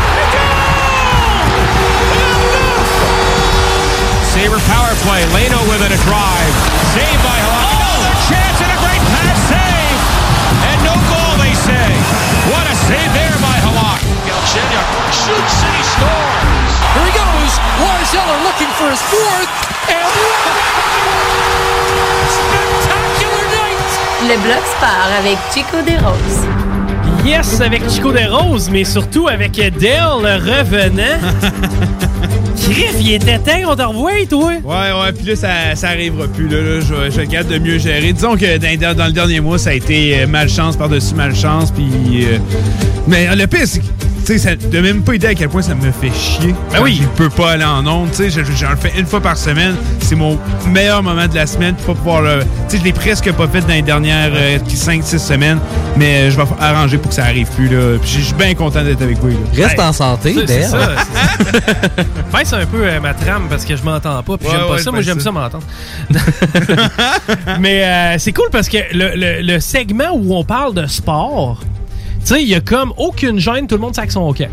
Sabre power play. Leno with it a drive. Saved by Galchenyuk shoots and he scores. Here he goes. Lars Eller looking for his fourth. And spectacular night. Le bloc sport avec Chico des Roses. Yes, avec Chico des Roses, mais surtout avec Dale le revenant. Griff, il était temps qu'on te revoie, toi? Ouais, ouais, puis là, ça, ça arrivera plus. Là, là, je, je vais être capable de mieux gérer. Disons que dans, dans le dernier mois, ça a été euh, malchance par-dessus malchance. Puis. euh, mais euh, le pire. Tu sais, ça de même pas idée à quel point ça me fait chier. Ben oui. Je peux pas aller en ondes. Tu sais, je- je- j'en fais une fois par semaine. C'est mon meilleur moment de la semaine. Pas pouvoir le. Tu sais, je l'ai presque pas fait dans les dernières 5-6 semaines. Mais euh, je vais arranger pour que ça arrive plus. Là. Puis je suis bien content d'être avec vous. Là. Reste en santé, C'est- c'est Dale. ça, un peu euh, ma trame parce que je m'entends pas. Puis Ouais, j'aime pas ouais, ça. Moi, j'aime ça. ça m'entendre. Mais euh, c'est cool parce que le, le- le segment où on parle de sport, tu sais, il y a comme aucune gêne, tout le monde sac son hockey.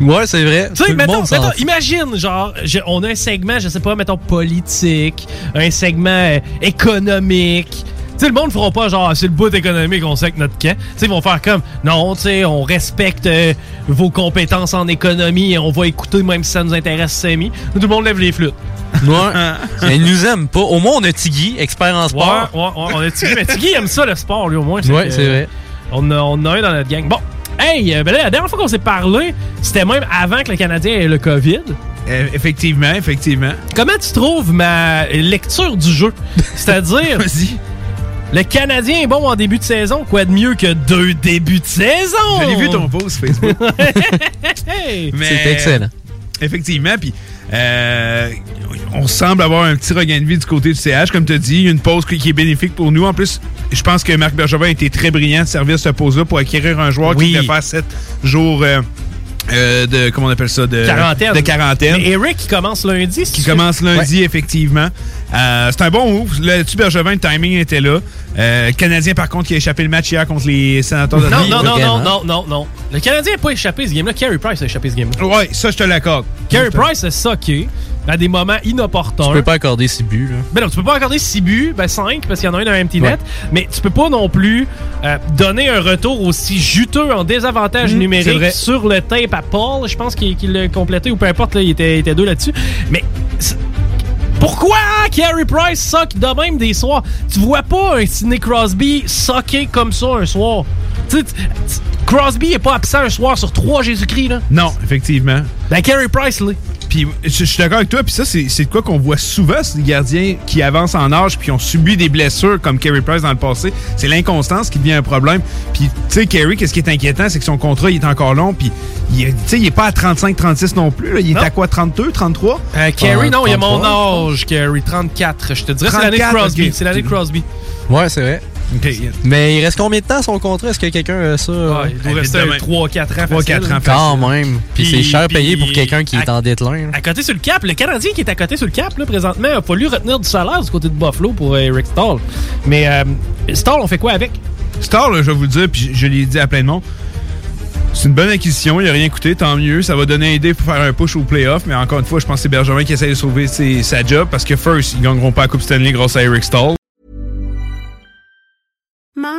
Ouais, c'est vrai. Tu sais, mettons, mettons, imagine, genre, je- on a un segment, je sais pas, mettons, politique, un segment euh, économique. Tu sais, le monde ne fera pas genre, c'est le bout économique, on sait que notre camp. Tu sais, ils vont faire comme, non, tu sais, on respecte euh, vos compétences en économie et on va écouter même si ça nous intéresse semi. Tout le monde lève les flûtes. Ouais. Ils nous aiment pas. Au moins, on a Tiggy, expert en Ouais, sport. ouais, ouais, on a Tiggy, mais Tiggy aime ça le sport, lui, au moins. Ouais, c'est vrai. On a, on a un dans notre gang. Bon, hey, euh, ben là, la dernière fois qu'on s'est parlé, c'était même avant que le Canadien ait le COVID. Euh, effectivement, effectivement. Comment tu trouves ma lecture du jeu? C'est-à-dire, le Canadien est bon en début de saison. Quoi de mieux que deux débuts de saison? Je l'ai vu ton post Facebook. Mais- C'est excellent. Effectivement, puis euh, on semble avoir un petit regain de vie du côté du CH, comme tu as dit, une pause qui est bénéfique pour nous. En plus, je pense que Marc Bergevin a été très brillant de servir cette pause-là pour acquérir un joueur Oui. qui devait faire sept jours euh, euh, de, comment on appelle ça, de Quarantaine. De quarantaine. Mais Eric, qui commence lundi. qui commence lundi, effectivement. Euh, c'est un bon move. Là-dessus, Bergevin, le timing était là. Euh, le Canadien, par contre, qui a échappé le match hier contre les sénateurs de Non, non, non, non, non, non, non. Le Canadien n'a pas échappé ce game-là. Carey Price a échappé ce game-là. Ouais, ça, je te l'accorde. Carey Price a socké à des moments inopportuns. Tu peux pas accorder 6 buts, là. Ben non, tu peux pas accorder 6 buts, ben 5, parce qu'il y en a un dans un empty net. Ouais. Mais tu peux pas non plus euh, donner un retour aussi juteux en désavantage Mm, c'est numérique sur le tape à Paul. Je pense qu'il qu'il l'a complété, ou peu importe, là, il, était, il était deux là-dessus. Mais pourquoi Carey Price sock de même des soirs? Tu vois pas un Sidney Crosby socker comme ça un soir? Tu sais, tu- tu- Crosby est pas absent un soir sur trois Jésus-Christ, là. Non, effectivement. Ben, Carey Price, là. Puis je, je suis d'accord avec toi, puis ça, c'est de quoi qu'on voit souvent, c'est des gardiens qui avancent en âge puis qui ont subi des blessures comme Kerry Price dans le passé. C'est l'inconstance qui devient un problème. Puis, tu sais, Kerry, qu'est-ce qui est inquiétant, c'est que son contrat, il est encore long, puis, il est- tu sais, il est pas à 35-36 non plus. là. Il Non. est à quoi, 32, 33? Euh, Carey, non, il a mon 33, âge, Carey, 34. Je te dirais, c'est l'année de 34, Crosby. C'est l'année Crosby. Ouais, c'est vrai. Mais il reste combien de temps son contrat? Est-ce que quelqu'un a ça? Ouais, il doit rester Évidemment. 3-4 ans. 3-4 facile. ans. Quand même. Puis c'est cher payé pour quelqu'un qui est en déclin. là. À côté sur le cap, le Canadien qui est à côté sur le cap, là, présentement, a fallu retenir du salaire du côté de Buffalo pour euh, Eric Stahl. Mais euh, Stahl, on fait quoi avec? Star, là, je vais vous le dire, puis je, je l'ai dit à plein de monde. C'est une bonne acquisition, il a rien coûté, tant mieux. Ça va donner une idée pour faire un push au playoff, mais encore une fois, je pense que c'est Bergevin qui essaie de sauver ses- sa job parce que first, ils gagneront pas la Coupe Stanley grâce à Eric Stahl.